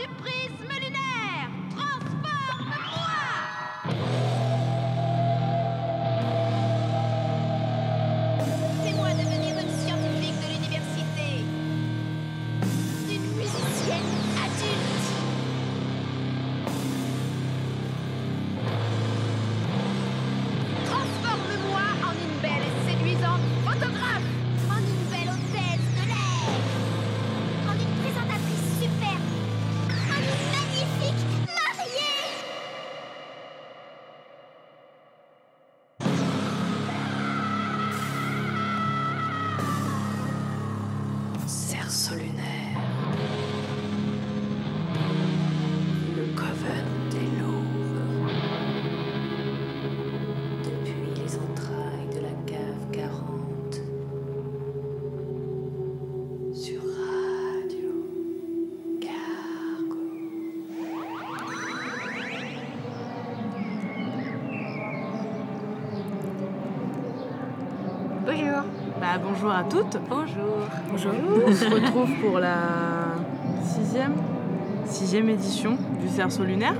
du prisme bonjour à toutes. Bonjour. Bonjour. On se retrouve pour la sixième, sixième édition du Cerceau lunaire.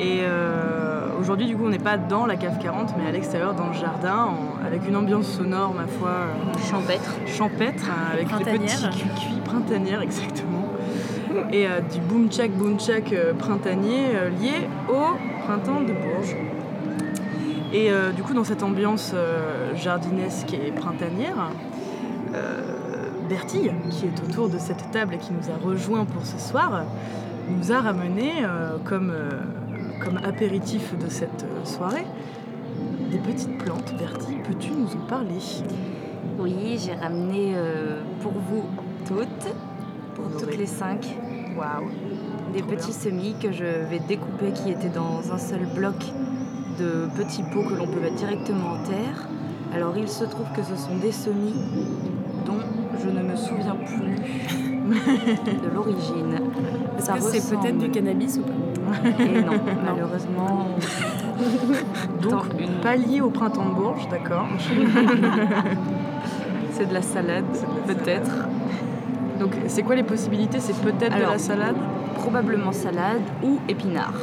Et euh, aujourd'hui, du coup, on n'est pas dans la cave 40, mais à l'extérieur, dans le jardin, en- avec une ambiance sonore, ma foi, euh, Champêtre. champêtre, hein, avec Printanière. petits cuits printanières, exactement. Et euh, du boom chak boom chak euh, printanier euh, lié au printemps de Bourges. Et euh, du coup, dans cette ambiance euh, jardinesque et printanière, euh, Bertille, qui est autour de cette table et qui nous a rejoints pour ce soir, nous a ramené euh, comme, comme apéritif de cette soirée des petites plantes. Bertille, peux-tu nous en parler? Oui, j'ai ramené pour vous toutes, pour toutes les cinq, Waouh. Des Trop petits semis que je vais découper qui étaient dans un seul bloc de petits pots que l'on peut mettre directement en terre. Alors il se trouve que ce sont des semis dont je ne me souviens plus de l'origine. Est-ce c'est peut-être du cannabis ou pas Et non, malheureusement. Donc, une- pas lié au printemps de Bourges, d'accord. c'est de la salade, de la peut-être. Donc, c'est quoi les possibilités? C'est peut-être de la salade? Probablement salade ou épinard.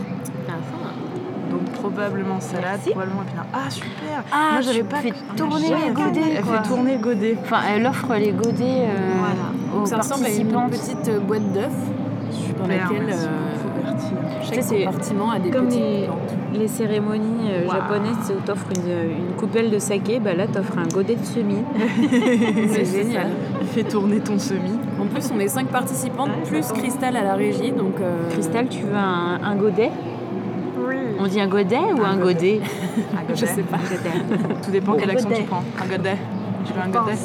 Donc, probablement salade, Merci. probablement épinard. Ah, super Ah, Moi, j'avais pas. fais Ah, tourner les godets, Elle fait tourner le godet. Enfin, elle offre les godets euh, Voilà. aux Ça ressemble à une petite euh, boîte d'œufs dans Super, laquelle merci euh, chaque compartiment a des comme petites les- plantes. Les cérémonies euh, japonaises, où t'offres une, une coupelle de saké, bah là t'offres un godet de semis. C'est génial. Fais tourner ton semis. En plus, on est cinq participantes, plus Cristal à la régie. Donc, euh, Cristal, tu veux un, un godet? On dit un godet ou un, Un godet, Un godet. je sais pas. Tout dépend Bon, quel accent tu godet. prends. Un godet. Tu veux un godet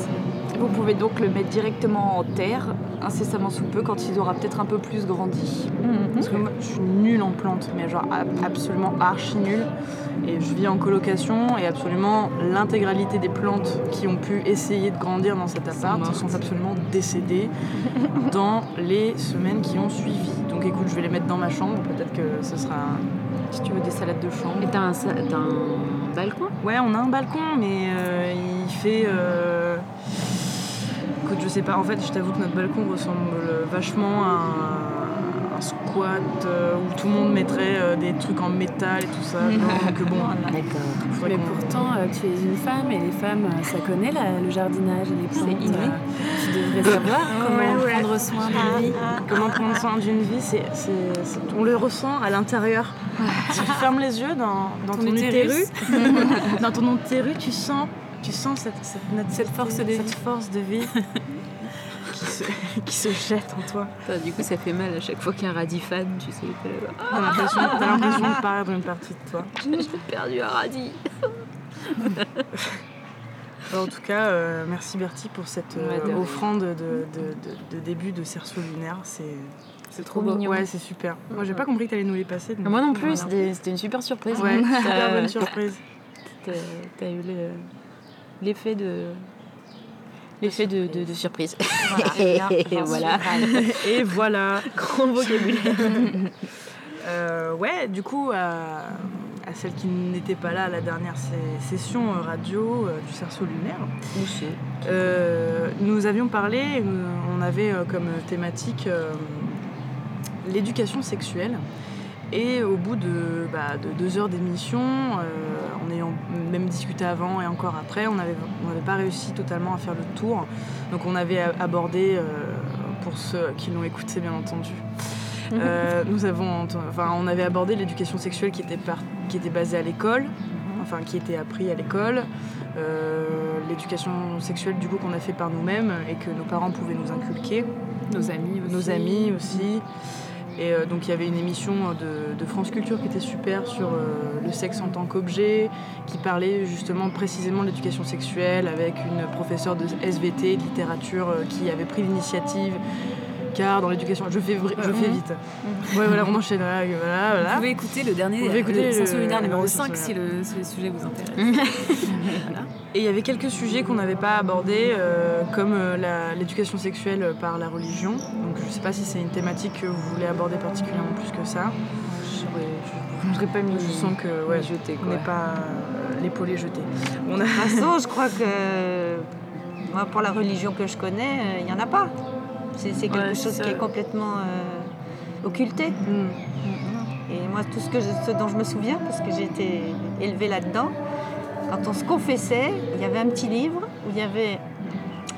Vous pouvez donc le mettre directement en terre, incessamment sous peu, quand il aura peut-être un peu plus grandi. Parce que moi, je suis nulle en plantes, mais genre ab- absolument archi nulle. Et je vis en colocation et absolument l'intégralité des plantes qui ont pu essayer de grandir dans cet appart sont absolument décédées dans les semaines qui ont suivi. Donc écoute, je vais les mettre dans ma chambre, peut-être que ce sera... Si tu veux des salades de chambre. Et t'as un, un balcon? Ouais, on a un balcon, mais euh, il fait... euh, Écoute, je sais pas, en fait, je t'avoue que notre balcon ressemble vachement à un, un squat euh, où tout le monde mettrait euh, des trucs en métal et tout ça. Donc bon, D'accord. Mais pourtant, euh, tu es une femme et les femmes, ça connaît la- le jardinage et les plantes. inné. euh, tu devrais savoir comment ouais. prendre soin d'une vie. Comment prendre soin d'une vie, c'est, c'est- c'est- on le ressent à l'intérieur. Tu fermes les yeux dans, dans ton, Ton utérus, utérus. dans ton utérus, tu sens, tu sens cette, cette, nativité, Cette force de cette vie. force de vie qui, se, qui se jette en toi. Du coup, ça fait mal à chaque fois qu'il y a un radis fan, tu sais. Ah, T'as l'impression, t'as l'impression de perdre une partie de toi. J'ai perdu un radis. En tout cas, euh, merci Bertie pour cette euh, offrande de, de- de- de début de cerceau lunaire. C'est, C'est trop mignon. Ouais, c'est super. Moi, j'ai pas compris que t'allais nous les passer. donc- Moi non plus, Voilà. c'était une super surprise. Ouais, super bonne surprise. t'as- eu le- l'effet de. L'effet de, de- de surprise. Et voilà. Et voilà. Grand vocabulaire. Euh, ouais, du coup, à, à celles qui n'étaient pas là à la dernière session euh, radio euh, du cerceau lunaire, euh, nous avions parlé, euh, on avait euh, comme thématique euh, l'éducation sexuelle. Et au bout de, bah, de deux heures d'émission, euh, en ayant même discuté avant et encore après, on n'avait pas réussi totalement à faire le tour. Donc on avait abordé, euh, pour ceux qui l'ont écouté bien entendu, euh, nous avons, enfin, on avait abordé l'éducation sexuelle qui était, par- qui était basée à l'école, enfin qui était appris à l'école, l'éducation sexuelle du coup qu'on a fait par nous-mêmes et que nos parents pouvaient nous inculquer Nos amis aussi. nos amis aussi. Et euh, donc il y avait une émission de, de France Culture qui était super sur euh, le sexe en tant qu'objet, qui parlait justement précisément de l'éducation sexuelle avec une professeure de SVT, de littérature, euh, qui avait pris l'initiative. Dans l'éducation, je fais, vri- je fais vite. Ouais, voilà, on enchaîne. Voilà, voilà, Vous pouvez écouter le dernier, Vous pouvez écouter le solidaire numéro le 5 sens si le, si le sujet vous intéresse. Et il y avait quelques sujets qu'on n'avait pas abordés, euh, comme euh, l'éducation sexuelle par la religion. Donc je ne sais pas si c'est une thématique que vous voulez aborder particulièrement plus que ça. Je n'aurais pas mis Je sens que ouais, jeté, on n'est pas euh, l'épaule est jetée. On a... De toute façon, je crois que moi, pour la religion que je connais, euh, il n'y en a pas. C'est quelque Ouais, chose qui est complètement euh, occulté. Mm. Et moi, tout ce, que je- ce dont je me souviens, parce que j'ai été élevée là-dedans, quand on se confessait, il y avait un petit livre où il y avait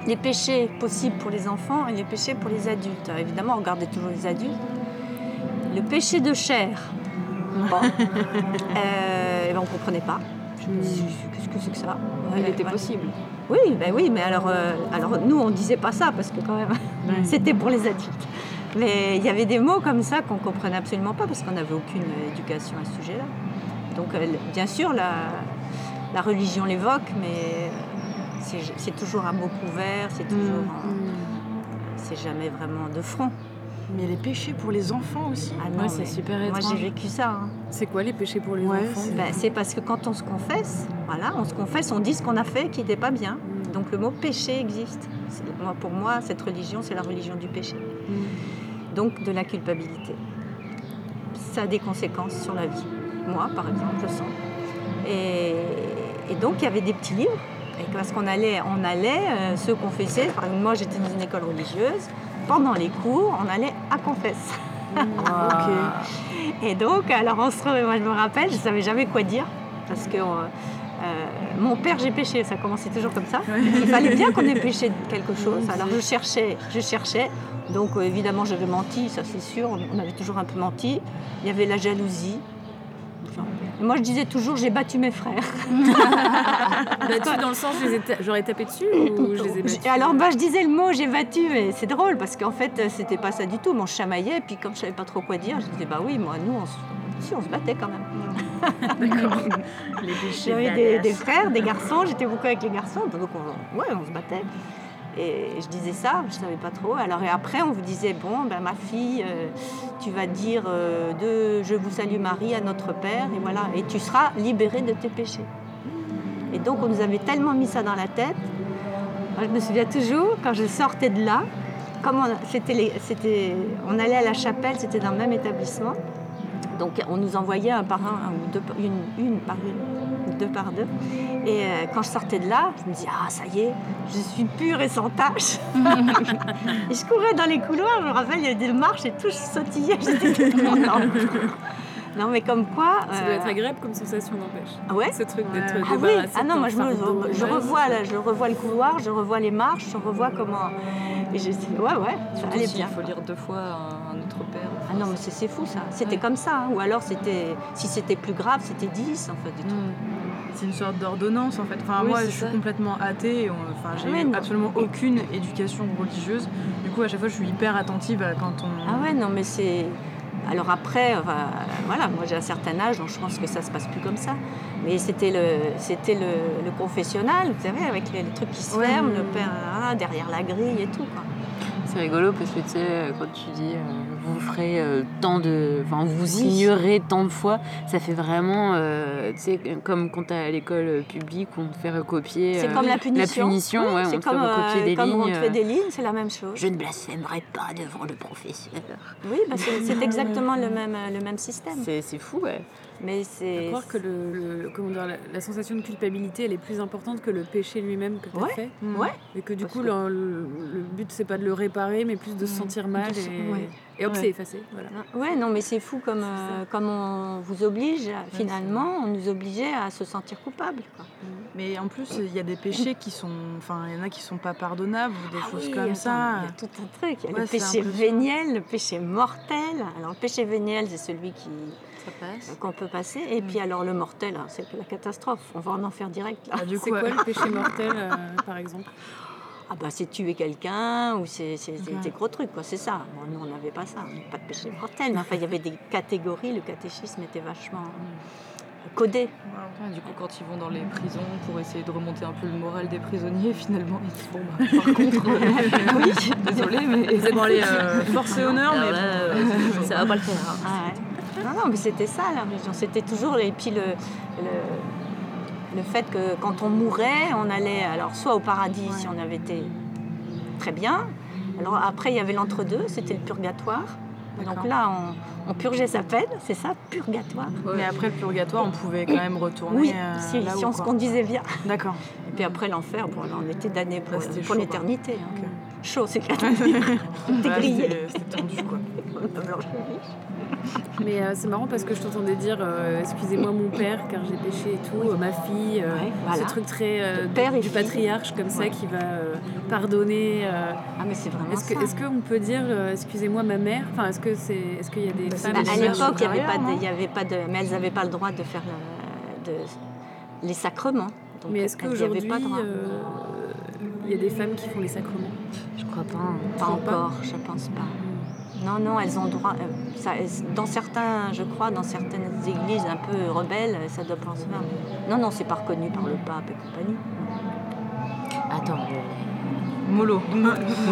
les péchés possibles pour les enfants et les péchés pour les adultes. Alors, évidemment, on regardait toujours les adultes. Le péché de chair, bon, euh, eh ben, on ne comprenait pas. Je me dis, qu'est-ce que c'est que ça Il Ouais, était ouais. possible. Oui, ben oui, mais alors, euh, alors nous, on disait pas ça parce que quand même, c'était pour les adultes. Mais il y avait des mots comme ça qu'on comprenait absolument pas parce qu'on n'avait aucune éducation à ce sujet-là. Donc, euh, bien sûr, la, la religion l'évoque, mais euh, c'est- toujours un mot couvert, c'est toujours, en- c'est jamais vraiment de front. Mais les péchés pour les enfants aussi Ah non, Ouais, c'est super Moi, étrange. j'ai vécu ça. hein. C'est quoi les péchés pour les Ouais, enfants c'est- Ben, c'est parce que quand on se confesse, voilà, on se confesse, on dit ce qu'on a fait qui n'était pas bien. Donc le mot péché existe. C'est- Moi, pour moi, cette religion, c'est la religion du péché. Donc de la culpabilité. Ça a des conséquences sur la vie. Moi, par exemple, je sens. Et, et donc, il y avait des petits livres. Et parce qu'on allait, on allait euh, se confesser. Moi, j'étais dans une école religieuse. Pendant les cours, on allait à confesse. Ok. Et donc, alors on se moi je me rappelle, je ne savais jamais quoi dire. Parce que euh, euh, mon père, j'ai péché, ça commençait toujours comme ça. Il fallait bien qu'on ait péché de quelque chose. Alors je cherchais, je cherchais. Donc euh, évidemment, j'avais menti, ça c'est sûr, on avait toujours un peu menti. Il y avait la jalousie. Moi, je disais toujours, j'ai battu mes frères. Battu dans le sens, j'aurais tapé dessus ou je les ai battus alors, bah, je disais le mot j'ai battu, mais c'est drôle parce qu'en fait, euh, c'était pas ça du tout. Mais on se chamaillait, puis comme je savais pas trop quoi dire, je disais bah oui, moi, nous, on se, si, on se battait quand même. J'avais des, des frères, des garçons, j'étais beaucoup avec les garçons, donc on, ouais, on se battait. Et je disais ça, je savais pas trop. Alors et après, on vous disait bon, ben ma fille, euh, tu vas dire euh, de je vous salue Marie à notre Père, et voilà, et tu seras libérée de tes péchés. Et donc on nous avait tellement mis ça dans la tête. Moi, je me souviens toujours quand je sortais de là, comme on, on allait à la chapelle, c'était dans le même établissement. Donc on nous envoyait un par un, deux, une par une, deux par deux. Et euh, quand je sortais de là, je me disais, ah ça y est, je suis pure et sans tache. et je courais dans les couloirs, je me rappelle, il y avait des marches et tout, je sautillais, j'étais toute contente. Non mais comme quoi... Ça doit euh, être agréable comme sensation, n'empêche. ah ouais Ce truc Ouais. d'être ah oui, ah non, moi je, me- revois là, je revois le couloir, je revois les marches, je revois comment. Et je ouais ouais, ça Surtout allait s'il bien. faut lire deux fois un, un autre père. Ah non mais c'est c'est fou ça. C'était Ouais. comme ça, hein. ou alors c'était si c'était plus grave, c'était 10 en fait du tout. C'est une sorte d'ordonnance en fait. Enfin, Oui, moi, je suis ça. complètement athée. et on- Enfin, j'ai Ah ouais, absolument aucune éducation religieuse. Du coup, à chaque fois, je suis hyper attentive à quand on. Ah ouais non mais c'est. Alors après, enfin, voilà, moi j'ai un certain âge, donc je pense que ça se passe plus comme ça. Mais c'était le, c'était le, le confessionnal, vous savez, avec les, les trucs qui se Ouais. ferment, le père ah, derrière la grille et tout. Quoi. C'est rigolo parce que tu sais, quand tu dis euh, vous ferez euh, tant de. Enfin, vous signerez tant de fois, ça fait vraiment. euh, tu sais, comme quand t'es à l'école publique où on te fait recopier. C'est euh, comme la punition. La punition, Oui, ouais, c'est on te fait comme, recopier euh, des comme on lignes. te fait euh, des lignes, c'est la même chose. Je ne blasphémerai pas devant le professeur. Oui, bah, c'est c'est exactement le même, le même système. C'est c'est fou, ouais. Mais Je c'est. croire que le, le- comment dire, la, la sensation de culpabilité, elle est plus importante que le péché lui-même que tu as Ouais. fait. Ouais. Et que du Parce coup, que- le, le- but, c'est pas de le réparer mais plus de se sentir mal et, ouais. Et hop, Ouais. c'est effacé. Voilà. Ouais, non, mais c'est fou comme, euh, comme on vous oblige, finalement, on nous obligeait à se sentir coupable. quoi. Mais en plus, il y a des péchés qui sont. Enfin, il y en a qui sont pas pardonnables ou des Ah choses oui, comme attends, ça. Il y a tout un truc. Il y a Ouais, le péché véniel, le péché mortel. Alors, le péché véniel, c'est celui qui, Ça passe. qu'on peut passer. Et puis, alors, le mortel, hein, c'est la catastrophe. On va en enfer direct, là. Ah, du C'est quoi le péché mortel, euh, par exemple? Ah, bah, c'est tuer quelqu'un ou c'est c'est- c'est Ouais. des gros trucs, quoi. C'est ça. Bon, nous, on n'avait pas ça. Pas de péché mortel. Mais enfin, il y avait des catégories. Le catéchisme était vachement euh, codé. Ouais, du coup, quand ils vont dans les prisons pour essayer de remonter un peu le moral des prisonniers, finalement, ils disent Bon, bah, par contre, euh, oui, désolé, mais. Êtes bon, allez, euh, force et honneur, mais Alors là, euh, ça va pas le faire. hein. Ah ouais. Non, non, mais c'était ça la religion. C'était toujours. Et puis le, le, le fait que quand on mourait, on allait alors soit au paradis si on avait été très bien. Alors après, il y avait l'entre-deux, c'était le purgatoire. Donc là, on, on purgeait sa peine, c'est ça, purgatoire. Mais après le purgatoire, on pouvait quand même retourner Oui, euh, si, là si où, on se conduisait bien. D'accord. Et puis après l'enfer, bon, là, on était damnés pour, l'éternité. hein. Chaud, c'est. T'es grillé. c'était c'était tendu, quoi. Mais euh, c'est marrant parce que je t'entendais dire euh, excusez-moi mon père car j'ai péché et tout, euh, ma fille, euh, Ouais, voilà. ce truc très euh, du- Père et du patriarche comme ça Ouais. qui va pardonner. Ah, mais c'est vraiment Est-ce que est-ce qu'on peut dire excusez-moi ma mère? Enfin est-ce que c'est est-ce qu'il y a des Bah, femmes Bah, à l'époque, il n'y avait, pas il y avait pas de. Mais elles n'avaient pas le droit de faire le- de- les sacrements. Donc, Mais est-ce qu'aujourd'hui il y a des femmes qui font les sacrements? Je crois pas. hein. Pas crois pas. encore, je pense pas. Non, non, elles ont droit. euh, ça- dans certains, je crois, dans certaines églises un peu rebelles, ça doit pas se faire. mais- Non, non, c'est pas reconnu par le pape et compagnie. Attends. Mollo.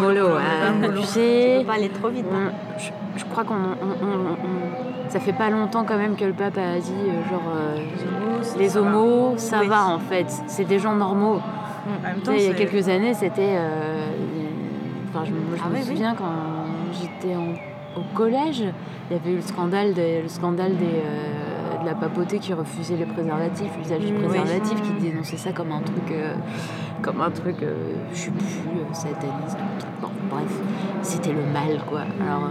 Mollo, hein, tu Tu sais. peux pas aller trop vite. hein. on- je, je crois qu'on. on- on- on- ça fait pas longtemps quand même que le pape a dit euh, genre. euh, les ça va. homos, ça Oui. va en fait. C'est des gens normaux. En même Tu temps, sais, il y a quelques années, c'était. euh, Enfin, je, moi, je Ah me oui, oui. souviens quand j'étais au collège, il y avait eu le scandale, des- le scandale des, euh, de la papauté qui refusait les préservatifs, l'usage du oui. préservatif, qui dénonçait ça comme un truc, euh, comme un truc, euh, je sais plus, euh, sataniste. Bon, bref, c'était le mal quoi. Alors,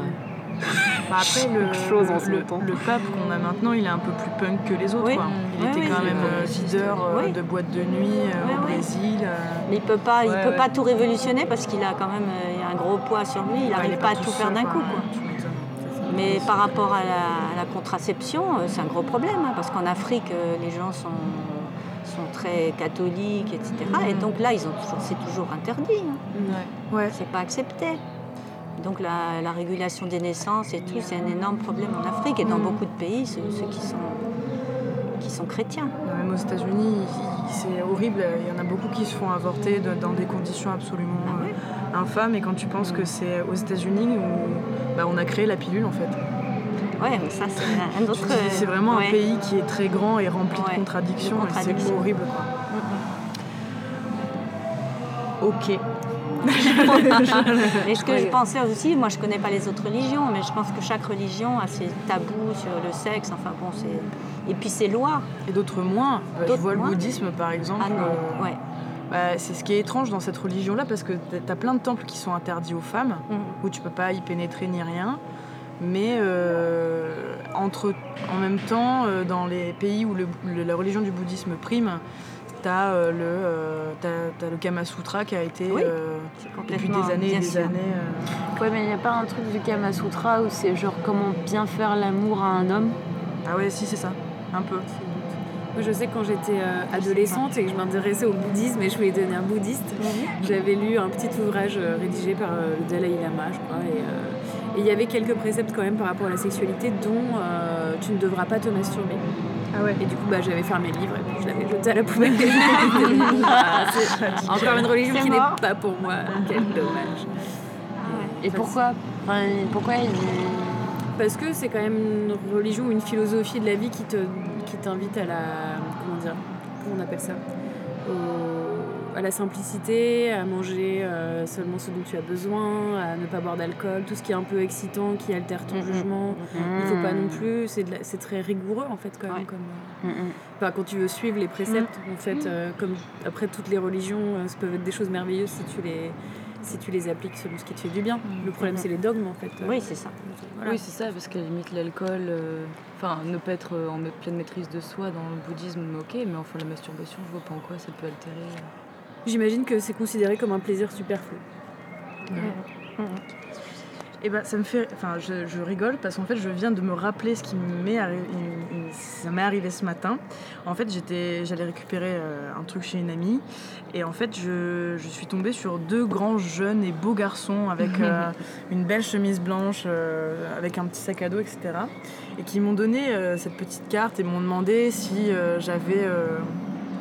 Bah, après, le, chose en le, pape qu'on a maintenant, il est un peu plus punk que les autres. Oui. quoi. Il était oui, quand même euh, leader euh, Oui. de boîte de nuit euh, au. Brésil. euh. Mais il peut pas, il peut ouais. pas tout révolutionner parce qu'il a quand même euh, un gros poids sur lui. Il n'arrive pas à tout faire d'un coup. quoi. Mais par rapport à la, à la contraception, c'est un gros problème hein, parce qu'en Afrique, les gens sont, sont très catholiques, etc. Et donc là, ils ont toujours, c'est toujours interdit. hein. Ouais. C'est pas accepté. Donc la, la régulation des naissances et tout, c'est un énorme problème en Afrique et dans Mm. beaucoup de pays, ceux, ceux qui sont qui sont chrétiens. Même aux États-Unis, c'est horrible. Il y en a beaucoup qui se font avorter dans des conditions absolument Ah ouais euh, infâmes. Et quand tu penses que c'est aux États-Unis où bah, on a créé la pilule, en fait. Ouais, mais ça c'est un autre. C'est vraiment ouais. un pays qui est très grand et rempli Ouais, de contradictions. de et c'est horrible. Quoi. Ok. Et ce que je pensais aussi, moi je connais pas les autres religions, mais je pense que chaque religion a ses tabous sur le sexe. Enfin bon, c'est et puis ses lois. Et d'autres moins. Euh, Je vois le bouddhisme, par exemple. Ah non, euh, ouais. bah, c'est ce qui est étrange dans cette religion-là, parce que tu as plein de temples qui sont interdits aux femmes, Mhm. où tu peux pas y pénétrer ni rien. Mais euh, entre, en même temps, dans les pays où le- le- la religion du bouddhisme prime, tu as, le, euh, t'as- t'as le Kama Sutra qui a été Oui, euh, depuis des années et des sûr. années. euh, ouais, mais il n'y a pas un truc du Kama Sutra où c'est genre comment bien faire l'amour à un homme? Ah ouais, si, c'est ça. Un peu. Moi, je sais que quand j'étais euh, adolescente et que je m'intéressais au bouddhisme et je voulais devenir bouddhiste, Mhm. j'avais lu un petit ouvrage euh, rédigé par euh, le Dalai Lama, je crois. Et euh, et il y avait quelques préceptes quand même par rapport à la sexualité, dont euh, tu ne devras pas te masturber. Ah ouais. Et du coup, bah, j'avais fermé le livre et puis je l'avais jeté à la poubelle. Ah, c'est encore une religion qui n'est pas pour moi. Quel dommage. Et pourquoi Enfin, Pourquoi il... Parce que c'est quand même une religion ou une philosophie de la vie qui te qui t'invite à la comment dire comment on appelle ça Au- à la simplicité, à manger euh, seulement ce dont tu as besoin, à ne pas boire d'alcool, tout ce qui est un peu excitant, qui altère ton jugement. Mm. Il faut pas non plus, c'est très rigoureux en fait quand même. Ouais. Comme, Mm, euh, mm. quand tu veux suivre les préceptes, en fait, euh, comme après toutes les religions, ça peuvent être des choses merveilleuses si tu les si tu les appliques selon ce qui te fait du bien. Le problème, c'est les dogmes en fait. Oui, c'est ça. Voilà. Oui, c'est ça, parce qu'à la limite, l'alcool, euh, enfin, ne pas être en pleine maîtrise de soi dans le bouddhisme, ok, mais enfin, la masturbation, je vois pas en quoi ça peut altérer. euh. J'imagine que c'est considéré comme un plaisir superflu. Et ben ça me fait, enfin je, je rigole parce qu'en fait je viens de me rappeler ce qui m'est arrivé, il- il- ça m'est arrivé ce matin. En fait j'étais, j'allais récupérer euh, un truc chez une amie et en fait je, je suis tombée sur deux grands jeunes et beaux garçons avec euh, une belle chemise blanche, euh, avec un petit sac à dos, etc. Et qui m'ont donné euh, cette petite carte et m'ont demandé si euh, j'avais euh,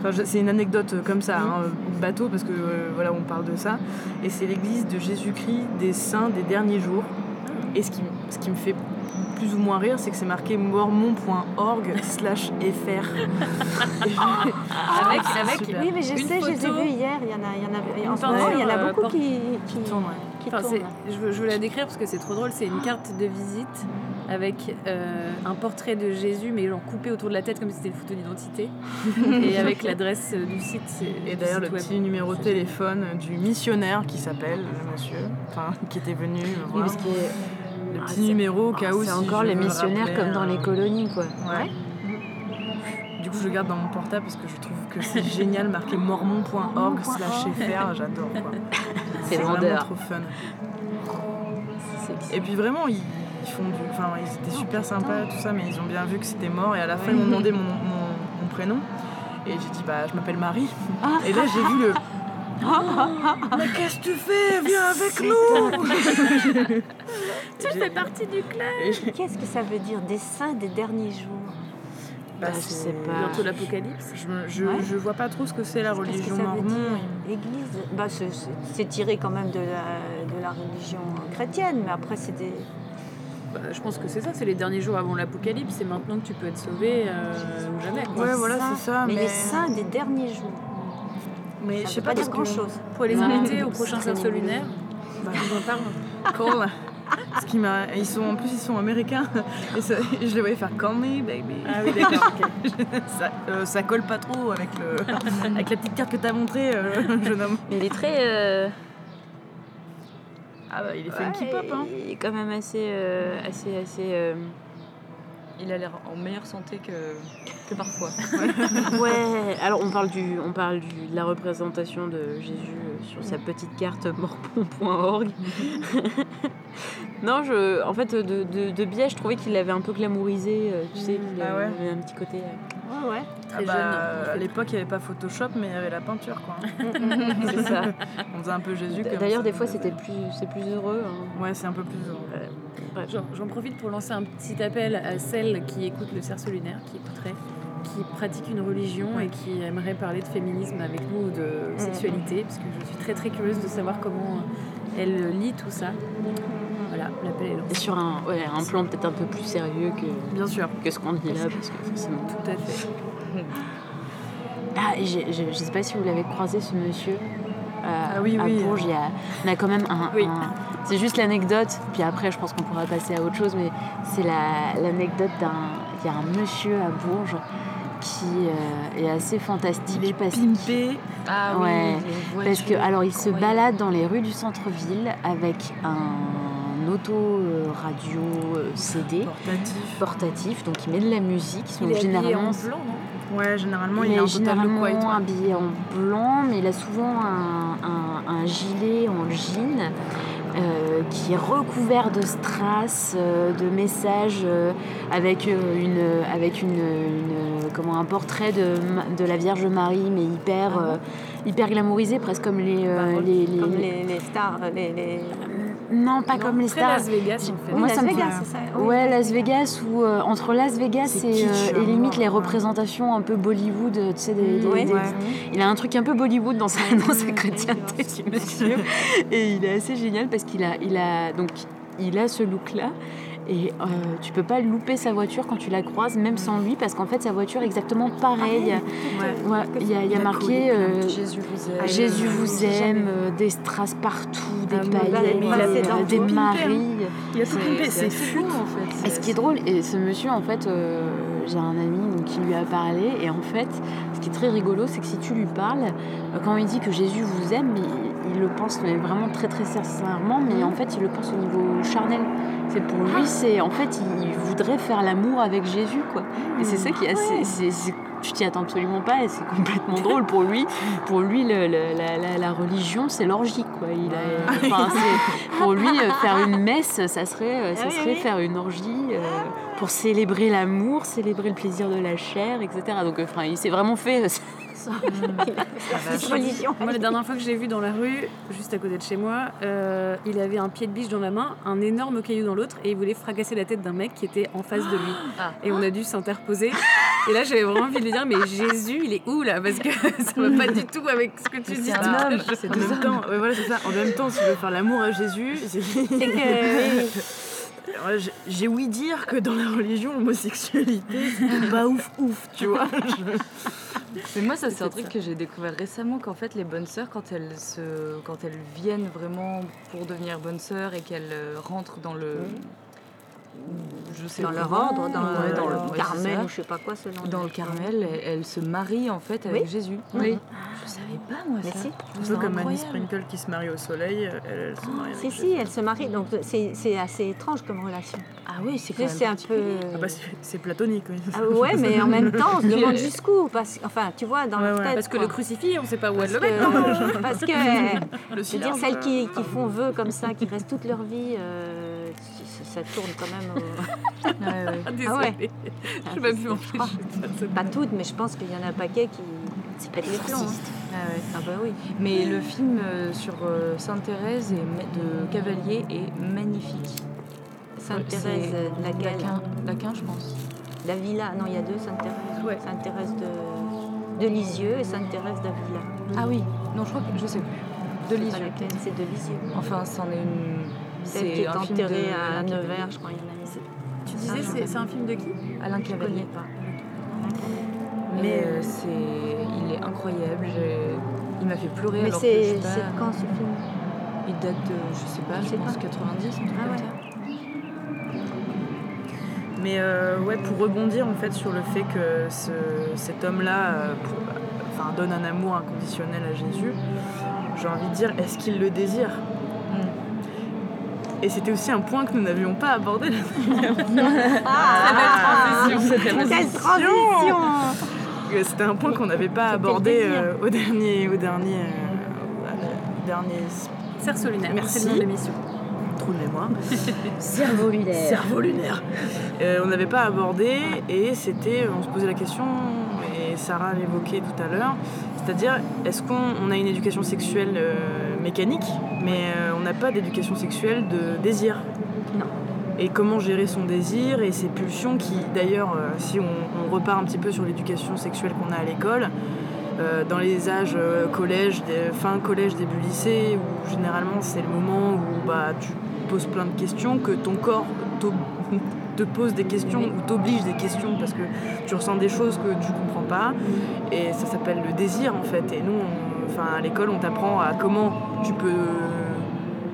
Enfin, c'est une anecdote comme ça, hein, bateau, parce que euh, voilà, on parle de ça. Et c'est l'église de Jésus-Christ des saints des derniers jours. Et ce qui, ce qui me fait plus ou moins rire, c'est que c'est marqué mormon.org slash fr. avec, avec super. Oui, mais je sais, je les ai vus hier. Il y en a, il y en a, en Une ce moment, il y en a euh, beaucoup qui, qui, Tourne, ouais. qui Enfin, tournent. je, veux, je veux la décrire parce que c'est trop drôle. C'est une carte de visite avec euh, un portrait de Jésus, mais genre coupé autour de la tête comme si c'était une photo d'identité. et avec l'adresse euh, du site. c'est- Et d'ailleurs, le web. petit numéro de téléphone du missionnaire qui s'appelle, le monsieur, enfin, qui était venu Oui, parce que Le Ah, petit numéro au cas où c'est si encore je les missionnaires rappeler, comme dans les euh, colonies, quoi. Ouais. Du coup, je le garde dans mon portable parce que je trouve que c'est génial, marqué mormon.org slash fr, j'adore quoi. C'est vraiment vendeur. trop fun. C'est sexy. Et puis vraiment, ils, ils font du... Enfin, ils étaient super sympas, tout ça, mais ils ont bien vu que c'était mort. Et à la fin, ils m'ont demandé mon, mon- mon prénom. Et j'ai dit, bah, je m'appelle Marie. Et là, j'ai vu le... mais qu'est-ce que tu fais? Viens avec nous Tu fais partie du j'ai- Qu'est-ce que ça veut dire Des saints des derniers jours? bah, Bah, je c'est- sais pas. Bientôt l'apocalypse. Je, je, Ouais. je vois pas trop ce que c'est la religion mormon. dire? Église? Bah, C'est tiré quand même de la, de la religion chrétienne, mais après, c'est des. Bah, je pense que c'est ça, c'est les derniers jours avant l'apocalypse. C'est maintenant que tu peux être sauvé euh, ou jamais. quoi. Ouais, voilà, c'est ça, Mais, mais- les saints des derniers jours. Mais Ça je sais pas, pas dire parce que- grand-chose. Pour les inviter au prochain cerceau lunaire, Bah, je vous en parle. Cool. Ce qui m'a, ils sont en plus ils sont américains et, ça- et je les voyais faire call me baby. Ah oui, d'accord. ça, euh, ça colle pas trop avec le, avec la petite carte que t'as montrée, euh, jeune homme. Il est très. euh, Ah bah il est ouais, funky pop hein. Il est quand même assez. euh, assez, assez euh, Il a l'air en meilleure santé que, que parfois. Ouais, alors on parle, du, on parle du- de la représentation de Jésus euh, sur sa petite carte morpon.org. non, je, en fait, de, de, de biais, je trouvais qu'il l'avait un peu glamourisé, euh, tu sais, qu'il Ah ouais. avait un petit côté. euh, Ouais, ouais. Ah Très bah, jeune. à l'époque il n'y avait pas Photoshop mais il y avait la peinture quoi. c'est ça. On faisait un peu Jésus. D'ailleurs, des fois, c'était plus, c'est plus heureux. hein. Ouais c'est un peu plus. Bref. J'en j'en profite pour lancer un petit appel à celles qui écoutent le cerceau lunaire, qui écouteraient, qui pratiquent une religion et qui aimeraient parler de féminisme avec nous ou de sexualité, parce que je suis très très curieuse de savoir comment elle lit tout ça. Voilà, l'appel est Et lancé. sur un, ouais, un plan peut-être un peu plus sérieux que, Bien sûr. que ce qu'on dit là, parce que forcément. Tout à fait. Ah, je ne sais pas si vous l'avez croisé, ce monsieur. euh, Ah oui, à oui. Bourges, il y a, on a quand même un. Oui. un- c'est juste l'anecdote, puis après, je pense qu'on pourra passer à autre chose, mais c'est la- l'anecdote d'un. Il y a un monsieur à Bourges qui euh, est assez fantastique. Il est parce pimpé. Ah Ouais, Parce que, alors, il se balade dans les rues du centre-ville avec un auto-radio CD Portatif. portatif, donc il met de la musique. Il est habillé en blanc, non? Ouais généralement il il, est en généralement white. ouais. habillé en blanc, mais il a souvent un, un- un gilet en jean euh, qui est recouvert de strass, euh, de messages euh, avec, une, avec une, une- comment, un portrait de, de la Vierge Marie, mais hyper, hyper glamourisé, presque comme les... euh, les- les- Comme les, les stars, Non, pas comme les stars. Las Vegas, en fait. Moi, Las ça me Vegas, fait- c'est ça oui. Ouais, Las Vegas ou euh, entre Las Vegas et, kitsch, euh, et limite les ouais. représentations un peu Bollywood, euh, tu sais, des, des- Ouais. des- Ouais. il a un truc un peu Bollywood dans sa, dans sa chrétienté, ce monsieur. Et il est assez génial parce qu'il a, il a, donc, il a ce look-là. Et euh, tu peux pas louper sa voiture quand tu la croises, même sans lui, parce qu'en fait, sa voiture est exactement pareille. Ouais. Ouais, il y a, y marqué euh, Jésus vous aime. Jésus vous j'ai aime, euh, des strass partout, des Ah, paillettes, euh, des tout. Maries. Il a tout pimpé, c'est fou. en fait. Et ce qui est drôle, et ce monsieur, en fait, euh, j'ai un ami donc, qui lui a parlé. Et en fait, ce qui est très rigolo, c'est que si tu lui parles, euh, quand il dit que Jésus vous aime, il, il le pense mais vraiment très très sincèrement, mais en fait, il le pense au niveau charnel. C'est pour lui, c'est en fait, il voudrait faire l'amour avec Jésus, quoi. Et c'est ça qui est assez. c'est- c'est- je t'y attends absolument pas et c'est complètement drôle pour lui. Pour lui, le- le- la, la- la religion, c'est l'orgie, quoi. Il a, enfin, c'est- pour lui, euh, faire une messe, ça serait, euh, ça Ah serait faire une orgie euh, pour célébrer l'amour, célébrer le plaisir de la chair, etc. Donc, enfin, il s'est vraiment fait. religion. Moi, la dernière fois que je l'ai vu dans la rue, juste à côté de chez moi, euh, il avait un pied de biche dans la main, un énorme caillou dans l'autre, et il voulait fracasser la tête d'un mec qui était en face de lui. Ah. Et on a dû s'interposer. Et là, j'avais vraiment envie de lui dire, mais Jésus, il est où là? Parce que ça va pas du tout avec ce que tu dis. c'est un homme, c'est deux temps, ouais, voilà, c'est ça. En même temps, si tu veux faire l'amour à Jésus, c'est- C'est j'ai- ouï dire que dans la religion, l'homosexualité, c'était pas ouf ouf, tu vois. Mais moi, ça, c'est un truc que j'ai découvert récemment qu'en fait, les bonnes sœurs, quand elles, se, quand elles viennent vraiment pour devenir bonnes sœurs et qu'elles euh, rentrent dans le. Je sais dans leur ordre, dans, ouais, dans le Carmel ou je sais pas quoi selon. Dans le Carmel, elles, elles se marient en fait avec Oui. Jésus. Oui. Je savais pas moi Mais ça. si. Un peu comme Annie. Sprinkle qui se marie au soleil, elle, elle se marie avec Si, Jésus. si, elle se marie, donc c'est c'est assez étrange comme relation. Ah oui, c'est quand C'est un peu. Ah bah, c'est platonique, oui. Ah ouais, mais en même temps, on se demande jusqu'où. Parce, enfin, tu vois, dans Ouais, leur ouais. tête. Parce que le crucifix, on sait pas où elle le met. que, parce que je veux dire, celles euh, qui, qui font vœu comme ça, qui restent toute leur vie, euh, ça tourne quand même. Au- Ouais, ouais. Ah, désolée. Ah ouais. Je vais crois. Pas toutes, mais je pense qu'il y en a un paquet qui. C'est pas les plombs. hein. Ah ouais. Ah bah oui. Mais le film euh, sur euh, Sainte Thérèse et ma- de Cavalier est magnifique. Sainte-Thérèse, laquelle Laquin, Laquin, je pense. La Villa. Non, il y a deux Sainte-Thérèse. Ouais. Sainte-Thérèse de, de Lisieux et Sainte-Thérèse d'Avila. Ah oui, non, je crois que je sais plus. De Lisieux. C'est de Lisieux. Enfin, c'en est une. Celle qui est enterrée de à Nevers, je crois. Il y en a. Tu disais, c'est c'est un film de qui? Alain Cavalier. pas. Mais euh, c'est, il est incroyable. Il m'a fait pleurer Mais c'est pas- quand ce film? Il date de, je sais pas, Je pense pas. 90, un truc Ah ouais. Mais euh, ouais, pour rebondir en fait sur le fait que ce- cet homme-là euh, enfin, donne un amour inconditionnel à Jésus, j'ai envie de dire, est-ce qu'il le désire? Et c'était aussi un point que nous n'avions pas abordé. Ah, Quelle transition Euh, C'était un point qu'on n'avait pas abordé euh, au dernier, au dernier, euh, dernier Cerceau lunaire. Merci. C'est l'émission. trou de mémoire. Cerveau lunaire. cerveau lunaire. Euh, on n'avait pas abordé et c'était, on se posait la question, et Sarah l'évoquait tout à l'heure, c'est-à-dire est-ce qu'on on a une éducation sexuelle euh, mécanique, mais euh, on n'a pas d'éducation sexuelle de désir Non. Et comment gérer son désir et ses pulsions qui, d'ailleurs, euh, si on, on repart un petit peu sur l'éducation sexuelle qu'on a à l'école, euh, dans les âges euh, collège, des- fin collège, début lycée, où généralement c'est le moment où bah, tu poses plein de questions, que ton corps te pose des questions ou t'oblige des questions parce que tu ressens des choses que tu comprends pas. Et ça s'appelle le désir en fait. Et nous, on- à l'école, on t'apprend à comment tu peux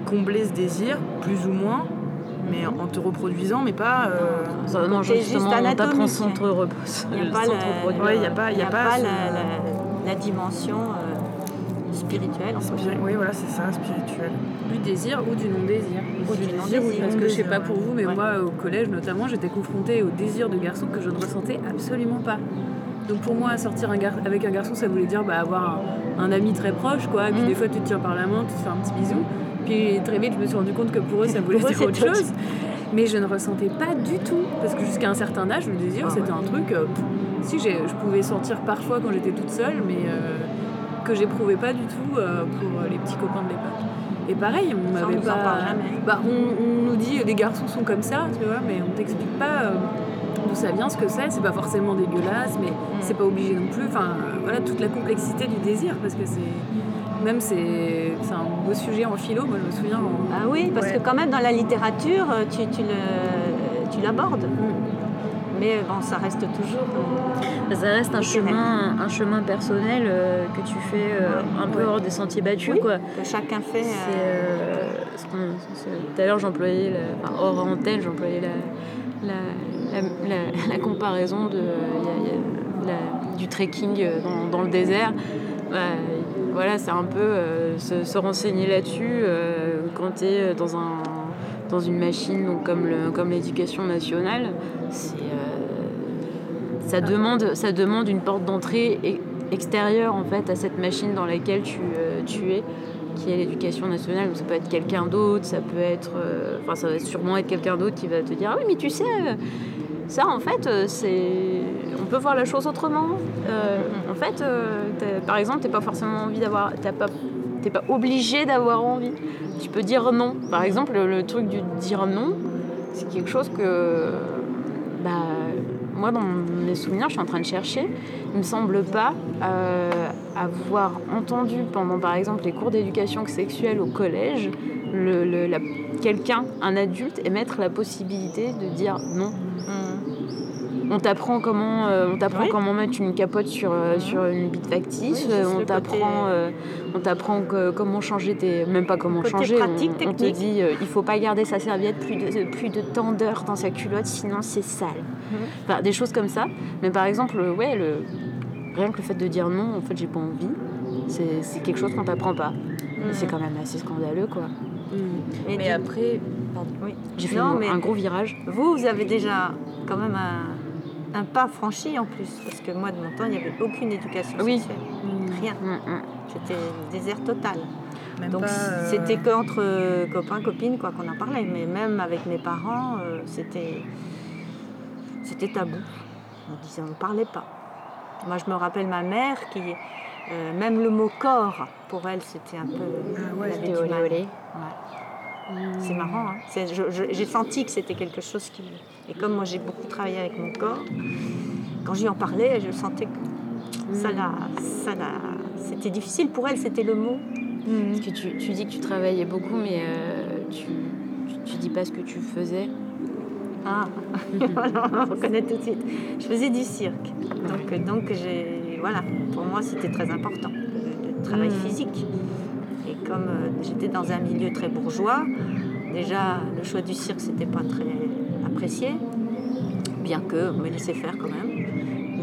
combler ce désir, plus ou moins, mais en te reproduisant, mais pas. euh, non, juste justement, on t'apprend sans te reposer. Il n'y a pas, la, Ouais, y a pas- il y a pas ce- la, la- la dimension euh, spirituelle. spiri-. Oui, voilà, c'est ça, spirituel. Du désir ou du non-désir. Ou du non-désir. Parce que je sais pas pour vous, mais Ouais. moi au collège notamment, j'étais confrontée au désir de garçon que je ne ressentais absolument pas. Donc pour moi, sortir un gar- avec un garçon, ça voulait dire bah, avoir un, un ami très proche, quoi. Et puis Mhm. des fois, tu te tiens par la main, tu te fais un petit bisou. Puis très vite, je me suis rendu compte que pour eux, ça voulait dire autre chose. Mais je ne ressentais pas du tout. Parce que jusqu'à un certain âge, le désir, Ah c'était un truc. euh, si je pouvais sentir parfois quand j'étais toute seule, mais euh, que j'éprouvais pas du tout euh, pour les petits copains de l'époque. Et pareil, on m'avait pas. Bah, on, on nous dit les garçons sont comme ça, tu vois, mais on t'explique pas d'où ça vient, ce que c'est. C'est pas forcément dégueulasse, mais c'est pas obligé non plus. Enfin, euh, voilà toute la complexité du désir, parce que c'est même c'est c'est un beau sujet en philo. Moi, je me souviens. en- Ah oui, parce Ouais. que quand même dans la littérature, euh, tu, tu l'abordes. Mais bon, ça reste toujours. euh, Ça reste un chemin, un chemin personnel euh, que tu fais euh, un peu Ouais. hors des sentiers battus, Oui. quoi. que chacun fait. Euh, euh, Tout à l'heure, j'employais, la- enfin, hors antenne, j'employais la, la, la, comparaison de, du trekking dans, le désert. Bah, voilà, c'est un peu euh, se, se renseigner là-dessus euh, quand tu es dans, un, dans une machine donc comme, comme l'éducation nationale. Euh, ça, demande, ça demande une porte d'entrée e- extérieure en fait, à cette machine dans laquelle tu, euh, tu es qui est l'éducation nationale. Donc ça peut être quelqu'un d'autre, ça peut être, euh, enfin ça va sûrement être quelqu'un d'autre qui va te dire ah oui mais tu sais euh, ça en fait euh, c'est, on peut voir la chose autrement. Euh, en fait, euh, par exemple, t'es pas forcément envie d'avoir, pas, t'es pas obligé d'avoir envie. Tu peux dire non. Par exemple, le, truc du dire non, c'est quelque chose que, bah, moi dans mes souvenirs, je suis en train de chercher. Il me semble pas avoir entendu pendant, par exemple, les cours d'éducation sexuelle au collège, le, le- la- quelqu'un, un adulte, émettre la possibilité de dire non. On t'apprend comment, euh, on t'apprend Oui. comment mettre une capote sur, euh, sur une bite factice. Oui, euh, on t'apprend, côté- euh, on t'apprend que- comment changer tes, même pas comment Côté changer. pratique, on, on te dit, euh, il faut pas garder sa serviette plus de plus de tant d'heures dans sa culotte, sinon c'est sale. Mhm. Enfin, des choses comme ça. Mais par exemple, ouais, le, rien que le fait de dire non, en fait, j'ai pas envie, c'est c'est quelque chose qu'on t'apprend pas. C'est quand même assez scandaleux, quoi. Et Mais du- après, pardon. oui. J'ai fait Non, un- mais- un gros virage. Vous, vous avez déjà quand même un, un pas franchi en plus, parce que moi, de mon temps, il n'y avait aucune éducation Oui. sexuelle. Rien. Mm, mm. C'était le désert total. Même Donc pas, euh, c'était qu'entre euh, copains, copines, quoi qu'on en parlait. Mais même avec mes parents, euh, c'était c'était tabou. On disait, on ne parlait pas. Moi, je me rappelle ma mère qui, euh, même le mot corps, pour elle, c'était un peu. Ah ouais, elle avait C'était du olé mal. olé. Ouais. C'est marrant. hein. J'ai senti que c'était quelque chose qui. Et comme moi, j'ai beaucoup travaillé avec mon corps, quand j'y en parlais, je sentais que ça l'a. ça l'a- C'était difficile pour elle, c'était le mot. Parce que tu, tu dis que tu travaillais beaucoup, mais euh, tu, tu, tu dis pas ce que tu faisais. Ah, on reconnaît tout de suite. Je faisais du cirque. Donc, euh, donc j'ai, voilà, pour moi, c'était très important, le, le travail physique. Comme euh, j'étais dans un milieu très bourgeois, déjà, le choix du cirque, c'était pas très apprécié, bien que on me laissait faire quand même.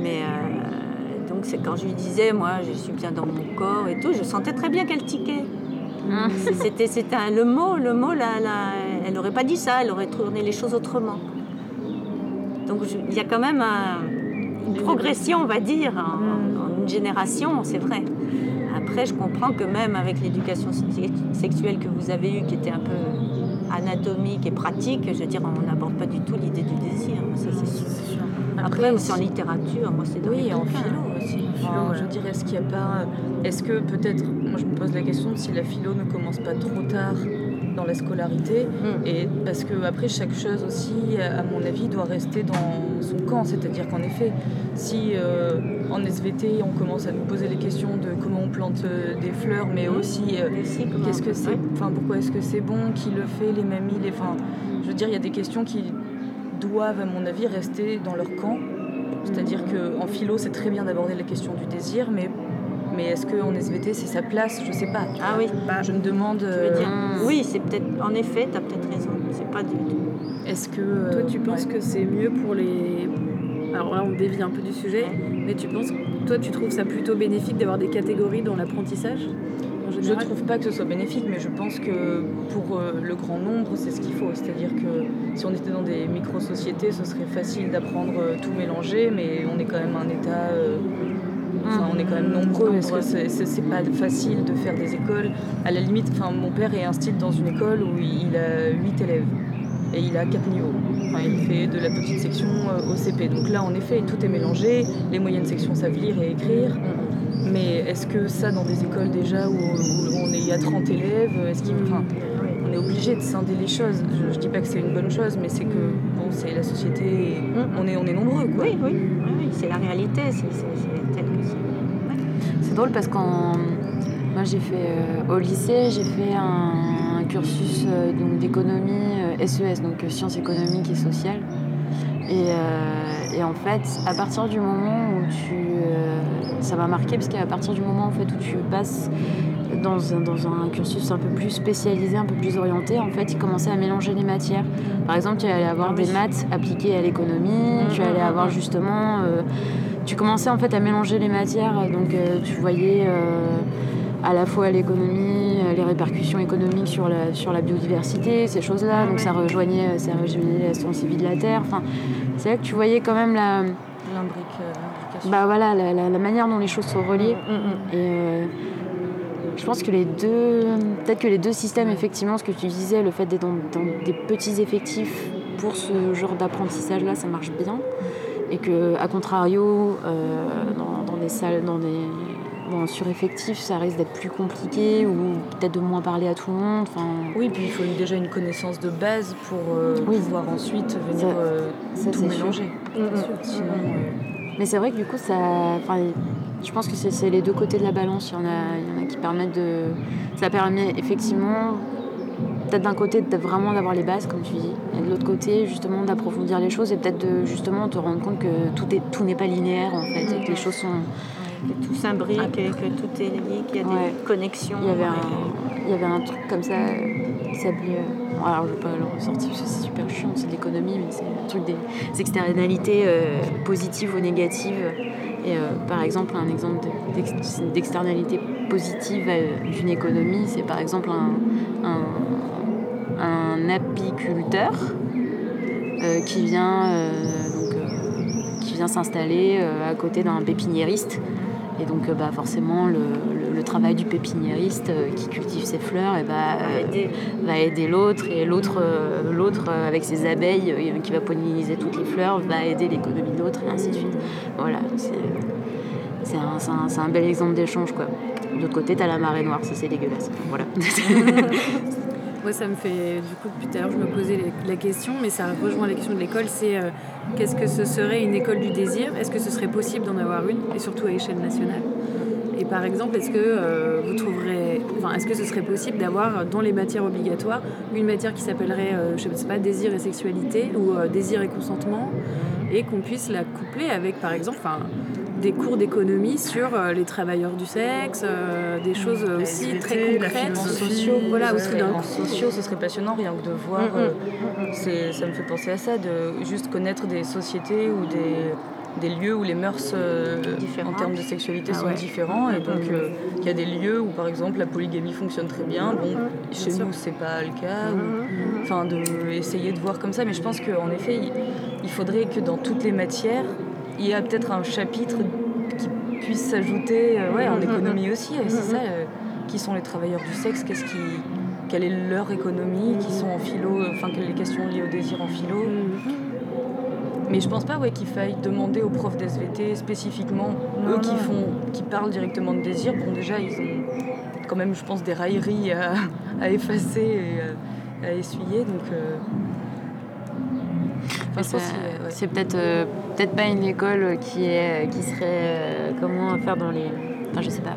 Mais euh, donc, c'est quand je lui disais, moi, je suis bien dans mon corps et tout, je sentais très bien qu'elle tiquait. C'est- C'était, c'était un- le mot, le mot, là, là, elle n'aurait pas dit ça, elle aurait tourné les choses autrement. Donc il y a quand même un- une progression, on va dire, en, en une génération, c'est vrai. Après, je comprends que même avec l'éducation sex- sexuelle que vous avez eue, qui était un peu anatomique et pratique, je veux dire, on n'aborde pas du tout l'idée du désir, ça c'est sûr. Après, aussi en littérature, moi c'est Oui, en philo aussi. Je dirais, est-ce qu'il n'y a pas. Est-ce que peut-être. Moi, je me pose la question de si la philo ne commence pas trop tard dans la scolarité. Mm. Et parce que, après, chaque chose aussi, à mon avis, doit rester dans son camp. C'est-à-dire qu'en effet, si euh, en SVT, on commence à nous poser les questions de comment on plante euh, des fleurs, mais aussi. euh, comment- Qu'est-ce que c'est. Enfin, pourquoi est-ce que c'est bon Qui le fait Les mamies les... Enfin, je veux dire, il y a des questions qui doivent, à mon avis, rester dans leur camp. C'est-à-dire qu'en philo, c'est très bien d'aborder la question du désir, mais, mais est-ce qu'en SVT, c'est sa place? Je sais pas. Ah oui, Je me demande, tu veux euh, dire Mm. Oui, c'est peut-être, en effet, tu as peut-être raison. C'est pas du tout. est-ce que... euh, Toi, tu penses ouais. que c'est mieux pour les. Alors là, on dévie un peu du sujet, mais tu penses, toi, tu trouves ça plutôt bénéfique d'avoir des catégories dans l'apprentissage en Je général trouve pas que ce soit bénéfique, mais je pense que pour euh, le grand nombre, c'est ce qu'il faut. C'est-à-dire que si on était dans des micro-sociétés, ce serait facile d'apprendre euh, tout mélanger, mais on est quand même un État. Enfin, on est quand même nombreux. C'est pas facile de faire des écoles À la limite, enfin, mon père est instite dans une école où il a 8 élèves et il a 4 niveaux. Enfin, il fait de la petite section euh, au CP. Donc là, en effet, tout est mélangé. Les moyennes sections savent lire et écrire. Mais est-ce que ça, dans des écoles déjà où, on est à 30 élèves, est-ce qu'il, on est obligé de scinder les choses? Je, je dis pas que c'est une bonne chose, mais c'est que bon, c'est la société, on est, on est nombreux, quoi. Oui, oui, c'est la réalité, drôle parce qu'en moi j'ai fait euh, au lycée j'ai fait un, un cursus euh, donc d'économie euh, SES donc sciences économiques et sociales. Et, et en fait à partir du moment où tu ça m'a marqué parce qu'à partir du moment en fait où tu passes dans un, dans un cursus un peu plus spécialisé, un peu plus orienté, en fait, ils commençaient à mélanger les matières. Par exemple, tu allais avoir des maths appliquées à l'économie, tu allais avoir justement... euh, tu commençais en fait à mélanger les matières, donc euh, tu voyais euh, à la fois l'économie, euh, les répercussions économiques sur la, sur la biodiversité, ces choses-là, donc ça rejoignait, ça rejoignait la science vie de la Terre. Enfin, c'est là que tu voyais quand même la, l'imbrication. bah voilà, la, la- la manière dont les choses sont reliées. Et euh, je pense que les deux, peut-être que les deux systèmes, effectivement, ce que tu disais, le fait d'être dans, dans des petits effectifs pour ce genre d'apprentissage-là, ça marche bien. Et que, à contrario, euh, dans, dans des salles, dans des dans un sureffectif, ça risque d'être plus compliqué ou peut-être de moins parler à tout le monde. Enfin, Oui, puis il faut déjà une connaissance de base pour euh, Oui. pouvoir ensuite venir Ça- euh, ça, tout sûr. mélanger. Sinon, euh, Mais c'est vrai que du coup, ça, je pense que c'est c'est les deux côtés de la balance. Il y en a, il y en a qui permettent de. Ça permet effectivement, peut-être d'un côté, de vraiment d'avoir les bases, comme tu dis, et de l'autre côté, justement, d'approfondir les choses et peut-être de justement te rendre compte que tout est tout n'est pas linéaire en fait, et que les choses sont. Que tout s'imbrique, et que tout est lié, qu'il y a Ouais. des connexions. Il y avait un, il y avait un truc comme ça qui s'appelait. euh, alors je vais pas le ressortir parce que c'est super chiant, c'est de l'économie, mais c'est le truc des externalités euh, positives ou négatives. Et euh, par exemple, un exemple de- d'ex- d'externalité positive d'une économie, c'est par exemple un, un, un apiculteur euh, qui vient, euh, euh, qui vient s'installer à côté d'un pépiniériste. Et donc, bah, forcément, le, travail du pépiniériste qui cultive ses fleurs et bah, euh, aider. va aider l'autre. Et l'autre, avec ses abeilles, qui va polliniser toutes les fleurs, va aider l'économie de l'autre, et ainsi de suite. Voilà, c'est, un, un- un bel exemple d'échange. De l'autre côté, tu as la marée noire, ça c'est dégueulasse. Voilà. Moi, ça me fait. Du coup, depuis tout à l'heure, je me posais la question, mais ça rejoint la question de l'école c'est euh, qu'est-ce que ce serait une école du désir? Est-ce que ce serait possible d'en avoir une Et surtout à échelle nationale? Et par exemple, est-ce que euh, vous trouverez. Enfin, est-ce que ce serait possible d'avoir dans les matières obligatoires une matière qui s'appellerait, euh, je sais pas, désir et sexualité ou désir et consentement et qu'on puisse la coupler avec, par exemple, enfin, des cours d'économie sur euh, les travailleurs du sexe, euh, des choses La aussi SVT, très concrètes, sociaux, voilà, ce aussi serait- d'un sociaux, ce serait passionnant rien que de voir. euh, c'est, ça me fait penser à ça, de juste connaître des sociétés ou des, des lieux où les mœurs euh, en termes de sexualité Ah sont ouais. différents. Et donc, euh, il y a des lieux où, par exemple, la polygamie fonctionne très bien. Bon, chez sûr. nous, c'est pas le cas. ou- Enfin, de essayer de voir comme ça. Mais je pense qu'en effet, il, il faudrait que dans toutes les matières, il y a peut-être un chapitre qui puisse s'ajouter euh, ouais, en économie aussi. et c'est ça, euh, qui sont les travailleurs du sexe, qu'est-ce qui, quelle est leur économie, qui sont en philo, euh, enfin, quelles les questions liées au désir en philo. Mais je pense pas ouais, qu'il faille demander aux profs d'SVT spécifiquement, eux qui font, qui parlent directement de désir. Bon, déjà, ils ont quand même, je pense, des railleries à, à effacer et à essuyer. Donc, euh, enfin, je pense ouais. C'est peut-être euh, peut-être pas une école qui est qui serait euh, comment faire dans les enfin je sais pas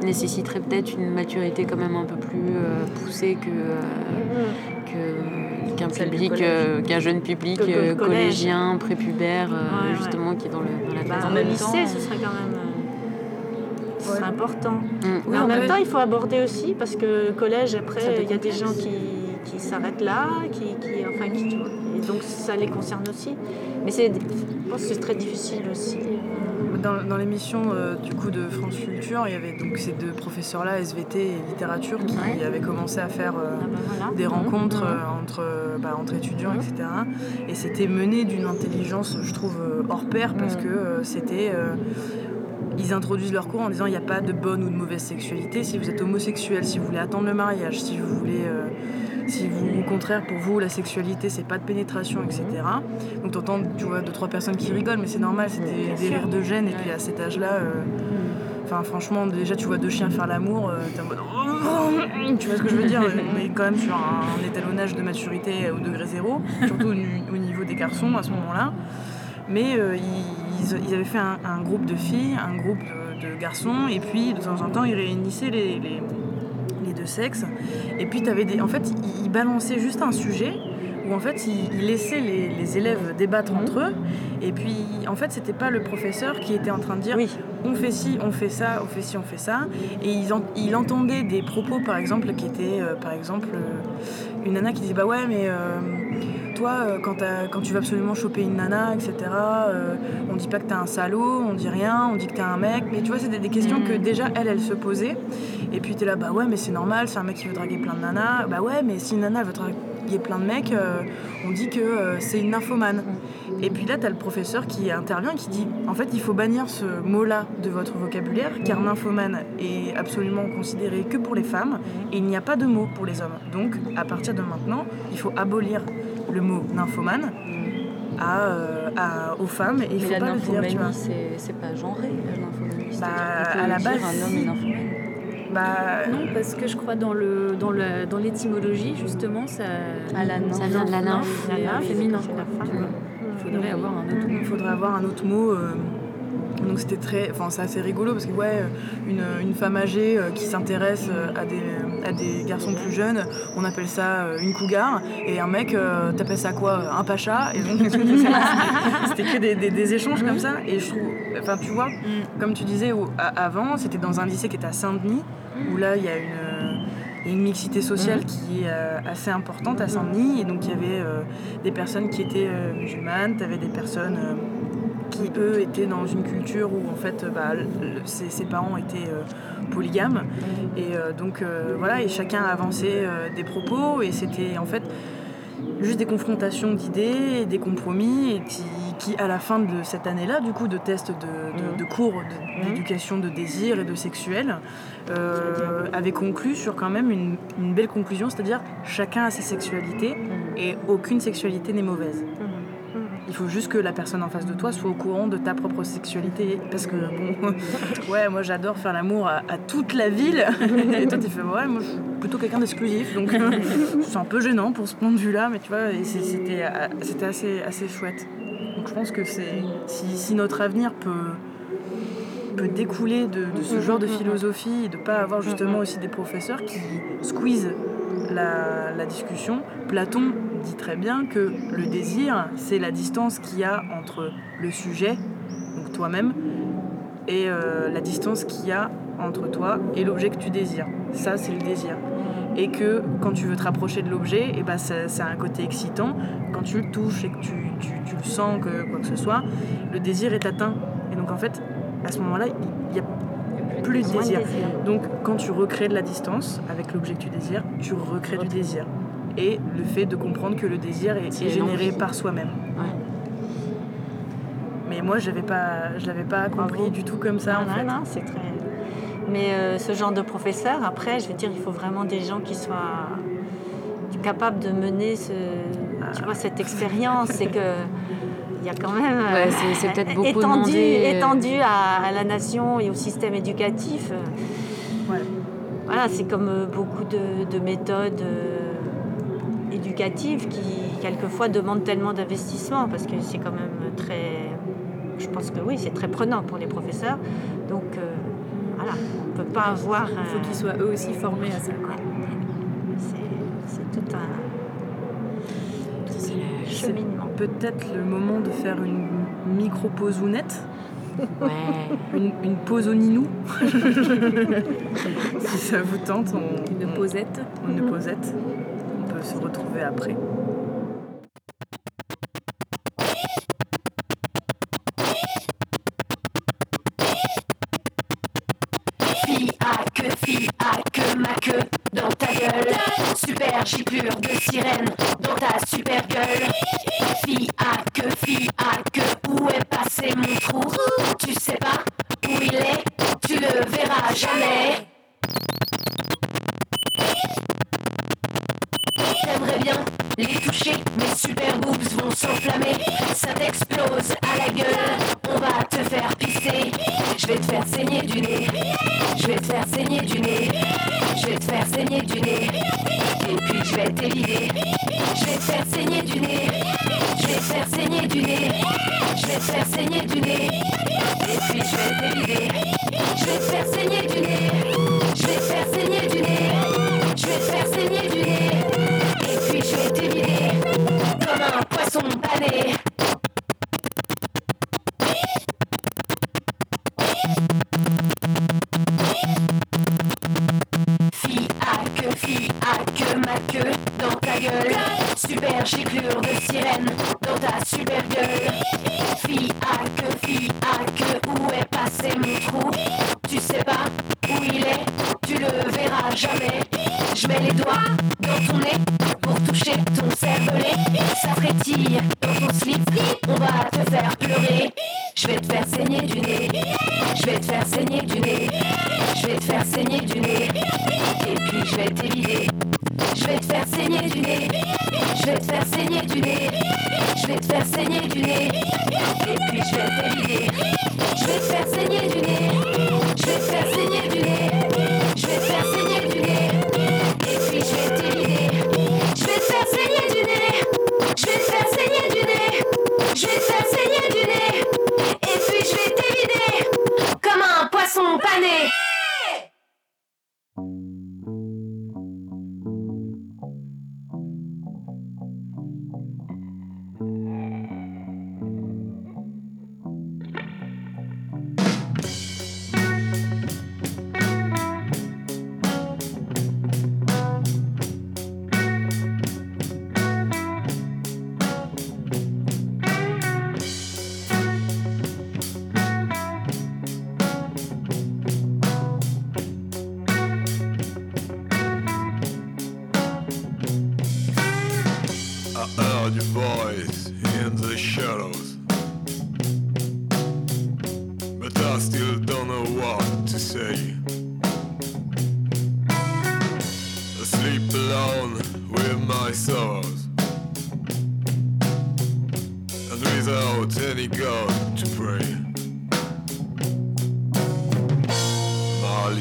qui nécessiterait peut-être une maturité quand même un peu plus euh, poussée que euh, que qu'un public euh, qu'un jeune public Que- que euh, collégien prépubère euh, Ouais, ouais. justement qui est dans le dans la Bah, phase même lycée, temps, ce serait quand même. euh, ce serait important. Mm. Mais en en même temps, il faut aborder aussi parce que le collège, après, il y a des gens qui, qui s'arrêtent là, qui, qui, enfin, qui, tu vois, et donc ça les concerne aussi. Mais c'est, je pense que c'est très difficile aussi. Dans, dans l'émission euh, du coup de France Culture, il y avait donc ces deux professeurs-là, SVT et littérature, qui Ouais. avaient commencé à faire euh, Ah voilà. des rencontres Mhm. euh, entre, bah, entre étudiants, etc. Et c'était mené d'une intelligence, je trouve, hors pair, parce Mhm. que c'était... ils introduisent leur cours en disant il n'y a pas de bonne ou de mauvaise sexualité. Si vous êtes homosexuel, si vous voulez attendre le mariage, si vous voulez... euh, si vous, au contraire, pour vous, la sexualité, c'est pas de pénétration, etc. Donc t'entends, tu vois, deux, trois personnes qui rigolent, mais c'est normal, c'est des, des rires de gêne. Et puis à cet âge-là, euh, enfin franchement, déjà, tu vois deux chiens faire l'amour, euh, t'es en mode... Tu vois ce que je veux dire On est quand même sur un, un étalonnage de maturité au degré zéro, surtout au, au niveau des garçons à ce moment-là. Mais euh, ils, ils avaient fait un, un groupe de filles, un groupe de, de garçons, et puis de temps en temps, ils réunissaient les, les- sexes. Et puis, avais des, en fait, ils- ils balançaient juste un sujet où en fait il, il laissait les, les élèves débattre entre eux. Et puis en fait c'était pas le professeur qui était en train de dire Oui. on fait ci, on fait ça, on fait ci, on fait ça. Et ils en- il entendait des propos, par exemple, qui étaient, euh, par exemple, euh, une nana qui disait Bah ouais, mais euh, toi, quand, quand tu vas absolument choper une nana, etc., on dit pas que t'es un salaud, on dit rien, on dit que t'es un mec. Mais tu vois, c'était des questions que déjà, elle, elle se posait. Et puis t'es là Bah ouais, mais c'est normal, c'est un mec qui veut draguer plein de nanas. Bah ouais, mais si une nana veut draguer plein de mecs, euh, on dit que euh, c'est une nymphomane. Et puis là, tu as le professeur qui intervient qui dit en fait, il faut bannir ce mot-là de votre vocabulaire, car nymphomane est absolument considéré que pour les femmes et il n'y a pas de mot pour les hommes. Donc, à partir de maintenant, il faut abolir le mot nymphomane à, euh, à- aux femmes et il Mais faut la pas le dire. tu vois. nymphomanie, c'est pas genré, la nymphomanie. Bah, à la base, un homme est. Bah, Non, parce que je crois dans le dans le dans l'étymologie justement ça Ah, la nymphe. Ça vient de la nymphe. La nymphe, féminin. quoi. femme. Il faudrait avoir un autre Il faudrait avoir un autre mot. euh, donc c'était très, enfin c'est assez rigolo parce que ouais, une, une femme âgée euh, qui s'intéresse euh, à des, à des garçons plus jeunes, on appelle ça euh, une cougar, et un mec, euh, t'appelles ça quoi Un pacha? Et donc c'était que des, des- des échanges comme ça. Et je trouve, enfin tu vois, comme tu disais avant, c'était dans un lycée qui était à Saint-Denis, où là il y a une une mixité sociale qui est euh, assez importante à Saint-Denis. Et donc, il y avait euh, des personnes qui étaient euh, musulmanes, tu avais des personnes euh, qui, eux, étaient dans une culture où, en fait, bah, le- ses, ses parents étaient euh, polygames. Et euh, donc, euh, voilà, et chacun avançait des propos. Et c'était, en fait, juste des confrontations d'idées, des compromis, et qui, qui, à la fin de cette année-là, du coup, de tests de, de- de cours de- d'éducation de désir et de sexuel, euh, avait conclu sur quand même une, une belle conclusion, c'est-à-dire chacun a sa sexualité et aucune sexualité n'est mauvaise. Il faut juste que la personne en face de toi soit au courant de ta propre sexualité. Parce que, bon, ouais, moi j'adore faire l'amour à, à toute la ville. Et toi, tu fais, ouais, moi je suis plutôt quelqu'un d'exclusif. Donc c'est un peu gênant pour ce point de vue-là, mais tu vois, euh, c'était assez, assez chouette. Donc je pense que c'est si, si notre avenir peut, peut découler de, de ce genre de philosophie et de pas avoir justement aussi des professeurs qui squeezent la, discussion, Platon dit très bien que le désir, c'est la distance qu'il y a entre le sujet, donc toi-même, et euh, la distance qu'il y a entre toi et l'objet que tu désires. Ça, c'est le désir. Et que quand tu veux te rapprocher de l'objet, et ben ça, ça a un côté excitant. Quand tu le touches et que tu, tu, tu le sens, que quoi que ce soit, le désir est atteint. Et donc en fait, à ce moment-là, il n'y a plus de désir. désir. Donc quand tu recrées de la distance avec l'objet que tu désires, tu recrées du désir. Et le fait de comprendre que le désir est, généré par soi-même. Ouais. Mais moi, j'avais pas, je l'avais pas compris Bravo. du tout comme ça en Non, fait. non, c'est très. Mais euh, ce genre de professeur, après, je veux dire, il faut vraiment des gens qui soient capables de mener ce, tu vois, cette expérience. C'est que y a quand même euh, Ouais, c'est- c'est peut-être beaucoup étendu, demandé, euh. étendu à, à la nation et au système éducatif. Ouais. Voilà, c'est comme euh, beaucoup de, de méthodes euh, éducatives qui, quelquefois, demandent tellement d'investissement parce que c'est quand même très. Je pense que oui, c'est très prenant pour les professeurs. Donc, euh, voilà, on ne peut pas avoir. Il faut qu'ils soient eux aussi formés à ça. Ouais. C'est- C'est tout un C'est cheminement. Peut-être le moment de faire une micro-pausounette, Ouais. une, une pause au ninou. si ça vous tente, on, Une on- posette. une pausette. On peut se retrouver après. Fille à queue, fille à queue, ma queue dans ta gueule. Super giclure de sirène dans ta super gueule.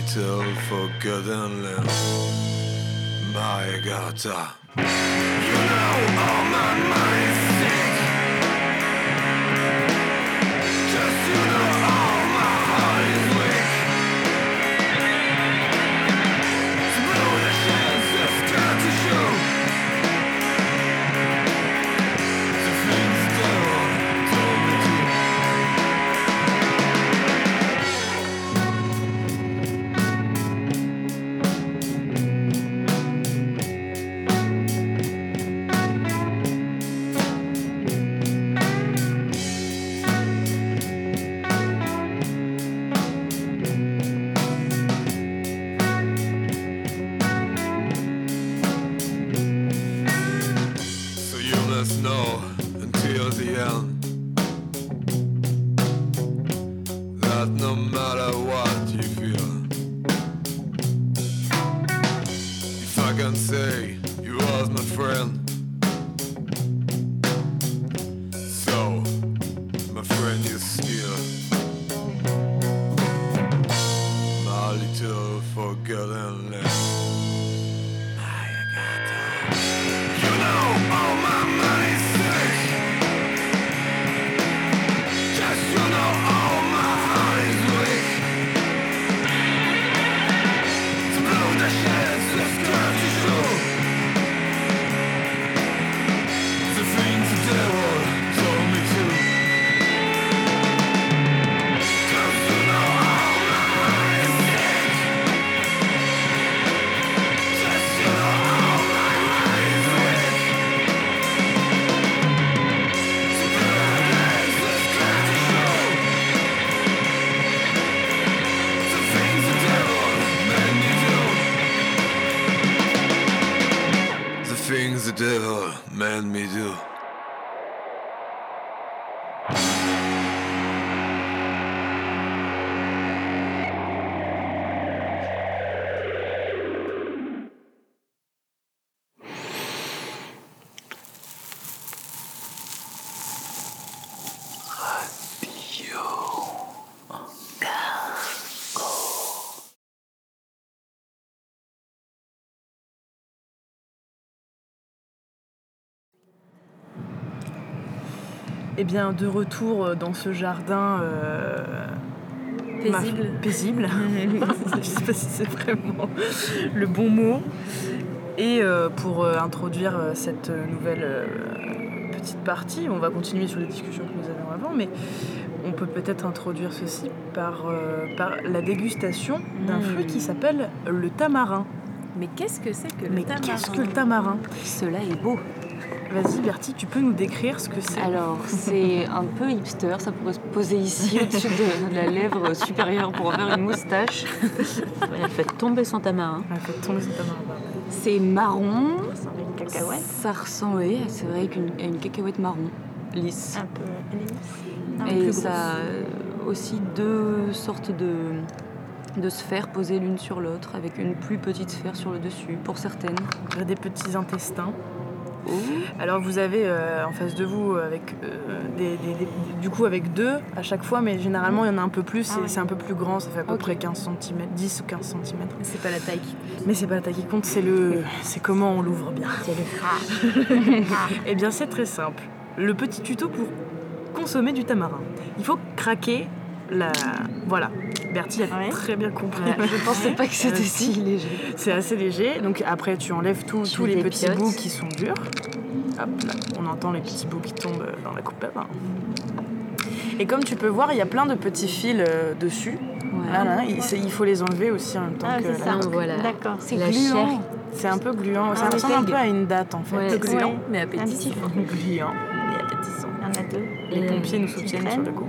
till forgotten My You know all my money's sick. Just you know eh bien, de retour euh, dans ce jardin. Euh, paisible. Paisible. Je ne sais pas si c'est vraiment le bon mot. Et euh, pour introduire cette nouvelle petite partie, on va continuer sur les discussions que nous avions avant, mais on peut peut-être introduire ceci par, la dégustation d'un hmm. fruit qui s'appelle le tamarin. Mais qu'est-ce que c'est que le Mais tamarin? qu'est-ce que le tamarin? Cela est beau. Vas-y Bertie, tu peux nous décrire ce que c'est Alors, c'est un peu hipster, ça pourrait se poser ici au-dessus de, de la lèvre supérieure pour en faire une moustache. Elle fait tomber son tamarin. Elle fait tomber ce tamarin. pardon. C'est marron. Une cacahuète. Ça ressemble, oui, c'est vrai, qu'une à une cacahuète marron, lisse. Un peu. Un peu Et plus ça a aussi deux sortes de, de sphères posées l'une sur l'autre, avec une plus petite sphère sur le dessus, pour certaines. Des petits intestins. Alors vous avez euh, en face de vous avec euh, des, des- des- du coup avec deux à chaque fois, mais généralement il y en a un peu plus, Ah et ouais. c'est un peu plus grand, ça fait à peu près 15 cm, 10 ou 15 cm. C'est pas la taille qui Mais c'est pas la taille qui compte, c'est le, c'est comment on l'ouvre bien. Eh bien c'est très simple. Le petit tuto pour consommer du tamarin. Il faut craquer la, voilà. Bertie a Ouais. très bien compris. Je pensais pas que c'était si léger. C'est assez léger. Donc après, tu enlèves tout- Tu tous les petits bouts qui sont durs. Hop là, on entend les petits bouts qui tombent euh, dans la coupe à pain. Et comme tu peux voir, il y a plein de petits fils euh, dessus. Voilà, il, faut les enlever aussi en même temps Ah, que la voilà. D'accord. C'est La gluant. chair. C'est un peu gluant. ça Ah, ressemble un peu à une date en fait. Ouais, gluant. mais appétissant. Gluant et appétissant. Il y en a deux. Les Et pompiers nous soutiennent sur le coup.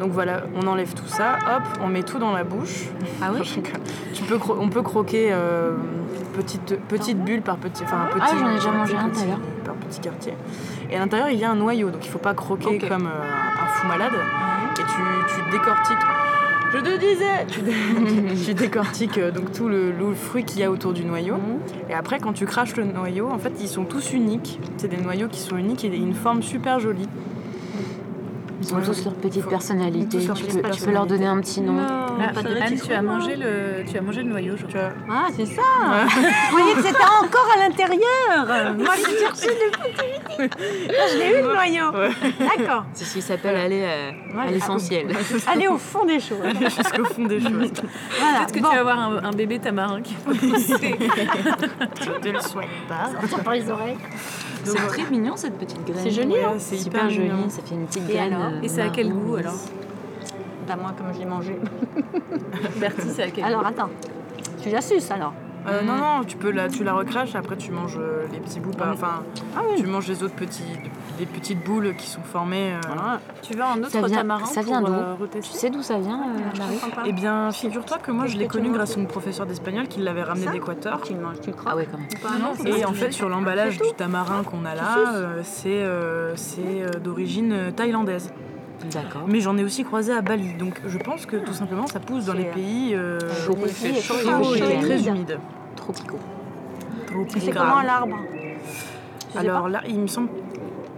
Donc voilà, on enlève tout ça, hop, on met tout dans la bouche. Ah oui tu peux cro- on peut croquer euh, petite, petite bulle par petit, enfin un petit. Ah, j'en ai déjà mangé un tout à petit- l'heure. Par petit quartier. Et à l'intérieur il y a un noyau, donc il faut pas croquer comme euh, un fou malade. Et tu, tu décortiques. Je te disais, tu, dé- tu décortiques euh, donc tout le, le fruit qu'il y a autour du noyau. Et après, quand tu craches le noyau, en fait, ils sont tous uniques. C'est des noyaux qui sont uniques et une forme super jolie. Ils ont Ouais. tous leur petite Faut- personnalité. leur Tu petite peux, tu peux leur donner un petit nom. Ah, Anne, tu as mangé le, tu as mangé le noyau, je Tu crois. vois, Ah, c'est ça Vous voyez que c'était encore à l'intérieur Moi, j'ai cherché depuis. Ah, je l'ai eu, le noyau. D'accord. C'est ce qui s'appelle aller euh, à Ouais, l'essentiel. Allez au fond des choses. jusqu'au fond des choses. Voilà. Peut-être que Bon. tu vas avoir un, un bébé tamarin qui va pousser. Je te le souhaite pas. Sortir par les oreilles. C'est très mignon cette petite graine. C'est joli, hein c'est Super hyper joli, ça fait une petite Et graine. Et c'est à quel goût, alors Bah, moi, comme je l'ai mangé. Bertie, c'est à quel Alors, goût attends. Tu la suces, alors Euh, non, non, tu, peux la, tu la recraches, après tu manges euh, les petits bouts. pas- Enfin, Ah oui. tu manges les autres petits, les petites boules qui sont formées. euh. Ah, Tu veux un autre Ça vient- tamarin ça vient pour d'où euh, Tu sais d'où ça vient, euh, Marie Eh bien, figure-toi que moi je l'ai connu grâce à une professeure d'espagnol qui l'avait ramené d'Équateur. Tu le manges, tu le croques. Ah ouais, quand même. Et en fait, sur l'emballage du tamarin qu'on a là, euh, c'est euh, c'est, euh, d'origine euh, thaïlandaise. D'accord. Mais j'en ai aussi croisé à Bali. Donc je pense que tout simplement ça pousse dans les pays euh, Chaud, il fait chaud, chauds chaud et très humide. humides. Tropicaux. C'est comment l'arbre? Alors là, il me semble.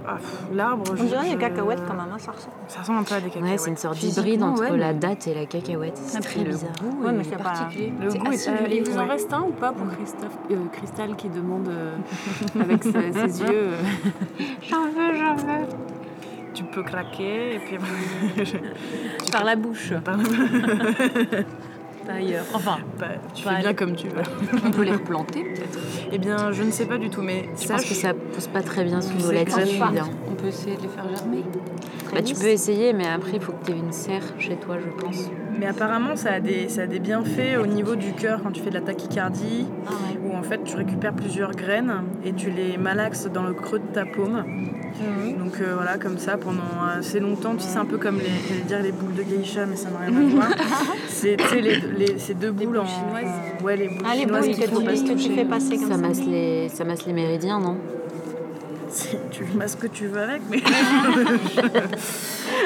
Ah, L'arbre. On je- dirait des cacahuètes quand même, hein, ça ressemble. Ça ressemble un peu à des cacahuètes. Ouais, c'est une sorte d'hybride entre ouais, mais- la date et la cacahuète. C'est très le bizarre. goût Ouais, est mais c'est pas- particulier. Le C'est goût est euh, Il vous en reste un ou pas pour Christophe, euh, Cristal qui demande euh, avec ses, ses yeux euh, J'en veux, j'en veux. Tu peux craquer et puis. par la bouche, Par- pas ailleurs. Enfin, Bah, tu fais bien comme tu veux. On peut les replanter peut-être. Eh bien, je ne sais pas du tout, mais Je pense sache que ça pousse pas très bien sous nos C'est latitudes. gratuit. hein. On peut essayer de les faire germer. Bah, tu peux essayer, mais après, il faut que tu aies une serre chez toi, je pense. Mais apparemment, ça a, des, ça a des bienfaits au niveau du cœur quand tu fais de la tachycardie, Ah ouais. où en fait tu récupères plusieurs graines et tu les malaxes dans le creux de ta paume. Donc euh, voilà, comme ça pendant assez longtemps. Tu sais, c'est un peu comme les, dire les boules de geisha, mais ça n'a rien à voir. C'est tu sais, les, les- ces deux boules, en. chinoises. Ouais, les boules Ah, les chinoises boules que tu, pas se que tu toucher. fais passer comme Ça ça. masse, les, ça masse les méridiens, non? Tu masses ce que tu veux avec, mais.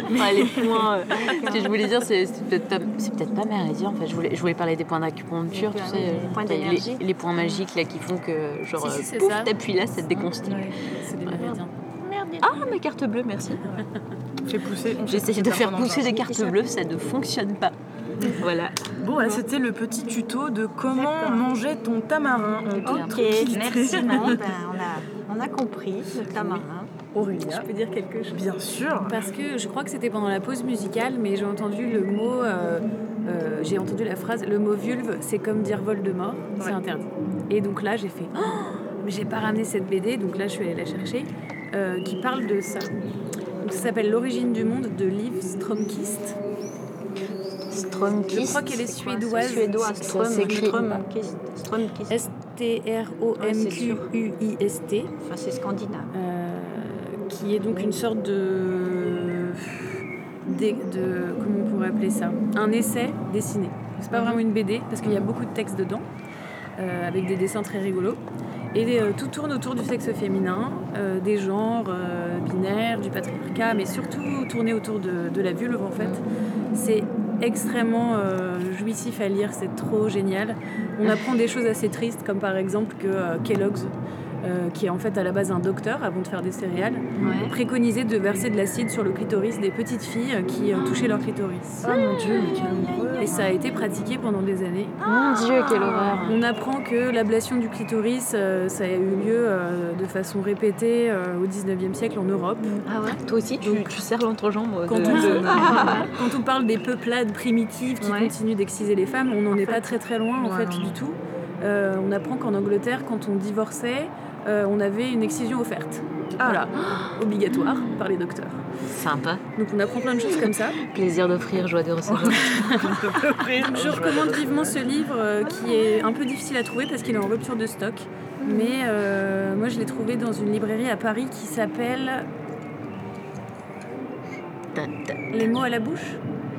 Enfin, les points. euh, ce que je voulais dire, c'est c'est peut-être pas, c'est peut-être pas méridien. En fait, je voulais, je voulais parler des points d'acupuncture, tu points- sais, les points t'as d'énergie. les, les points magiques là qui font que genre Si, si, euh, c'est pouf, ça. t'appuies là, ça te déconstille. c'est des méridiens. Ah, ma carte bleue, merci. On fait J'essaye pousser de faire pousser des cartes bleues, ça ne fonctionne pas. Voilà. Bon, voilà, c'était le petit tuto de comment manger ton tamarin en toute Ok, tranquillité. merci. Ben, on, a, on a compris le tamarin. Aurélia, Je peux dire quelque chose? Bien sûr. Parce que je crois que c'était pendant la pause musicale, mais j'ai entendu le mot, euh, euh, j'ai entendu la phrase, le mot vulve, c'est comme dire Voldemort, c'est Ouais. interdit. Et donc là, j'ai fait, oh, mais j'ai pas ramené cette BD, donc là, je suis allée la chercher. euh, qui parle de ça. Donc, ça s'appelle L'origine du monde de Liv Stromkist. Stromkist. Je crois qu'elle est suédoise. Suédois, Ça Strum, s'écrit- S-T-R-O-M-Q-U-I-S-T. Enfin, c'est scandinave. euh, qui est donc une sorte de, comment on pourrait appeler ça? Un essai dessiné c'est pas vraiment une BD parce qu'il y a beaucoup de textes dedans euh, avec des dessins très rigolos et euh, tout tourne autour du sexe féminin euh, des genres euh, binaires du patriarcat mais surtout tourné autour de, de la vulve en fait c'est extrêmement euh, jouissif à lire c'est trop génial. On apprend des choses assez tristes comme par exemple que euh, Kellogg's euh, qui est en fait à la base un docteur avant de faire des céréales, Ouais. préconisait de verser de l'acide sur le clitoris des petites filles qui euh, touchaient leur clitoris. Oh mon dieu, mais quelle horreur. Et ça a été pratiqué pendant des années. Mon dieu, quelle horreur. On apprend que l'ablation du clitoris, euh, ça a eu lieu euh, de façon répétée euh, au 19e siècle en Europe. Ah ouais Toi aussi, tu, tu serres l'entrejambe Quand de- on, quand on parle des peuplades primitives qui Ouais. continuent d'exciser les femmes, on n'en est pas très très loin en Ouais, fait non. du tout. Euh, on apprend qu'en Angleterre, quand on divorçait, euh, on avait une excision offerte. Voilà, obligatoire par les docteurs. Sympa. Donc on apprend plein de choses comme ça. Plaisir d'offrir, joie de recevoir. Je recommande vivement ce livre euh, qui est un peu difficile à trouver parce qu'il est en rupture de stock. Mais euh, moi je l'ai trouvé dans une librairie à Paris qui s'appelle Les mots à la bouche.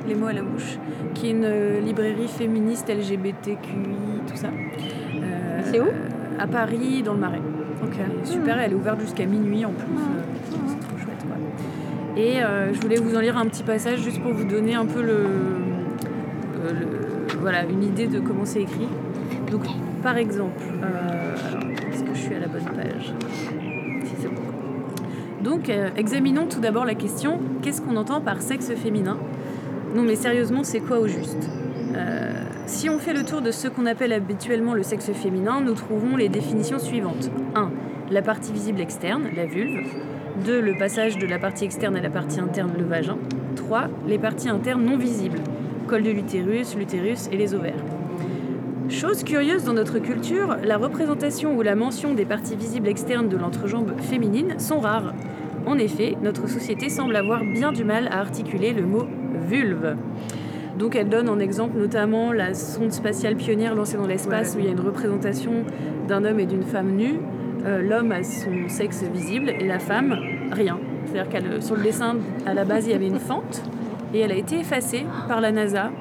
Les mots à la bouche, qui est une librairie féministe LGBTQI, tout ça. Euh, C'est où? À Paris, dans le Marais. Est super, elle est ouverte jusqu'à minuit en plus. C'est trop chouette quoi. Et euh, je voulais vous en lire un petit passage juste pour vous donner un peu le, euh, le- voilà, une idée de comment c'est écrit. Donc, par exemple, euh, est-ce que je suis à la bonne page? Si c'est bon. Donc, examinons tout d'abord la question qu'est-ce qu'on entend par sexe féminin? Non, mais sérieusement, c'est quoi au juste? Euh, Si on fait le tour de ce qu'on appelle habituellement le sexe féminin, nous trouvons les définitions suivantes 1. La partie visible externe, la vulve. 2. Le passage de la partie externe à la partie interne, le vagin. 3. Les parties internes non visibles, col de l'utérus, l'utérus et les ovaires. Chose curieuse dans notre culture, la représentation ou la mention des parties visibles externes de l'entrejambe féminine sont rares. En effet, notre société semble avoir bien du mal à articuler le mot vulve. Donc elle donne en exemple notamment la sonde spatiale pionnière lancée dans l'espace où il y a une représentation d'un homme et d'une femme nus. Euh, L'homme a son sexe visible et la femme, rien. C'est-à-dire que sur le dessin, à la base, il y avait une fente et elle a été effacée par la NASA.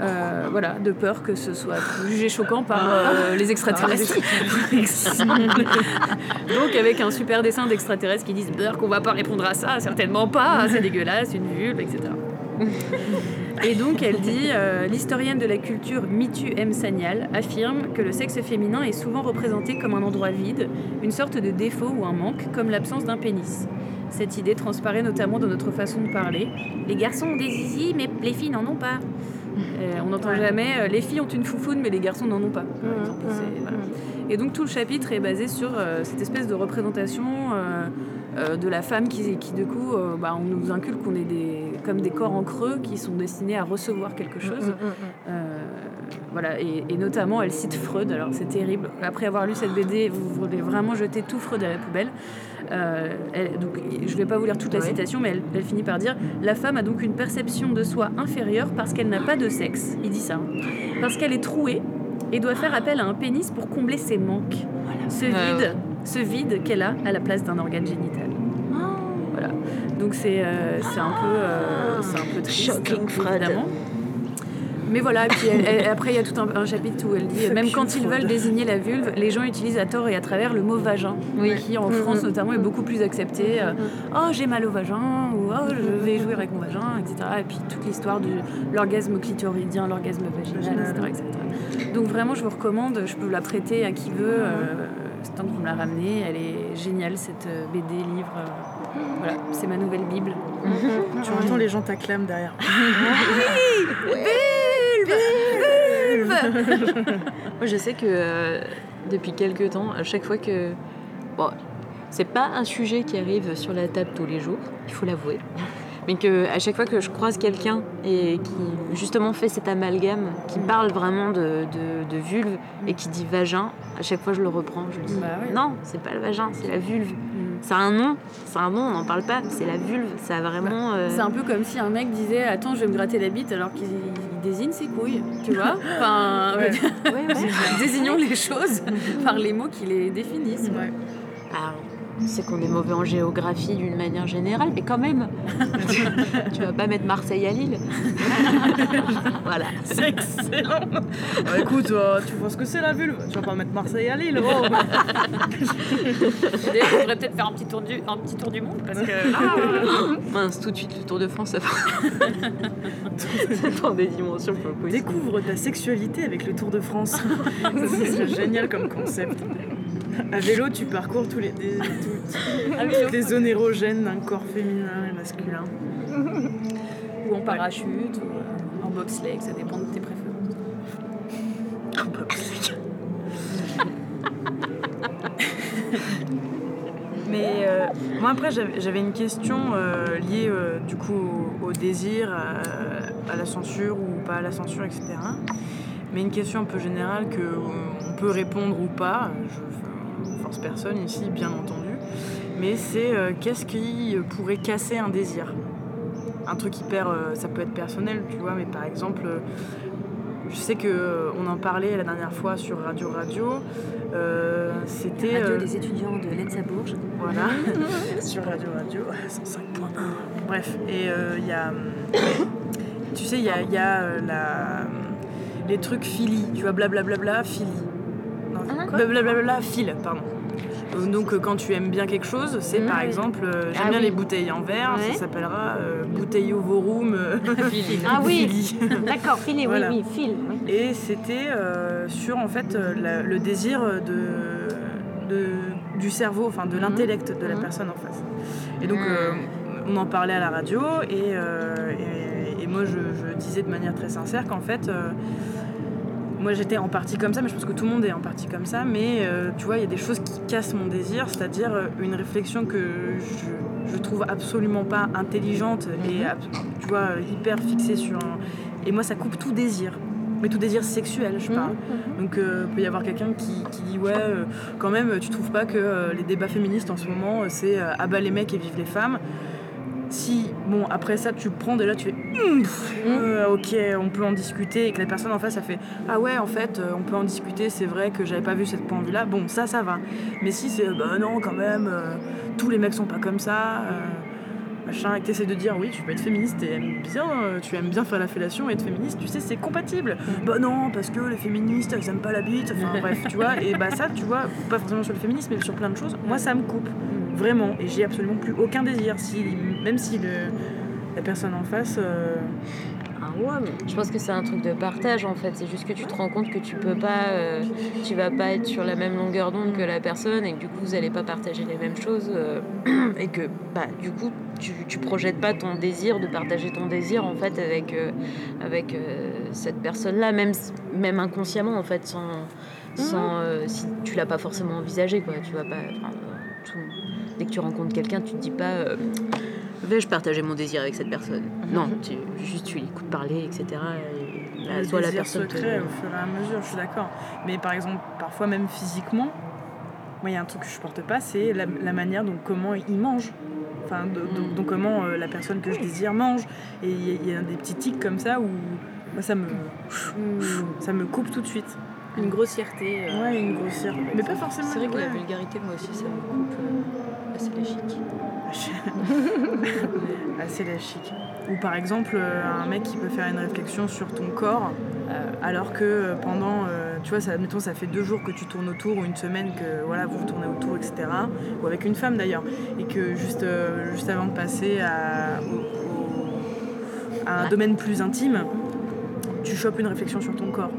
euh, voilà, de peur que ce soit jugé choquant par euh, les extraterrestres. Donc avec un super dessin d'extraterrestres qui disent qu'on va pas répondre à ça, certainement pas, c'est dégueulasse, une vulve, etc. Et donc elle dit euh, l'historienne de la culture Mitu M. Sanyal affirme que le sexe féminin est souvent représenté comme un endroit vide, une sorte de défaut ou un manque, comme l'absence d'un pénis. Cette idée transparaît notamment dans notre façon de parler. Les garçons ont des zizi, mais les filles n'en ont pas. Euh, on n'entend jamais euh, les filles ont une foufoune, mais les garçons n'en ont pas. par exemple. C'est- voilà. Et donc tout le chapitre est basé sur euh, cette espèce de représentation euh, de la femme qui, qui du coup, euh, bah, on nous inculque qu'on est des, comme des corps en creux qui sont destinés à recevoir quelque chose. Euh, voilà, et, et notamment elle cite Freud, alors c'est terrible. Après avoir lu cette BD, vous voulez vraiment jeter tout Freud à la poubelle. Euh, elle- donc, je ne vais pas vous lire toute la Ouais. citation, mais elle, elle finit par dire La femme a donc une perception de soi inférieure parce qu'elle n'a pas de sexe. Il dit ça. hein. Parce qu'elle est trouée et doit faire appel à un pénis pour combler ses manques. Ce vide. Ce vide qu'elle a à la place d'un organe génital. Voilà. Donc c'est euh, c'est un peu euh, c'est un peu triste, Shocking évidemment. Mais voilà, et puis elle- elle- après il y a tout un, un chapitre où elle dit même quand ils veulent désigner la vulve, les gens utilisent à tort et à travers le mot vagin, Oui. qui en France notamment est beaucoup plus accepté. euh, oh j'ai mal au vagin ou oh je vais jouer avec mon vagin, etc. Et puis toute l'histoire de l'orgasme clitoridien, l'orgasme vaginal, etc., etc. Donc vraiment je vous recommande, je peux la prêter à qui veut. euh, c'est tant que vous me la ramenez, elle est géniale cette euh, BD livre. euh, voilà, c'est ma nouvelle bible. Tu entends les gens t'acclament derrière. Moi, je sais que euh, depuis quelques temps, à chaque fois que. Bon, c'est pas un sujet qui arrive sur la table tous les jours, il faut l'avouer. Mais que à chaque fois que je croise quelqu'un et qui justement fait cet amalgame, qui parle vraiment de, de, de vulve et qui dit vagin, à chaque fois je le reprends. Je dis Bah ouais. non, c'est pas le vagin, c'est la vulve. Ça a un nom, a un nom, on n'en parle pas. C'est la vulve, ça a vraiment. euh, C'est un peu comme si un mec disait Attends, je vais me gratter la bite alors qu'il il désigne ses couilles, tu vois Enfin, Ouais. désignons les choses par les mots qui les définissent. Ouais. Alors, c'est qu'on est mauvais en géographie d'une manière générale, mais quand même. tu vas pas mettre Marseille à Lille. voilà. C'est excellent. Bah, écoute, euh, tu vois ce que c'est la vulve Tu vas pas mettre Marseille à Lille. Oh. D'ailleurs, on devrait peut-être faire un petit tour du, un petit tour du monde parce que. Mince, tout de suite, le Tour de France, ça prend, ça prend des dimensions pas possibles. Découvre ta sexualité avec le Tour de France. C'est génial comme concept. À vélo, tu parcours tous les, des, tout- À vélo. toutes les zones érogènes d'un corps féminin et masculin. Ou en parachute, ou euh, en bobsleigh, ça dépend de tes préférences. Mais euh, moi après j'avais une question euh, liée euh, du coup au, au désir, à, à la censure ou pas à la censure, etc. Mais une question un peu générale que euh, on peut répondre ou pas. Je ne force personne ici, bien entendu. Mais c'est euh, qu'est-ce qui pourrait casser un désir? Un truc hyper, euh, ça peut être personnel, tu vois. Mais par exemple, euh, je sais que euh, on en parlait la dernière fois sur Radio Radio. C'était Radio des étudiants de l'ENSA Bourges. voilà, sur Radio Radio 105.1. Bref, et il y a. Tu sais, il y a, il y a, la, les trucs Philly, tu vois, blablabla, Philly. Non, blablabla, fil, pardon. Euh, Donc, euh, quand tu aimes bien quelque chose, c'est par exemple, euh, j'aime Ah bien oui. les bouteilles en verre, Ouais. ça s'appellera euh, Bouteillot Vorum Ah oui, d'accord, filet, Voilà. oui, oui, fil. oui. Et c'était euh, sur en fait la- le désir de, de- du cerveau, enfin de l'intellect de la personne en face. Et donc euh, on en parlait à la radio et, et- et moi je, je disais de manière très sincère qu'en fait moi j'étais en partie comme ça, mais je pense que tout le monde est en partie comme ça, mais euh, tu vois il y a des choses qui cassent mon désir, c'est-à-dire euh, une réflexion que je, je trouve absolument pas intelligente et ab- tu vois hyper fixée sur un... Et moi ça coupe tout désir. Mais tout désir sexuel, je parle. Donc, euh, peut y avoir quelqu'un qui, qui dit Ouais, euh, quand même, tu trouves pas que euh, les débats féministes en ce moment, euh, c'est euh, abat les mecs et vive les femmes Si, bon, après ça, tu prends déjà, tu fais Hum, pff, euh, Ok, on peut en discuter, et que la personne en face, a fait Ah ouais, en fait, euh, on peut en discuter, c'est vrai que j'avais pas vu cette point de vue-là. Bon, ça, ça va. Mais si c'est Bah non, quand même, euh, tous les mecs sont pas comme ça. machin, et que t'essaies de dire oui, tu peux être féministe et aimes bien, tu aimes bien faire la fellation et être féministe, tu sais, c'est compatible. Bah non, parce que les féministes, elles aiment pas la bite, enfin bref, tu vois. Et bah ça, tu vois, pas forcément sur le féminisme, mais sur plein de choses, moi ça me coupe, vraiment. Et j'ai absolument plus aucun désir, si, même si le, la personne en face. euh, Ah ouais, mais je pense que c'est un truc de partage en fait. C'est juste que tu te rends compte que tu peux pas, euh, tu vas pas être sur la même longueur d'onde que la personne et que du coup vous allez pas partager les mêmes choses euh, et que bah du coup tu, tu projettes pas ton désir de partager ton désir en fait avec euh, avec euh, cette personne là même même inconsciemment en fait sans sans euh, si tu l'as pas forcément envisagé quoi. Tu vas pas. euh, tout- dès que tu rencontres quelqu'un, tu te dis pas. euh, Vais-je partager mon désir avec cette personne? Non, tu, juste tu l'écoutes parler, etc. Et là, le soit la personne te- secret au fur et à mesure, je suis d'accord. Mais par exemple, parfois même physiquement, moi il y a un truc que je supporte pas, c'est la, la manière dont comment il mange. Enfin, de- Mm. donc, comment euh, la personne que je désire mange. Et il y, a- il y a des petits tics comme ça où moi, ça me ça me coupe tout de suite. Une grossièreté. euh, Ouais, une grossière. Mais pas forcément. C'est vrai que la vulgarité, moi aussi, ça me coupe euh, assez la chic. assez la chic. Ou par exemple, euh, un mec qui peut faire une réflexion sur ton corps, euh, alors que euh, pendant, tu vois, ça, admettons, ça fait deux jours que tu tournes autour, ou une semaine que voilà, vous tournez autour, etc. Ou avec une femme d'ailleurs, et que juste, juste avant de passer à, au- au- à un domaine plus intime, tu chopes une réflexion sur ton corps.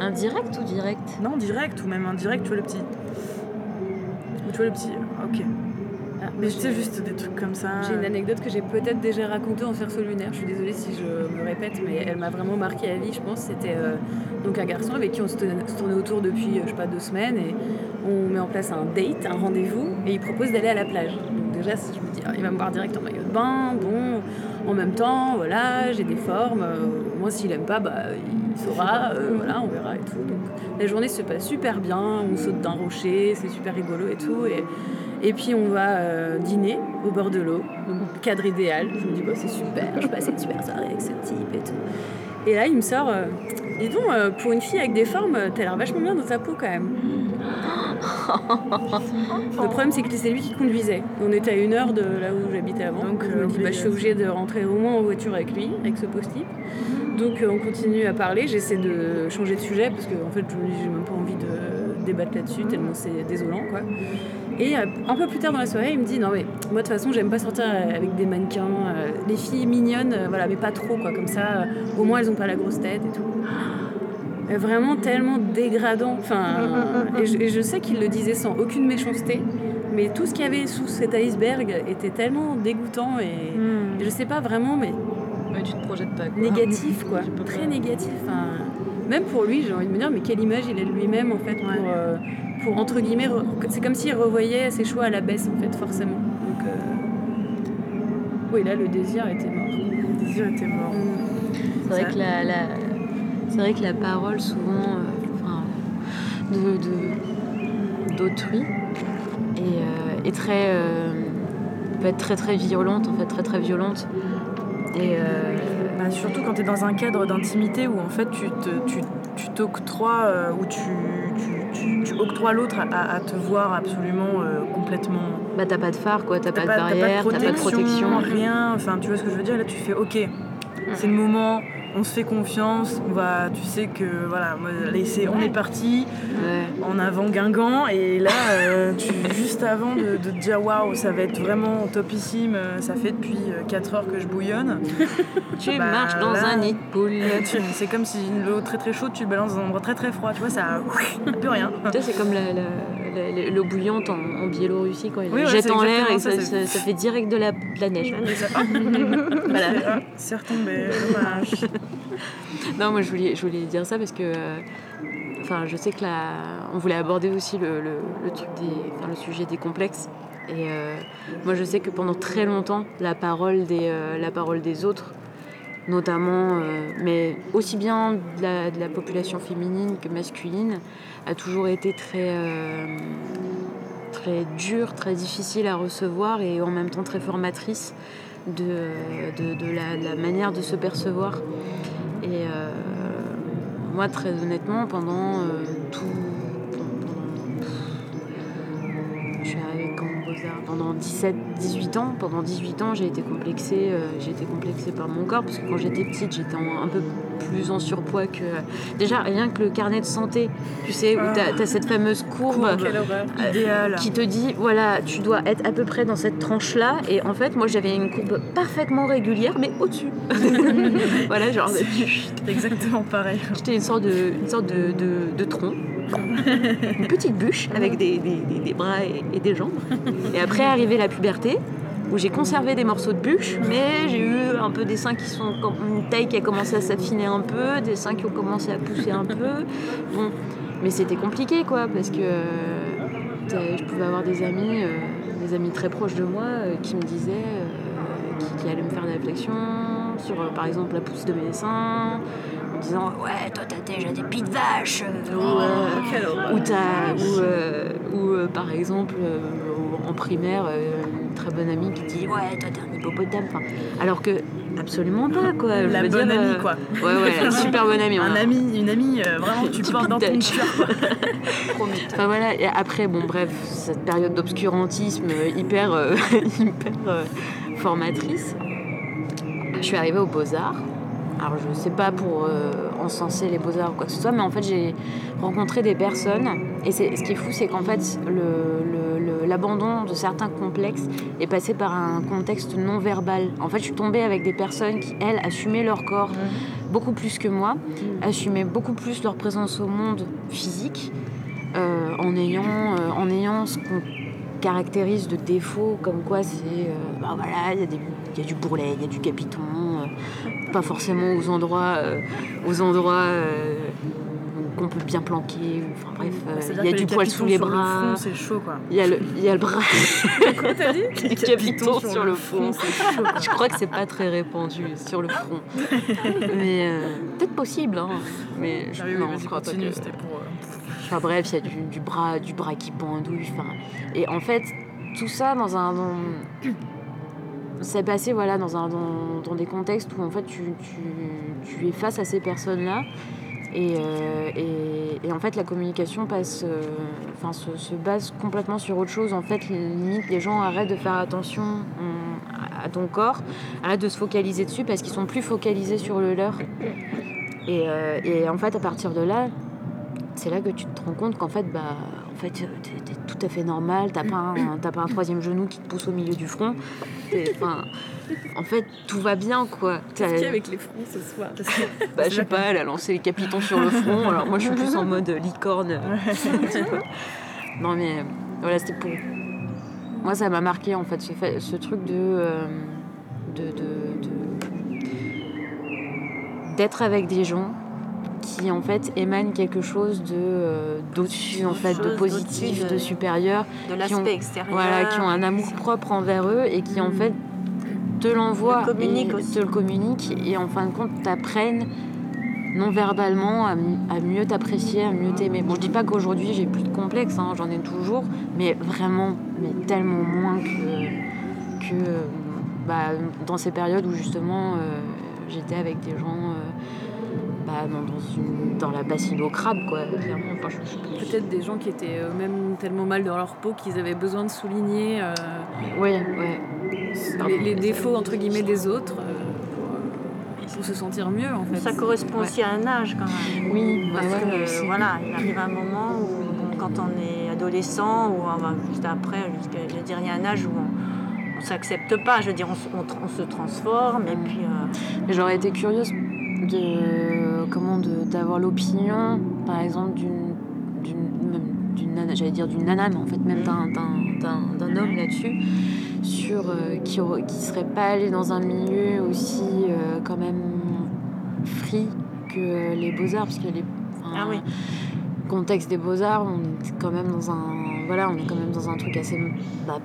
Indirect ou direct? Non, direct, ou même indirect, tu vois le petit. Ou tu vois le petit. Ok. ah, Mais tu sais, j'ai- juste des trucs comme ça. J'ai une anecdote que j'ai peut-être déjà racontée en cerceau lunaire. Je suis désolée si je me répète, mais elle m'a vraiment marqué à vie, je pense. C'était euh, donc un garçon avec qui on se tournait, autour depuis, euh, je sais pas, deux semaines. Et on met en place un date, un rendez-vous, et il propose d'aller à la plage. Donc déjà, je me dis, ah, il va me voir direct en maillot de bain. Bon, en même temps, voilà, j'ai des formes. euh, moi, s'il aime pas, bah, il- il saura, euh, voilà, on verra et tout. Donc, la journée se passe super bien, on saute d'un rocher, c'est super rigolo et tout. Et, et puis on va euh, dîner au bord de l'eau, donc cadre idéal. Je me dis, bah, c'est super, je passe une super soirée avec ce type et tout. Et là, il me sort, euh, dis donc, euh, pour une fille avec des formes, t'as l'air vachement bien dans ta peau quand même. Le problème, c'est que c'est lui qui conduisait. On était à une heure de là où j'habitais avant. Donc, je me dis, bah, je suis obligée de rentrer au moins en voiture avec lui, avec ce post-it. Donc, on continue à parler. J'essaie de changer de sujet parce que, en fait, je me dis, j'ai même pas envie de débattre là-dessus, tellement c'est désolant, quoi. Et euh, un peu plus tard dans la soirée, il me dit, non, mais moi, de toute façon, j'aime pas sortir avec des mannequins. euh, les filles mignonnes, euh, voilà, mais pas trop, quoi. Comme ça, euh, au moins, elles ont pas la grosse tête et tout. Euh, Vraiment tellement dégradant. Enfin, et, je, et je sais qu'il le disait sans aucune méchanceté, mais tout ce qu'il y avait sous cet iceberg était tellement dégoûtant et, et je sais pas vraiment, mais Ouais, tu te projettes pas. quoi. négatif quoi, très pas. négatif. Enfin, même pour lui, j'ai envie de me dire, mais quelle image il a de lui-même en fait pour, euh, pour entre guillemets, re- c'est comme s'il revoyait ses choix à la baisse en fait, forcément. Donc, euh, oui, là le désir était mort. Le désir était mort. C'est vrai, que la, la- c'est vrai que la parole, souvent, euh, enfin, de, d'autrui, est, euh, est très, peut être très très violente, en fait, très très violente. Et euh, Bah, surtout quand tu es dans un cadre d'intimité où en fait tu te, tu, tu t'octroies, euh, où tu, tu, octroies l'autre à, à te voir absolument euh, complètement. bah, t'as pas de phare, quoi, t'as pas, de pas, t'as barrière, t'as pas de protection. rien. Enfin, tu vois ce que je veux dire? Là, tu fais OK, c'est le moment, on se fait confiance, on va, tu sais que voilà, allez, c'est- on est parti. Ouais. en avant Guingamp et là euh, tu, juste avant de, de te dire waouh ça va être vraiment topissime euh, ça fait depuis 4 heures que je bouillonne Tu Bah, marches dans là- un nid de poule. C'est comme si l'eau très très chaude tu le balances dans un endroit très très froid tu vois ça plus rien Tu sais, c'est comme la, la- la- l'eau bouillante en, en Biélorussie quand il Oui, ouais, jette en l'air et ça, ça, c'est- ça- ça fait direct de la, de la neige. Voilà. C'est retombé dommage Non, moi je voulais, je voulais dire ça parce que. euh, Enfin, je sais que là, on voulait aborder aussi le, le- le truc des, enfin, le sujet des complexes. Et euh, moi, je sais que pendant très longtemps, la parole des, euh, la parole des autres, notamment, euh, mais aussi bien de la, population féminine que masculine, a toujours été très, euh, très dure, très difficile à recevoir et en même temps très formatrice de, de, la, manière de se percevoir. Et euh, moi, très honnêtement, pendant tout. je suis arrivée quand Pendant 17-18 ans, pendant 18 ans, j'ai été complexée, euh, j'ai été complexée par mon corps parce que quand j'étais petite, j'étais un peu plus en surpoids que. Déjà, rien que le carnet de santé, tu sais, où tu as, cette fameuse courbe idéal qui te dit voilà, tu dois être à peu près dans cette tranche-là. Et en fait, moi, j'avais une courbe parfaitement régulière, mais au-dessus. voilà, genre, exactement pareil j'étais une sorte de, une sorte de, de- de tronc. Une petite bûche avec des, des- bras et, des jambes. Et après, arrivée la puberté, où j'ai conservé des morceaux de bûche, mais j'ai eu un peu des seins qui sont. une taille qui a commencé à s'affiner un peu, des seins qui ont commencé à pousser un peu. Bon, mais c'était compliqué, quoi, parce que euh, je pouvais avoir des amis, euh, des amis très proches de moi, euh, qui me disaient, euh, qui, allaient me faire des réflexions sur, par exemple, la pousse de mes seins, en disant ouais, toi t'as déjà des pieds de vache, euh, ou, euh, ou, t'as- ou, euh, ou, euh, par exemple en primaire, une très bonne amie qui dit ouais, toi t'es un hippopotame, enfin, alors que absolument pas quoi. Je la veux bonne dire, amie euh, quoi Ouais, ouais, super bonne amie. un a- ami une amie euh, vraiment tu portes dans ton cœur. Enfin voilà, et après, bon bref, cette période d'obscurantisme hyper, euh, hyper formatrice, je suis arrivée aux Beaux-Arts. Alors je sais pas pour euh, encenser les Beaux-Arts ou quoi que ce soit, mais en fait j'ai rencontré des personnes, et ce qui est fou, c'est qu'en fait l'abandon de certains complexes est passé par un contexte non verbal. En fait, je suis tombée avec des personnes qui, elles, assumaient leur corps beaucoup plus que moi, assumaient beaucoup plus leur présence au monde physique, euh, en, ayant, euh, en ayant ce qu'on caractérise de défaut, comme quoi c'est, bah voilà, il y, y a du bourrelet, il y a du capiton, pas forcément aux endroits, euh, aux endroits euh, qu'on peut bien planquer. ou- Enfin bref, euh, C'est-à-dire il y a du poil sous les le bras. front, C'est chaud quoi. Il y a le, il y a le bras. Quoi t'as dit? Les capitons sur le front. chaud. Je crois que c'est pas très répandu sur le front. Mais euh, peut-être possible, hein. Mais je, Ah oui, oui, non, vas-y, je crois pas continue, que. c'était pour. euh, Enfin bref, il y a du, du bras, du bras qui pendouille. Enfin, et en fait, tout ça dans un, dans- c'est passé voilà dans un, dans, dans des contextes où en fait tu, tu, tu es face à ces personnes-là. Et, euh, et, en fait, la communication passe, euh, enfin, se, se base complètement sur autre chose. En fait, limite, les gens arrêtent de faire attention hum, à ton corps, arrêtent de se focaliser dessus parce qu'ils sont plus focalisés sur le leur. Et, euh, et en fait, à partir de là, c'est là que tu te rends compte qu'en fait, bah, en fait, tout à fait normal. T'as pas, un, t'as pas un troisième genou qui te pousse au milieu du front. Enfin, en fait, tout va bien, quoi. Qu'est-ce qu'il y a T'as- avec les fronts ce soir bah, je sais pas, elle a lancé les capitons sur le front. Alors moi, je suis plus en mode licorne. non, mais voilà, c'était pour. Moi, ça m'a marqué en fait, ce, fait- ce truc de. euh, de, de- de- d'être avec des gens qui en fait émanent quelque chose de euh, d'au-dessus en fait de positif de- de supérieur De qui ont- l'aspect extérieur. voilà, qui ont un amour propre envers eux et qui en fait te l'envoient, aussi. te le communiquent et en fin de compte t'apprennent non verbalement à, mieux t'apprécier, à mieux t'aimer. Bon, je dis pas qu'aujourd'hui j'ai plus de complexe, hein, j'en ai toujours, mais vraiment, mais tellement moins que, que euh, bah, dans ces périodes où justement euh, j'étais avec des gens euh, bah, dans, dans une, dans la bassine au crabe, quoi, clairement. Enfin, je- je- Peut-être des gens qui étaient eux-mêmes tellement mal dans leur peau qu'ils avaient besoin de souligner euh, Ouais, ouais. les, les défauts entre guillemets des autres euh, pour, se sentir mieux en fait. Ça correspond Ouais. aussi à un âge quand même. Oui, Parce ouais, que voilà, il arrive un moment où bon, quand on est adolescent ou enfin, juste après, jusqu'à, je veux dire, il y a un âge où on, on s'accepte pas. Je veux dire, on, se- on tra- on se transforme et puis euh, Mais J'aurais été curieuse de comment d'avoir l'opinion, par exemple, d'une d'une j'allais dire d'une nana, mais en fait même d'un d'un- homme là-dessus, sur euh, qui qui serait pas allé dans un milieu aussi euh, quand même free que les beaux arts, parce que les enfin, Ah oui. contexte des beaux arts, on est quand même dans un voilà, on est quand même dans un truc assez bah,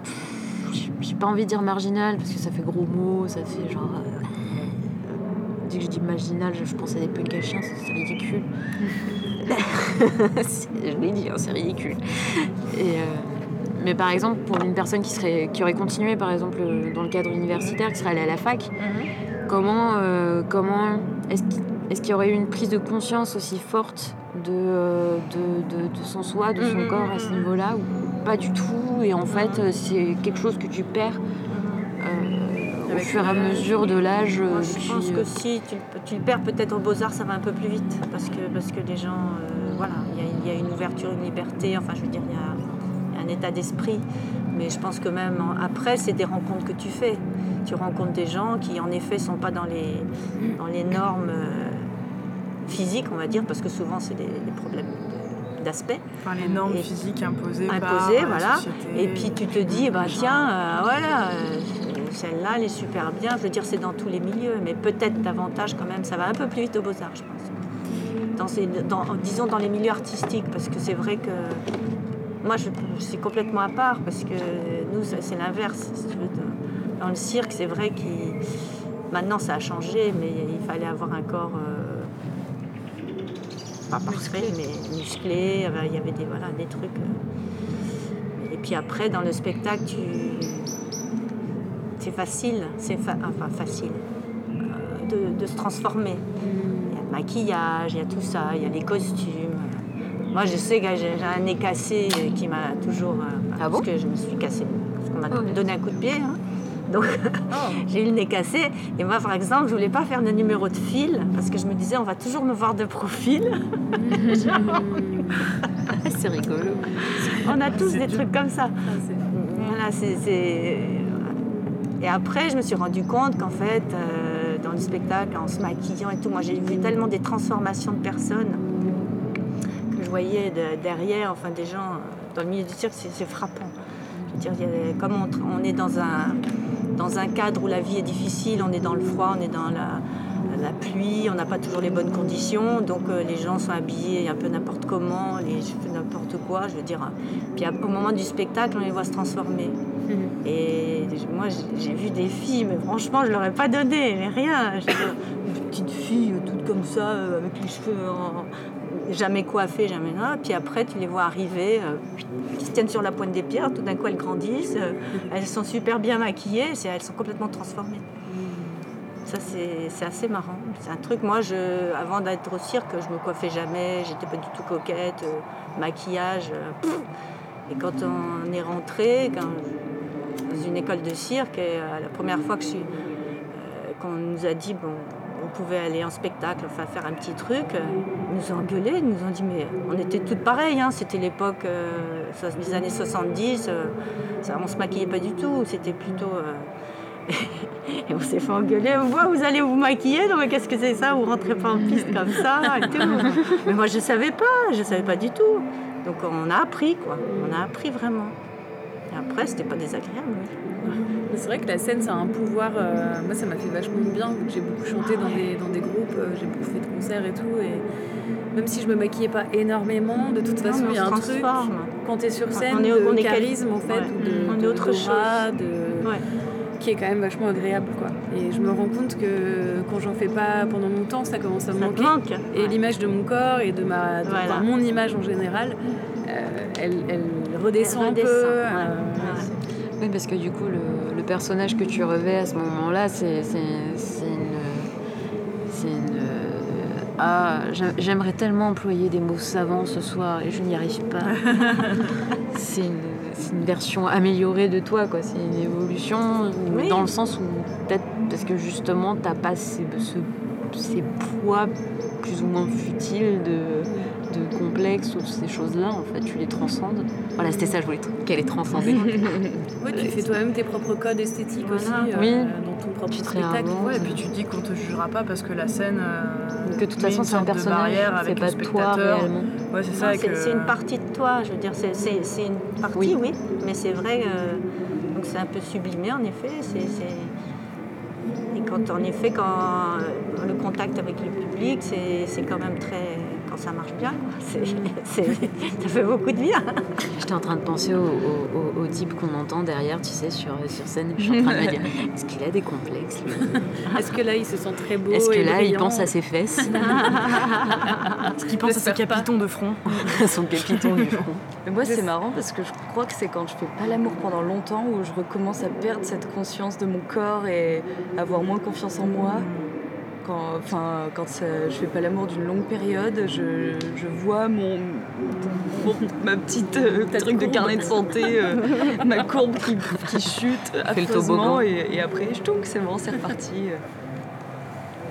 j'ai- j'ai pas envie de dire marginal parce que ça fait gros mot, ça fait genre euh, que je dis marginal, je, je pense à des punks à chiens, c'est ridicule. Je l'ai dit, hein, c'est ridicule. Et, euh, mais par exemple, pour une personne qui, serait, qui aurait continué, par exemple, euh, dans le cadre universitaire, qui serait allée à la fac, comment, euh, comment est-ce qu'il est-ce qu'il y aurait eu une prise de conscience aussi forte de, de, de, de son soi, de son Mhm, corps à ce mhm. niveau-là ou Pas du tout. Et en fait, c'est quelque chose que tu perds euh, au Avec fur et à mesure de l'âge. moi, euh, je puis, pense euh, que si tu, le- tu le perds peut-être aux beaux-arts, ça va un peu plus vite parce que, parce que les gens, euh, voilà, il y, a- il y a une ouverture, une liberté, enfin je veux dire, il y a, il y a un état d'esprit. Mais je pense que même après, c'est des rencontres que tu fais. Tu rencontres des gens qui, en effet, sont pas dans les, dans les normes euh, physiques, on va dire, parce que souvent, c'est des, des problèmes d'aspect. Enfin, les normes Et- physiques imposées, par imposées, la voilà. société. Et puis tu te dis, bah tiens, euh, voilà, euh, celle-là, elle est super bien. Je veux dire, c'est dans tous les milieux, mais peut-être davantage quand même, ça va un peu plus vite aux beaux-arts, je pense. Dans ces, dans, disons dans les milieux artistiques, parce que c'est vrai que moi, je, je suis complètement à part, parce que nous, c'est l'inverse. Dans le cirque, c'est vrai que maintenant, ça a changé, mais il fallait avoir un corps... euh, pas parfait, mais musclé. Il y avait des, voilà, des trucs. euh. Et puis après, dans le spectacle, tu... c'est facile, c'est fa- enfin facile euh, de, de se transformer. Il y a le maquillage, il y a tout ça, il y a les costumes. Moi, je sais que j'ai un nez cassé qui m'a toujours. euh, Ah parce bon? que je me suis cassé. Parce qu'on m'a Oh, mais- donné un coup de pied. hein. Donc, j'ai eu le nez cassé. Et moi, par exemple, je voulais pas faire de numéro de fil parce que je me disais, on va toujours me voir de profil. c'est rigolo. On a tous des trucs comme ça. Voilà, c'est, c'est- Et après, je me suis rendu compte qu'en fait, euh, dans le spectacle, en se maquillant et tout, moi j'ai vu tellement des transformations de personnes que je voyais de- derrière, enfin des gens euh, dans le milieu du cirque, c'est, frappant. Je veux dire, comme on, est dans un, dans un cadre où la vie est difficile, on est dans le froid, on est dans la, pluie, on n'a pas toujours les bonnes conditions, donc euh, les gens sont habillés un peu n'importe comment, les n'importe quoi, je veux dire. Puis au moment du spectacle, on les voit se transformer. Et moi, j'ai- vu des filles, mais franchement, je leur ai pas donné, mais rien. Une petite fille toute comme ça, euh, avec les cheveux en- jamais coiffés, jamais là. Puis après, tu les vois arriver, euh, qui se tiennent sur la pointe des pierres, tout d'un coup, elles grandissent, euh, elles sont super bien maquillées, elles sont complètement transformées. Ça, c'est assez marrant. C'est un truc, moi, je, avant d'être au cirque, je me coiffais jamais, j'étais pas du tout coquette, euh, maquillage. pff. et quand on est rentré, quand, une école de cirque, et, euh, la première fois que je euh, qu'on nous a dit, bon, on pouvait aller en spectacle, enfin faire un petit truc, euh, ils nous ont engueulés, ils nous ont dit, mais on était toutes pareilles, hein, c'était l'époque euh, des années 70, euh, ça, on se maquillait pas du tout, c'était plutôt... et on s'est fait engueuler. Voit, vous allez vous maquiller, mais qu'est-ce que c'est ça Vous rentrez pas en piste comme ça et. Mais moi je savais pas, je savais pas du tout. Donc on a appris quoi, on a appris vraiment. Et après c'était pas désagréable. C'est vrai que la scène, ça a un pouvoir. euh, moi, ça m'a fait vachement bien. vu que J'ai beaucoup chanté dans des, dans des groupes, euh, j'ai beaucoup fait de concerts et tout. Et même si je me maquillais pas énormément, de toute Non, façon, il y a un truc. Quand tu es sur scène, On est- de on est charisme en fait, ouais. ou de, On est de- autre d'aura, de- Ouais. qui est quand même vachement agréable. quoi. Et je me rends compte que quand j'en fais pas pendant longtemps, ça commence à me manquer. manque. Et l'image de mon corps et de ma, de- Voilà. enfin, mon image en général, elle, elle redescend Elle un peu. euh. Oui, parce que du coup, le, le personnage que tu revais à ce moment-là, c'est une. C'est une. euh, Ah, j'a- j'aimerais tellement employer des mots savants ce soir et je n'y arrive pas. c'est une, version améliorée de toi, quoi. C'est une évolution Oui. dans le sens où peut-être parce que justement, t'as pas ces, ce- ces poids plus ou moins futiles de complexes ou ces choses-là. En fait, tu les transcendes. Voilà, c'était ça, je voulais qu'elle est transcendée. Ouais, tu fais toi-même tes propres codes esthétiques Voilà. aussi euh, Oui. dans ton propre Tu spectacle. Ouais, et puis tu dis qu'on te jugera pas parce que la scène. euh, Que de toute façon, c'est un personnage, barrière c'est avec pas le toi spectateur. réellement. Ouais, c'est ça. C'est une partie de toi, je veux dire, c'est- une partie, Oui. oui, mais c'est vrai, euh, donc c'est un peu sublimé en effet. c'est- quand en effet, quand le contact avec le public, c'est quand même très. Quand ça marche bien, c'est- ça fait beaucoup de bien. J'étais en train de penser au, au- au- au type qu'on entend derrière, tu sais, sur, sur scène. Je suis en train de me dire, est-ce qu'il a des complexes Est-ce que là, il se sent très beau Est-ce que et là, il pense à ses fesses, Ce qui pense à ses capitons de front. son capiton du front Mais moi, c'est marrant parce que je crois que c'est quand je fais pas l'amour pendant longtemps où je recommence à perdre cette conscience de mon corps et avoir moins confiance en moi. Quand, enfin, quand ça- je fais pas l'amour d'une longue période, je, je vois mon, mon- ma petite euh, truc de carnet de santé, euh, ma courbe qui, qui chute affreusement toboggan. et, et après, je tombe, c'est bon, c'est reparti.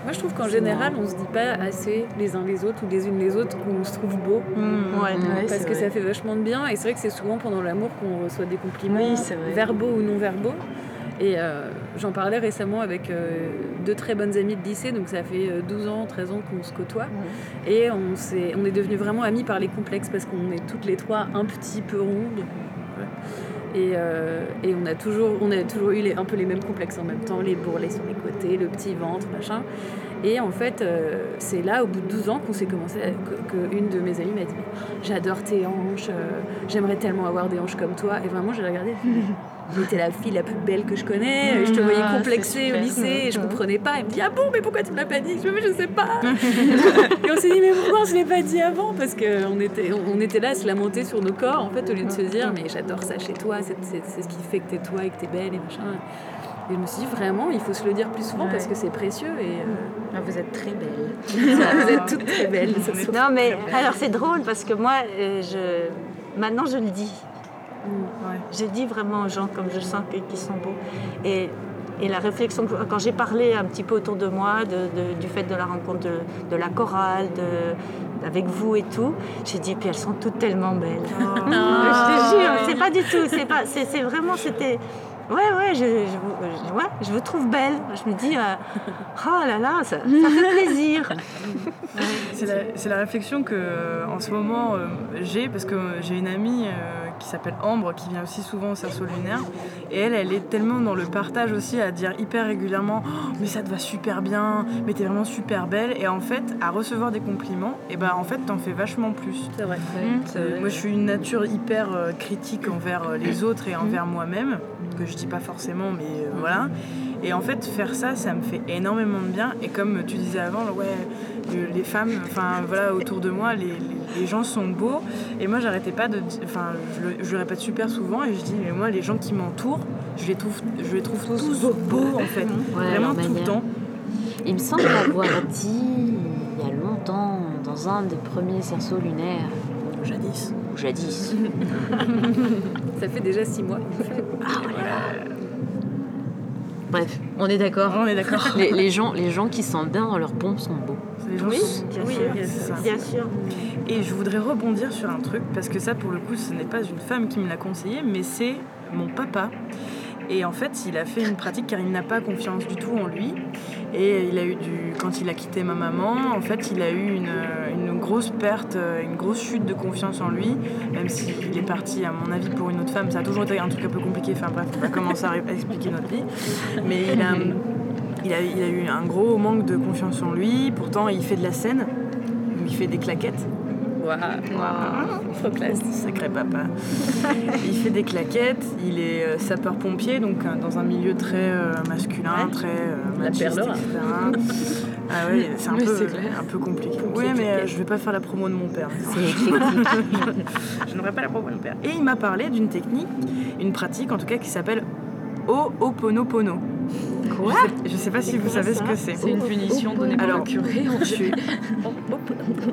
Moi, je trouve qu'en général, on se dit pas assez les uns les autres ou les unes les autres qu'on se trouve beau. Ouais. Ouais, parce que vrai. ça fait vachement de bien. Et c'est vrai que c'est souvent pendant l'amour qu'on reçoit des compliments, Oui, verbaux ou non verbaux. Et euh, j'en parlais récemment avec euh, deux très bonnes amies de lycée, donc ça fait euh, 12 ans, 13 ans qu'on se côtoie. Et on, s'est- on est devenus vraiment amis par les complexes parce qu'on est toutes les trois un petit peu rondes. Et, euh, et on a toujours, on a toujours eu les- un peu les mêmes complexes en même temps, les bourrelets sur les côtés, le petit ventre, machin. Et en fait, euh, c'est là, au bout de 12 ans, qu'on s'est commencé, à- que, de mes amies m'a dit J'adore tes hanches, euh, j'aimerais tellement avoir des hanches comme toi. Et vraiment, j'ai regardé. J'étais la fille la plus belle que je connais, je te voyais Ah, complexée c'est au lycée, et je comprenais pas. Elle me dit Ah bon, mais pourquoi tu me l'as pas dit? Je me Je sais pas. et on s'est dit Mais pourquoi on se l'est pas dit avant? Parce qu'on était, on, était là à se lamenter sur nos corps, en fait, au lieu de se dire Mais j'adore ça chez toi, c'est ce qui fait que t'es toi et que t'es belle et machin. Et je me suis dit Vraiment, il faut se le dire plus souvent parce que c'est précieux et euh, Ah, vous êtes très belle. vous êtes toutes très belles. Non, mais alors c'est drôle parce que moi, euh, je... maintenant je le dis. Je dis vraiment aux gens comme je sens que- qu'ils sont beaux. Et, et la réflexion, quand j'ai parlé un petit peu autour de moi, de- de- du fait de la rencontre de, de la chorale, de, avec vous et tout, j'ai dit, puis elles sont toutes tellement belles. je te jure, c'est pas du tout, c'est pas, c'est, c'est vraiment, c'était. Ouais, ouais, je, je, vous- je- ouais, je vous trouve belle. Je me dis, euh, oh là là, ça, ça fait plaisir. C'est la, c'est la réflexion que euh, en ce moment euh, j'ai parce que j'ai une amie euh, qui s'appelle Ambre, qui vient aussi souvent au cerceau lunaire. Et elle, elle est tellement dans le partage aussi à dire hyper régulièrement Oh, Mais ça te va super bien, mais t'es vraiment super belle. Et en fait, à recevoir des compliments, et ben en fait, t'en fais vachement plus. C'est vrai. Euh, Moi, je suis une nature hyper euh, critique envers euh, les autres et envers moi-même, que je dis pas forcément, mais euh, voilà. Et en fait, faire ça, ça me fait énormément de bien. Et comme tu disais avant, ouais, les femmes, enfin voilà, autour de moi, les, les- les gens sont beaux. Et moi, j'arrêtais pas de, enfin, je le, je le répète super souvent. Et je dis, mais moi, les gens qui m'entourent, je les trouve, je les trouve tous beaux en fait, Ouais, vraiment tout le temps. Il me semble l'avoir dit il y a longtemps, dans un des premiers cerceaux lunaires, Jadis. ou jadis. Ça fait déjà six mois. Bref, on est d'accord. On est d'accord. Les, les gens, les gens qui sentent bien dans leur pompe sont beaux. Les gens Oui, bien oui, sûr. Bien sûr. Et je voudrais rebondir sur un truc, parce que ça, pour le coup, ce n'est pas une femme qui me l'a conseillé, mais c'est mon papa. Et en fait, il a fait une pratique car il n'a pas confiance du tout en lui. Et il a eu du. Quand il a quitté ma maman, en fait, il a eu une, une grosse perte, une grosse chute de confiance en lui. Même s'il est parti, à mon avis, pour une autre femme. Ça a toujours été un truc un peu compliqué. Enfin bref, on va commencer à, à expliquer notre vie. Mais il a, il, a, il a eu un gros manque de confiance en lui. Pourtant, il fait de la scène. Il fait des claquettes. Waouh. Trop classe. Sacré papa. il fait des claquettes, il est euh, sapeur-pompier, donc euh, dans un milieu très euh, masculin, très euh, La machiste, perle rare. etc. Ah ouais, c'est un, Oui, peu, c'est clair. un peu compliqué. Oui, mais euh, je vais pas faire la promo de mon père. Je n'aurais pas la promo de mon père. Et il m'a parlé d'une technique, une pratique en tout cas, qui s'appelle Ho'oponopono. Quoi Je sais pas si vous savez ce que c'est. C'est une punition donnée par Alors, le curé.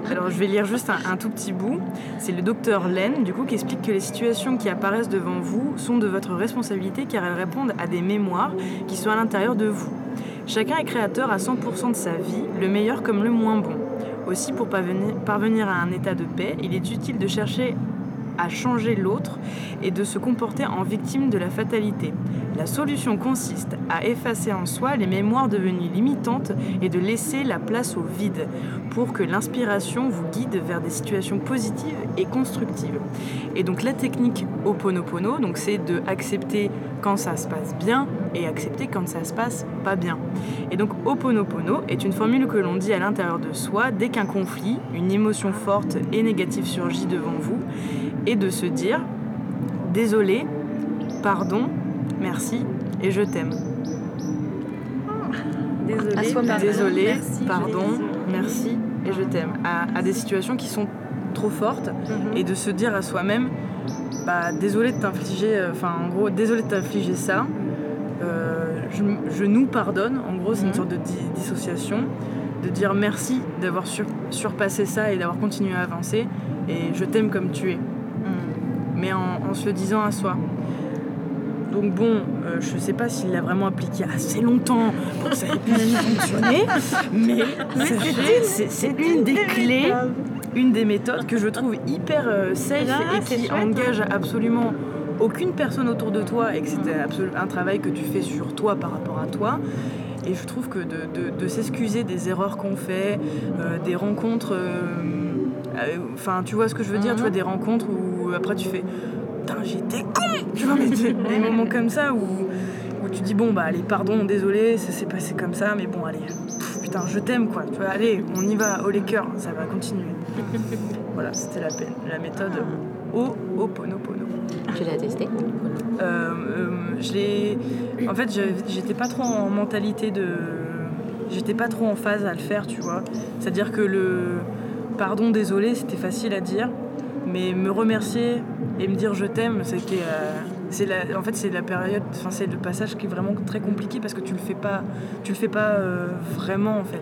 Alors je vais lire juste un, un tout petit bout. C'est le docteur Len, du coup, qui explique que les situations qui apparaissent devant vous sont de votre responsabilité car elles répondent à des mémoires qui sont à l'intérieur de vous. Chacun est créateur à 100% de sa vie, le meilleur comme le moins bon. Aussi, pour parvenir à un état de paix, il est utile de chercher à changer l'autre et de se comporter en victime de la fatalité. La solution consiste à effacer en soi les mémoires devenues limitantes et de laisser la place au vide pour que l'inspiration vous guide vers des situations positives et constructives. Et donc la technique Oponopono, donc c'est de accepter quand ça se passe bien et accepter quand ça se passe pas bien. Et donc Oponopono est une formule que l'on dit à l'intérieur de soi dès qu'un conflit, une émotion forte et négative surgit devant vous et de se dire désolé, pardon, merci et je t'aime. Pardon, Désolé, pardon, merci et je t'aime. À, à des situations qui sont trop fortes et de se dire à soi-même bah désolé de t'infliger, euh, enfin en gros désolé de t'infliger ça. Euh, je, je nous pardonne, en gros c'est une sorte de di- dissociation, de dire merci d'avoir sur- surpassé ça et d'avoir continué à avancer et je t'aime comme tu es. Mais en, en se le disant à soi. Donc bon, euh, je sais pas s'il l'a vraiment appliqué assez longtemps pour que ça ait pu fonctionner, mais c'est une des clés, une des méthodes que je trouve hyper euh, safe et qui engage absolument aucune personne autour de toi et que c'est un travail que tu fais sur toi par rapport à toi. Et je trouve que de, de- de s'excuser des erreurs qu'on fait, euh, des rencontres, euh, enfin tu vois ce que je veux dire, tu vois des rencontres où après tu fais putain j'étais con, tu vois mais des, des moments comme ça où, où tu dis bon bah allez pardon désolé ça s'est passé comme ça mais bon allez pff, putain je t'aime quoi, tu vois allez on y va au les cœurs ça va continuer. voilà c'était la, peine- la méthode Ho'oponopono. Tu l'as testé Euh, euh, je l'ai. En fait, j'étais pas trop en mentalité de. J'étais pas trop en phase à le faire, tu vois. C'est-à-dire que le pardon, désolé, c'était facile à dire, mais me remercier et me dire je t'aime, c'était. euh, c'est la, en fait, c'est la période, enfin, c'est le passage qui est vraiment très compliqué parce que tu le fais pas, tu le fais pas euh, vraiment en fait.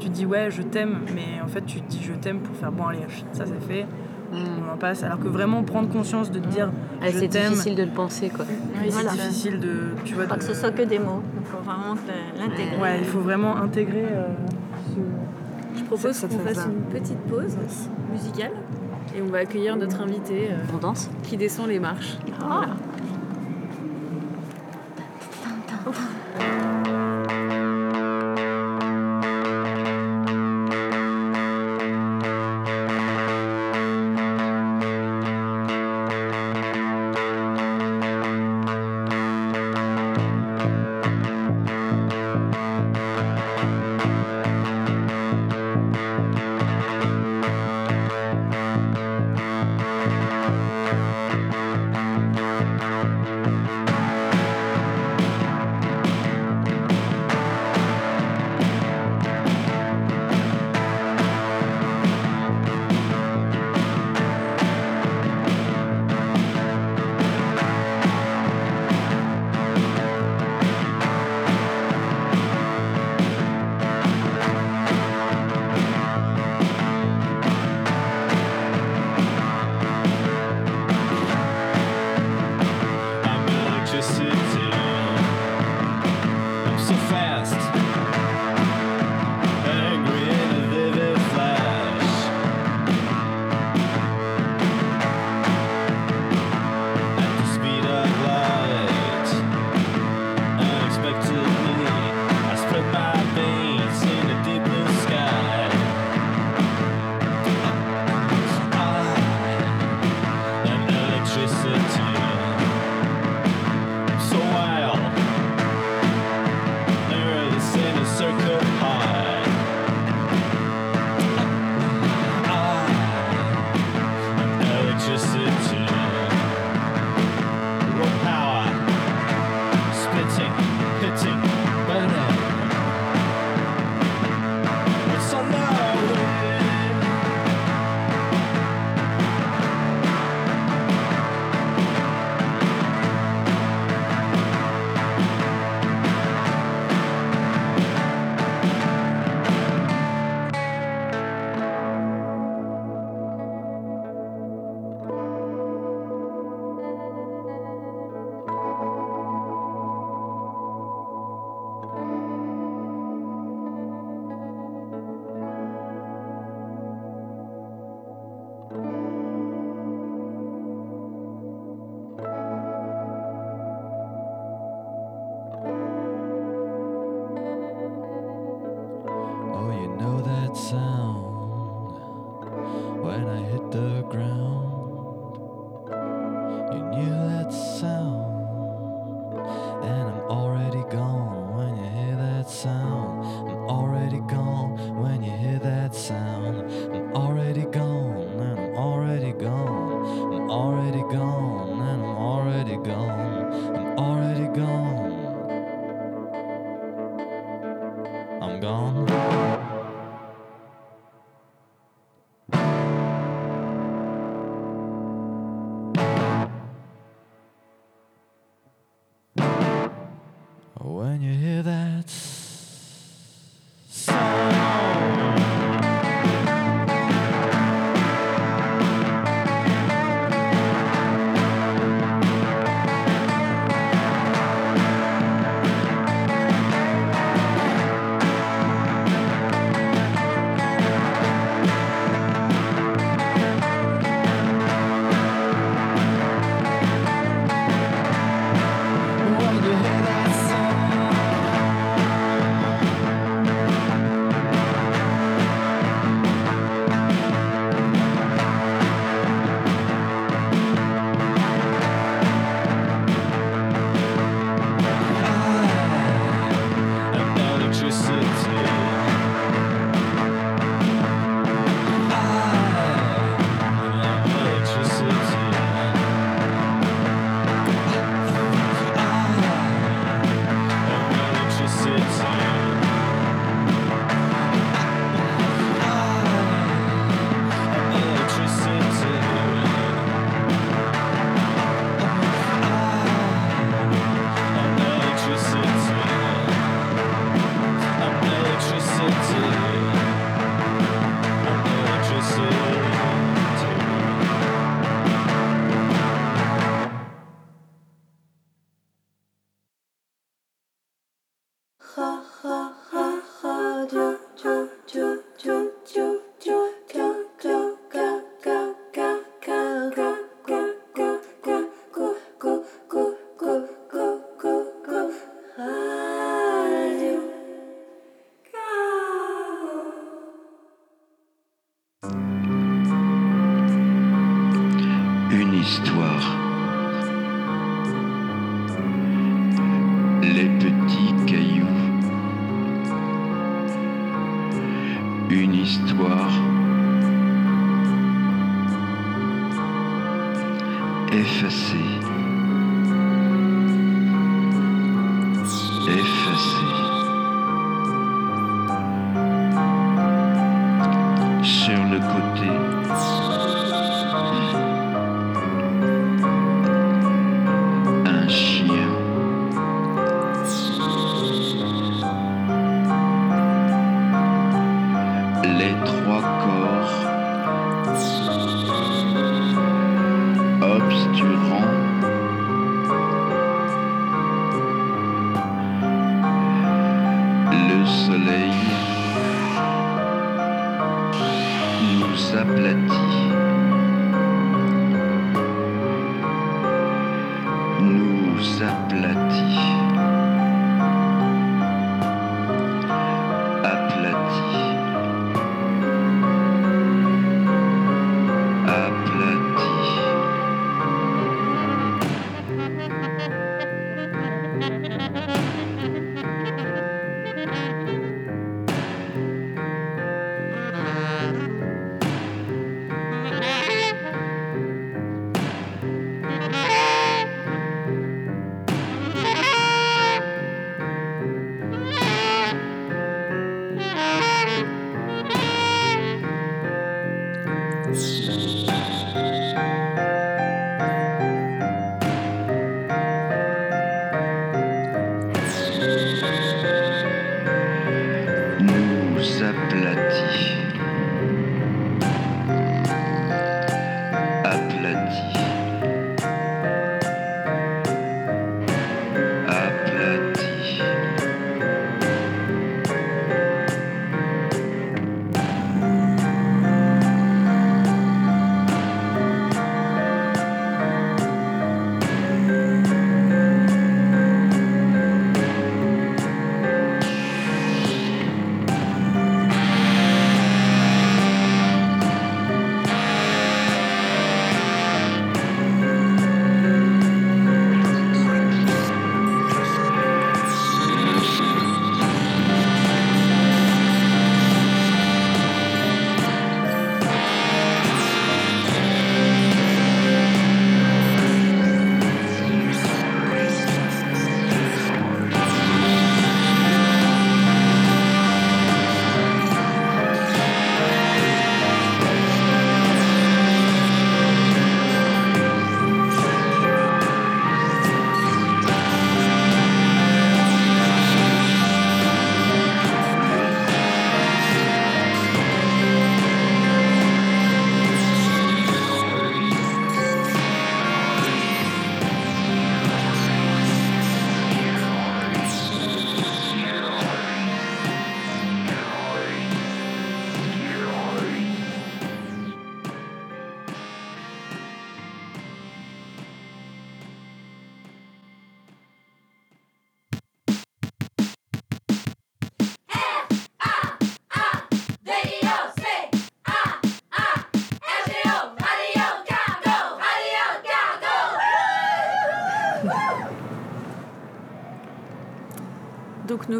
Tu dis ouais, je t'aime, mais en fait, tu te dis je t'aime pour faire bon allez, ça c'est fait, on en passe. Alors que vraiment prendre conscience de te dire Ah, je C'est t'aime, difficile de le penser, quoi. oui, Voilà. c'est difficile de, tu vois, Pas de- que ce soit que des mots. Il faut vraiment l'intégrer. Ouais, il faut vraiment intégrer. euh, Je propose qu'on fasse une petite pause musicale et on va accueillir notre invité euh, On danse qui descend les marches. Ah.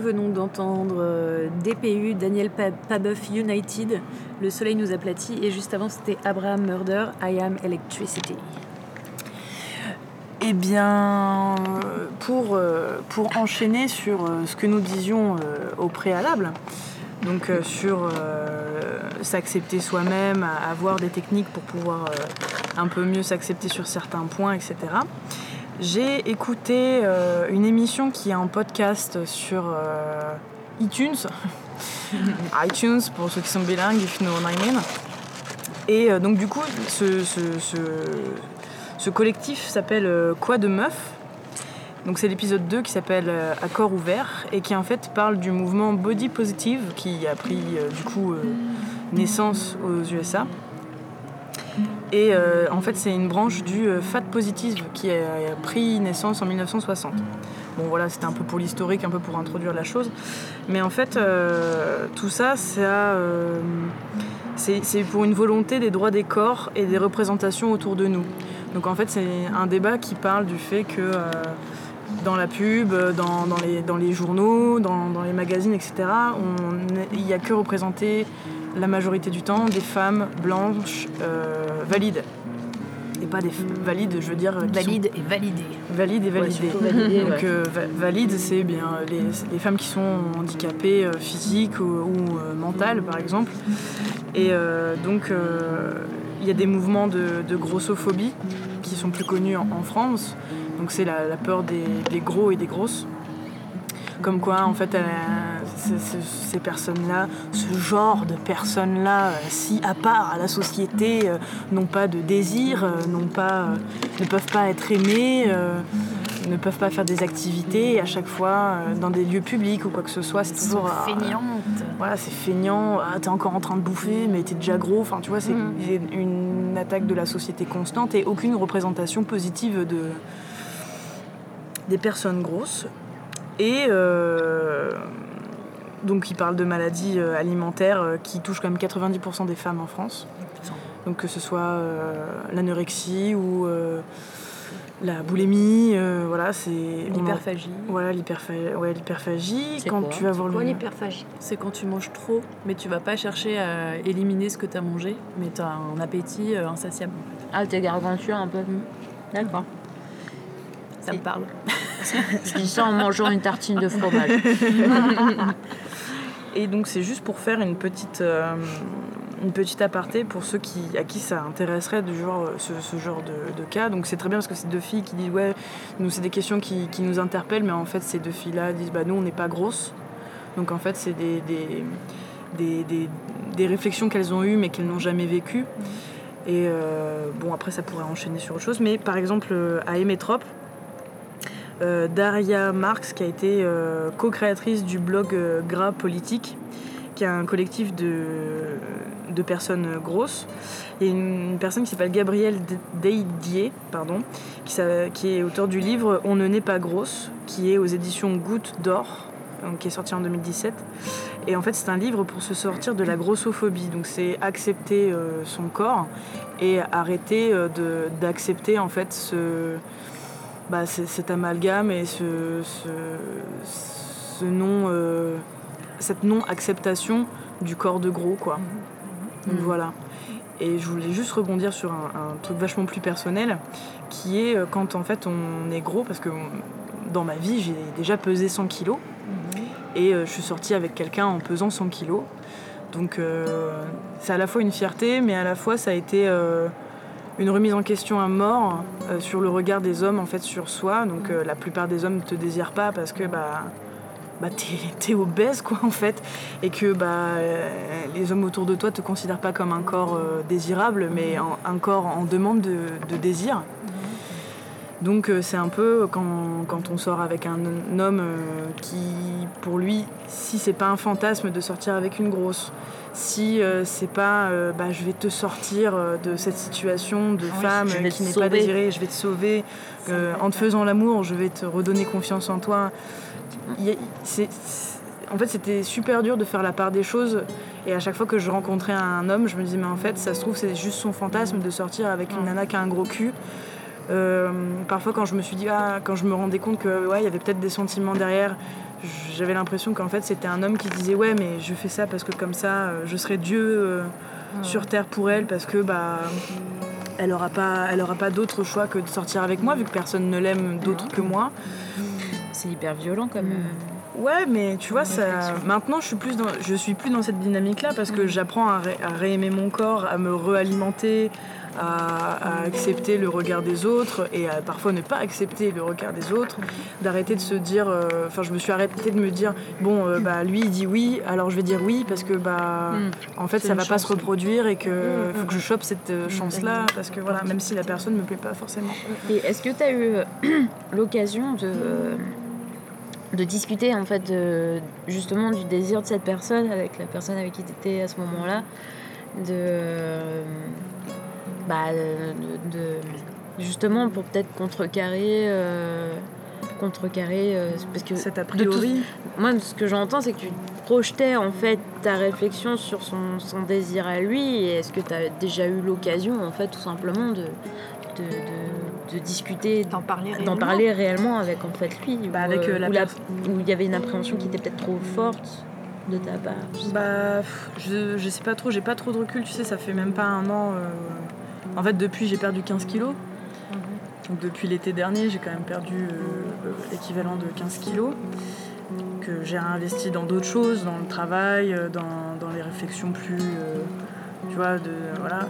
Venons d'entendre euh, DPU, Daniel Pa- Pabeuf United, Le Soleil nous aplatit, et juste avant c'était Abraham Murder, I Am Electricity. Eh bien, pour, euh, pour enchaîner sur euh, ce que nous disions au préalable, donc sur s'accepter soi-même, avoir des techniques pour pouvoir un peu mieux s'accepter sur certains points, etc. J'ai écouté euh, une émission qui est en podcast sur euh, iTunes, iTunes pour ceux qui sont bilingues, if you know what I mean. Et euh, donc du coup, ce, ce- ce- ce collectif s'appelle Quoi de meuf? Donc c'est l'épisode 2 qui s'appelle corps ouvert et qui en fait parle du mouvement Body Positive qui a pris du coup naissance aux USA. Et euh, en fait c'est une branche du euh, Fat Positive qui a, pris naissance en 1960. Bon voilà, c'était un peu pour l'historique, un peu pour introduire la chose. Mais en fait euh, tout ça, c'est pour une volonté des droits des corps et des représentations autour de nous. Donc en fait c'est un débat qui parle du fait que dans la pub, dans, les, journaux, dans, dans les magazines, etc., il n'y a que représenté la majorité du temps des femmes blanches euh, valides. Et pas des valides, je veux dire. qui sont- Valide et validé. Valide et Ouais, validé. surtout validé, Donc ouais. euh, va- valide, c'est bien les, les femmes qui sont handicapées euh, physiques ou, ou, euh, mentales, par exemple. Et euh, donc euh, il y a des mouvements de, de grossophobie qui sont plus connus en, en France. Donc c'est la, la peur des, des gros et des grosses. Comme quoi, en fait, ces personnes-là, ce genre de personnes-là, euh, si à part à la société, euh, n'ont pas de désir, euh, n'ont pas, euh, ne peuvent pas être aimées, euh, ne peuvent pas faire des activités, à chaque fois, euh, dans des lieux publics ou quoi que ce soit, c'est toujours... ah, voilà, c'est feignant, ah, t'es encore en train de bouffer, mais t'es déjà gros. Enfin, tu vois, c'est Mhm. une attaque de la société constante et aucune représentation positive de, des personnes grosses. Et euh, donc, il parle de maladies euh, alimentaires euh, qui touchent quand même 90% des femmes en France. Donc, que ce soit euh, l'anorexie ou euh, la boulimie, euh, voilà, c'est. on L'hyperphagie. Voilà, ouais, l'hyperphagie. C'est Quand quoi tu vas voir le. l'hyperphagie? C'est quand tu manges trop, mais tu vas pas chercher à éliminer ce que tu as mangé, mais tu as un appétit insatiable. Ah, t'es garganture un peu. D'accord. Ça me parle. Je dis ça en mangeant une tartine de fromage. Et donc c'est juste pour faire une petite, euh, une petite aparté pour ceux qui, à qui ça intéresserait du genre, ce, ce genre de, de cas. Donc c'est très bien parce que c'est deux filles qui disent ouais, nous c'est des questions qui, qui nous interpellent, mais en fait ces deux filles-là disent bah nous on n'est pas grosses. Donc en fait c'est des, des, des, des- des réflexions qu'elles ont eues mais qu'elles n'ont jamais vécues. Et euh, bon après ça pourrait enchaîner sur autre chose, mais par exemple euh, à Emetrop, euh, Daria Marx, qui a été euh, co-créatrice du blog euh, Gras Politique, qui est un collectif de, de personnes grosses. Il y a une, personne qui s'appelle Gabrielle Deidier, pardon, qui, qui est auteur du livre On ne naît pas grosse, qui est aux éditions Goutte d'Or, qui est sorti en 2017. Et en fait, c'est un livre pour se sortir de la grossophobie. Donc, c'est accepter euh, son corps et arrêter euh, d'accepter en fait ce, bah, c'est- cet amalgame et ce, ce, ce non, euh, cette non-acceptation du corps de gros, quoi. Donc voilà. Et je voulais juste rebondir sur un, un truc vachement plus personnel, qui est euh, quand en fait on est gros, parce que on- dans ma vie j'ai déjà pesé 100 kilos, et euh, je suis sortie avec quelqu'un en pesant 100 kilos. Donc euh, c'est à la fois une fierté, mais à la fois ça a été une remise en question à mort euh, sur le regard des hommes en fait sur soi. Donc euh, la plupart des hommes ne te désirent pas parce que bah, bah t'es, obèse quoi en fait et que bah euh, les hommes autour de toi te considèrent pas comme un corps désirable mais un corps en demande de, de désir. Donc euh, c'est un peu quand, quand on sort avec un homme euh, qui, pour lui, si c'est pas un fantasme de sortir avec une grosse, si euh, c'est pas euh, bah, je vais te sortir euh, de cette situation de femme qui n'est pas désirée, je vais te sauver, en te faisant l'amour, je vais te redonner confiance en toi. Il en fait, c'était super dur de faire la part des choses. Et à chaque fois que je rencontrais un homme, je me disais, mais en fait, ça se trouve, c'est juste son fantasme de sortir avec une nana qui a un gros cul. Euh, parfois, quand je me suis dit, ah, quand je me rendais compte que ouais, il y avait peut-être des sentiments derrière, j'avais l'impression qu'en fait c'était un homme qui disait ouais, mais je fais ça parce que comme ça, euh, je serai Dieu euh, sur terre pour elle parce que bah elle aura pas, elle aura pas d'autre choix que de sortir avec moi vu que personne ne l'aime d'autre que moi. C'est hyper violent comme. Ouais, mais tu vois, ça, maintenant je suis, plus dans, je suis plus dans cette dynamique-là parce que j'apprends à, ré- à réaimer mon corps, à me réalimenter, à, à accepter le regard des autres et à parfois ne pas accepter le regard des autres, d'arrêter de se dire. euh, Enfin, je me suis arrêtée de me dire, bon, euh, bah lui il dit oui, alors je vais dire oui parce que bah en fait ça va pas se chance. reproduire et que Mm, faut que je chope cette euh, chance-là parce que voilà, même si la personne me plaît pas forcément. Et est-ce que tu as eu l'occasion de, de discuter en fait de, justement du désir de cette personne avec la personne avec qui tu étais à ce moment-là de, bah, de, de- justement pour peut-être contrecarrer euh, contrecarrer euh, parce que Cet a tout- priori. moi ce que j'entends c'est que tu projetais en fait ta réflexion sur son, son désir à lui et est-ce que tu as déjà eu l'occasion en fait tout simplement de, de, de- de discuter D'en parler d'en réellement. parler réellement avec en fait lui Bah, ou, avec, euh, euh, la où il y avait une appréhension qui était peut-être trop forte de ta part je sais pas. Bah, je, je sais pas trop, j'ai pas trop de recul, tu sais, ça fait même pas un an. euh, En fait, depuis, j'ai perdu 15 kilos. Donc, depuis l'été dernier, j'ai quand même perdu euh, l'équivalent de 15 kilos. Que j'ai réinvesti dans d'autres choses, dans le travail, euh, dans, dans les réflexions plus. euh, tu vois, de, voilà,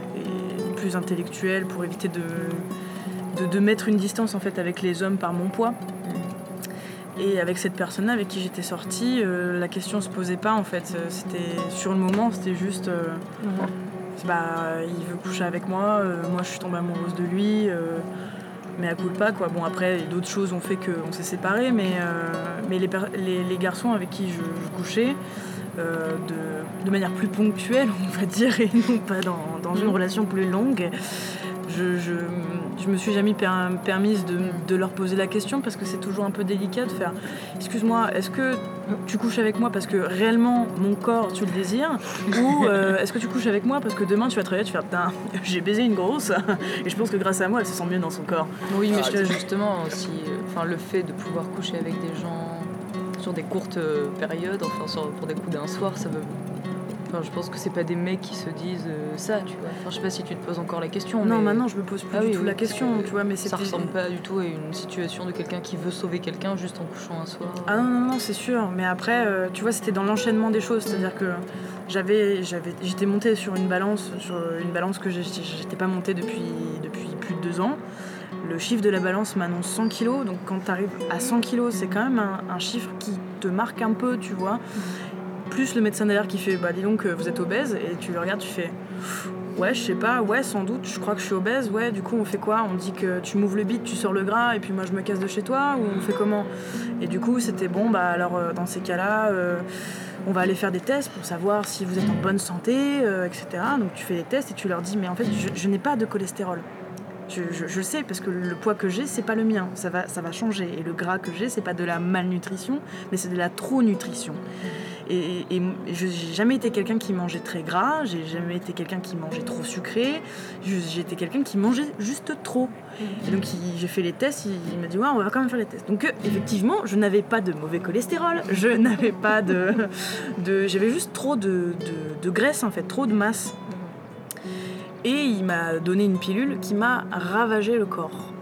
plus intellectuelles pour éviter de, de, mettre une distance en fait avec les hommes par mon poids. Et avec cette personne avec qui j'étais sortie, euh, la question se posait pas en fait. Euh, C'était sur le moment, c'était juste. euh, bah, il veut coucher avec moi, euh, moi je suis tombée amoureuse de lui, euh, mais à coup de pas quoi. Bon après d'autres choses ont fait qu'on s'est séparés, mais, euh, mais les, per- les, les garçons avec qui je, je couchais, euh, de, de manière plus ponctuelle on va dire, et non pas dans, dans une relation plus longue, je, je, je me suis jamais per- permise de, de leur poser la question parce que c'est toujours un peu délicat de faire excuse-moi, est-ce que tu couches avec moi parce que réellement mon corps tu le désires ou euh, est-ce que tu couches avec moi parce que demain tu vas te réveiller tu vas faire putain j'ai baisé une grosse et je pense que grâce à moi elle se sent mieux dans son corps. Oui, mais Ah, justement aussi, euh, enfin le fait de pouvoir coucher avec des gens sur des courtes euh, périodes, enfin sur- pour des coups d'un soir, ça veut. Enfin, je pense que c'est pas des mecs qui se disent euh, ça, tu vois. Enfin, je sais pas si tu te poses encore la question. Non mais- maintenant je me pose plus Ah du oui, tout oui, la question que tu vois mais Ça ressemble pas du tout à une situation de quelqu'un qui veut sauver quelqu'un juste en couchant un soir. Ah non, non, non, c'est sûr. Mais après, euh, tu vois, c'était dans l'enchaînement des choses. C'est-à-dire que j'avais, j'avais, j'étais montée sur une balance, sur une balance que j'étais pas montée depuis, depuis plus de deux ans. Le chiffre de la balance m'annonce 100 kilos. Donc quand tu arrives à 100 kilos, c'est quand même un, un chiffre qui te marque un peu, tu vois. Plus le médecin derrière qui fait, bah dis donc, euh, vous êtes obèse. Et tu le regardes, tu fais, ouais, je sais pas, ouais, sans doute, je crois que je suis obèse. Ouais, du coup, on fait quoi? On dit que tu m'ouvres le bide, tu sors le gras, et puis moi je me casse de chez toi, ou on fait comment? Et du coup, c'était bon, bah alors euh, dans ces cas-là, euh, on va aller faire des tests pour savoir si vous êtes en bonne santé, etc. Donc tu fais des tests et tu leur dis, mais en fait, je, n'ai pas de cholestérol. Je, je- je le sais parce que le poids que j'ai, c'est pas le mien. Ça va, ça va changer. Et le gras que j'ai, c'est pas de la malnutrition, mais c'est de la trop nutrition. Et, je j'ai jamais été quelqu'un qui mangeait très gras, j'ai jamais été quelqu'un qui mangeait trop sucré, été quelqu'un qui mangeait juste trop. Et donc j'ai fait les tests, il, m'a dit ouais on va quand même faire les tests. Donc euh, effectivement je n'avais pas de mauvais cholestérol, je n'avais pas de... j'avais juste trop de graisse en fait, trop de masse. Et il m'a donné une pilule qui m'a ravagé le corps.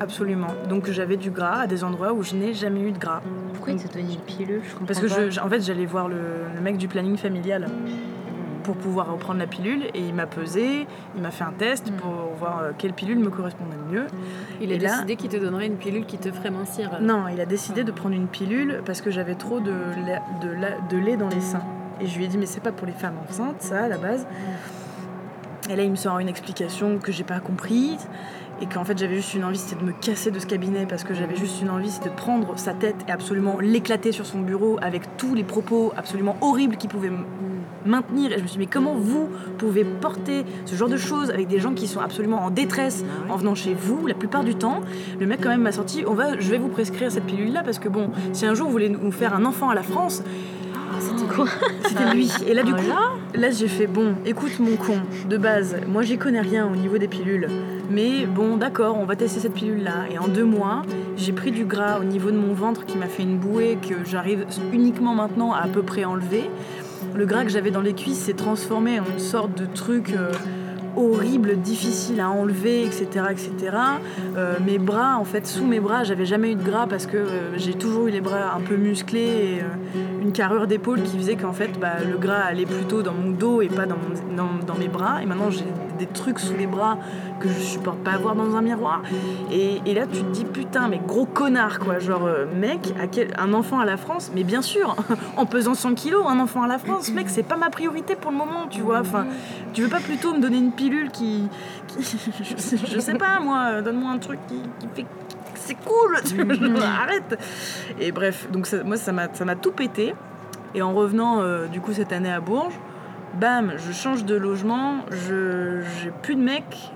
Absolument. Donc j'avais du gras à des endroits où je n'ai jamais eu de gras. pourquoi il t'a donné une pilule je Parce que pas. je, en fait, j'allais voir le, le mec du planning familial pour pouvoir reprendre la pilule et il m'a pesé, il m'a fait un test pour voir euh, quelle pilule me correspondait le mieux. Il a Et là- décidé qu'il te donnerait une pilule qui te ferait mincir. Non, il a décidé de prendre une pilule parce que j'avais trop de, la- de, la- de lait dans les seins. Et je lui ai dit, mais c'est pas pour les femmes enceintes, ça, à la base. Et là, il me sort une explication que j'ai pas comprise. Et qu'en fait, j'avais juste une envie, c'était de me casser de ce cabinet parce que j'avais juste une envie, c'était de prendre sa tête et absolument l'éclater sur son bureau avec tous les propos absolument horribles qu'il pouvait maintenir. Et je me suis dit, mais comment vous pouvez porter ce genre de choses avec des gens qui sont absolument en détresse en venant chez vous la plupart du temps? Le mec, quand même, m'a sorti, on va, je vais vous prescrire cette pilule-là parce que bon, si un jour vous voulez nous faire un enfant à la France, c'était quoi? C'était lui. Et là, du coup, là, j'ai fait bon, écoute mon con, de base, moi j'y connais rien au niveau des pilules. Mais bon, d'accord, on va tester cette pilule-là. Et en deux mois, j'ai pris du gras au niveau de mon ventre qui m'a fait une bouée que j'arrive uniquement maintenant à à peu près enlever. Le gras que j'avais dans les cuisses s'est transformé en une sorte de truc euh, horrible, difficile à enlever, etc. etc. Euh, mes bras, en fait, sous mes bras, j'avais jamais eu de gras parce que euh, j'ai toujours eu les bras un peu musclés et euh, une carrure d'épaule qui faisait qu'en fait, bah, le gras allait plutôt dans mon dos et pas dans, mes bras. Et maintenant, j'ai des trucs sous les bras que je supporte pas voir dans un miroir. Et, là, tu te dis, putain, mais gros connard, quoi. Genre, mec, un enfant à la France, mais bien sûr, en pesant 100 kilos, un enfant à la France, mec, c'est pas ma priorité pour le moment, tu vois. Enfin, tu veux pas plutôt me donner une pilule qui. qui- je, sais, je sais pas, moi, donne-moi un truc qui, qui fait. C'est cool, genre, arrête. Et bref, donc ça- moi, ça m'a ça m'a tout pété. Et en revenant, euh, du coup, cette année à Bourges, bam, je change de logement, je j'ai plus de mec,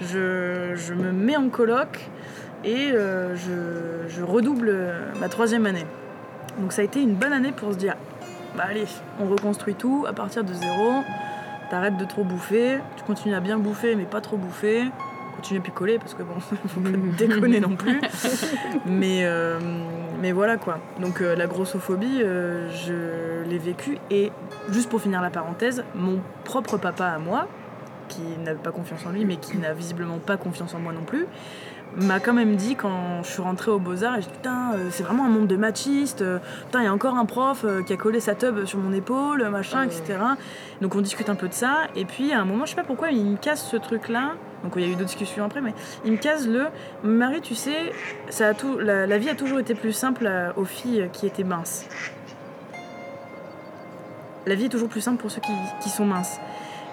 je, je me mets en coloc et euh, je, je redouble euh, ma troisième année. Donc ça a été une bonne année pour se dire, bah allez, on reconstruit tout à partir de zéro, t'arrêtes de trop bouffer, tu continues à bien bouffer mais pas trop bouffer, continue à picoler parce que bon, faut pas déconner non plus. Mais, euh, mais voilà quoi. Donc euh, la grossophobie, euh, je l'ai vécue et juste pour finir la parenthèse, mon propre papa à moi, qui n'avait pas confiance en lui mais qui n'a visiblement pas confiance en moi non plus, m'a quand même dit quand je suis rentrée au Beaux-Arts, dis putain, euh, c'est vraiment un monde de machistes, euh, putain, il y a encore un prof euh, qui a collé sa tub sur mon épaule, machin, etc. Donc on discute un peu de ça, et puis à un moment, je sais pas pourquoi, il me casse ce truc-là. Donc il y a eu d'autres discussions après, mais il me casse le Marie, tu sais, ça a tout, la, la vie a toujours été plus simple aux filles qui étaient minces. La vie est toujours plus simple pour ceux qui, qui sont minces.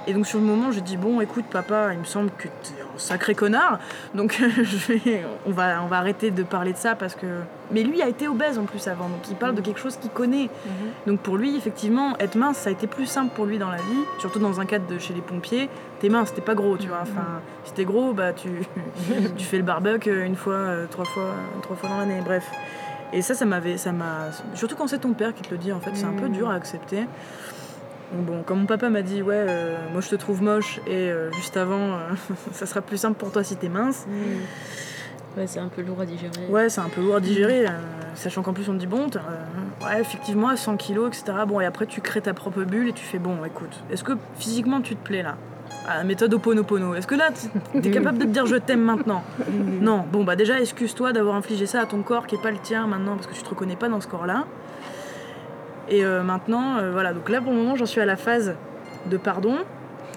Et donc sur le moment, j'ai dit bon, écoute papa, il me semble que t'es un sacré connard, donc je vais, on va, on va arrêter de parler de ça parce que. Mais lui a été obèse en plus avant, donc il parle de quelque chose qu'il connaît. Donc pour lui, effectivement, être mince, ça a été plus simple pour lui dans la vie, surtout dans un cadre de chez les pompiers. T'es mince, t'es pas gros, tu vois. Enfin, si t'es gros, bah tu, tu fais le barbecue une fois, euh, trois fois, trois fois dans l'année. Bref. Et ça, ça m'avait, ça m'a, surtout quand c'est ton père qui te le dit, en fait, c'est un peu dur à accepter. Donc bon, comme mon papa m'a dit, ouais, euh, moi je te trouve moche et euh, juste avant, euh, ça sera plus simple pour toi si t'es mince. Ouais, c'est un peu lourd à digérer. Ouais, c'est un peu lourd à digérer, sachant qu'en plus on te dit, bon, ouais, effectivement, 100 kilos, etc. Bon, et après tu crées ta propre bulle et tu fais, bon, écoute, est-ce que physiquement tu te plais là? Ah, méthode Oponopono. Est-ce que là, t'es capable de te dire je t'aime maintenant? Non. Bon, bah déjà, excuse-toi d'avoir infligé ça à ton corps qui est pas le tien maintenant parce que tu te reconnais pas dans ce corps-là. Et euh, maintenant, euh, voilà. Donc là, pour le moment, j'en suis à la phase de pardon.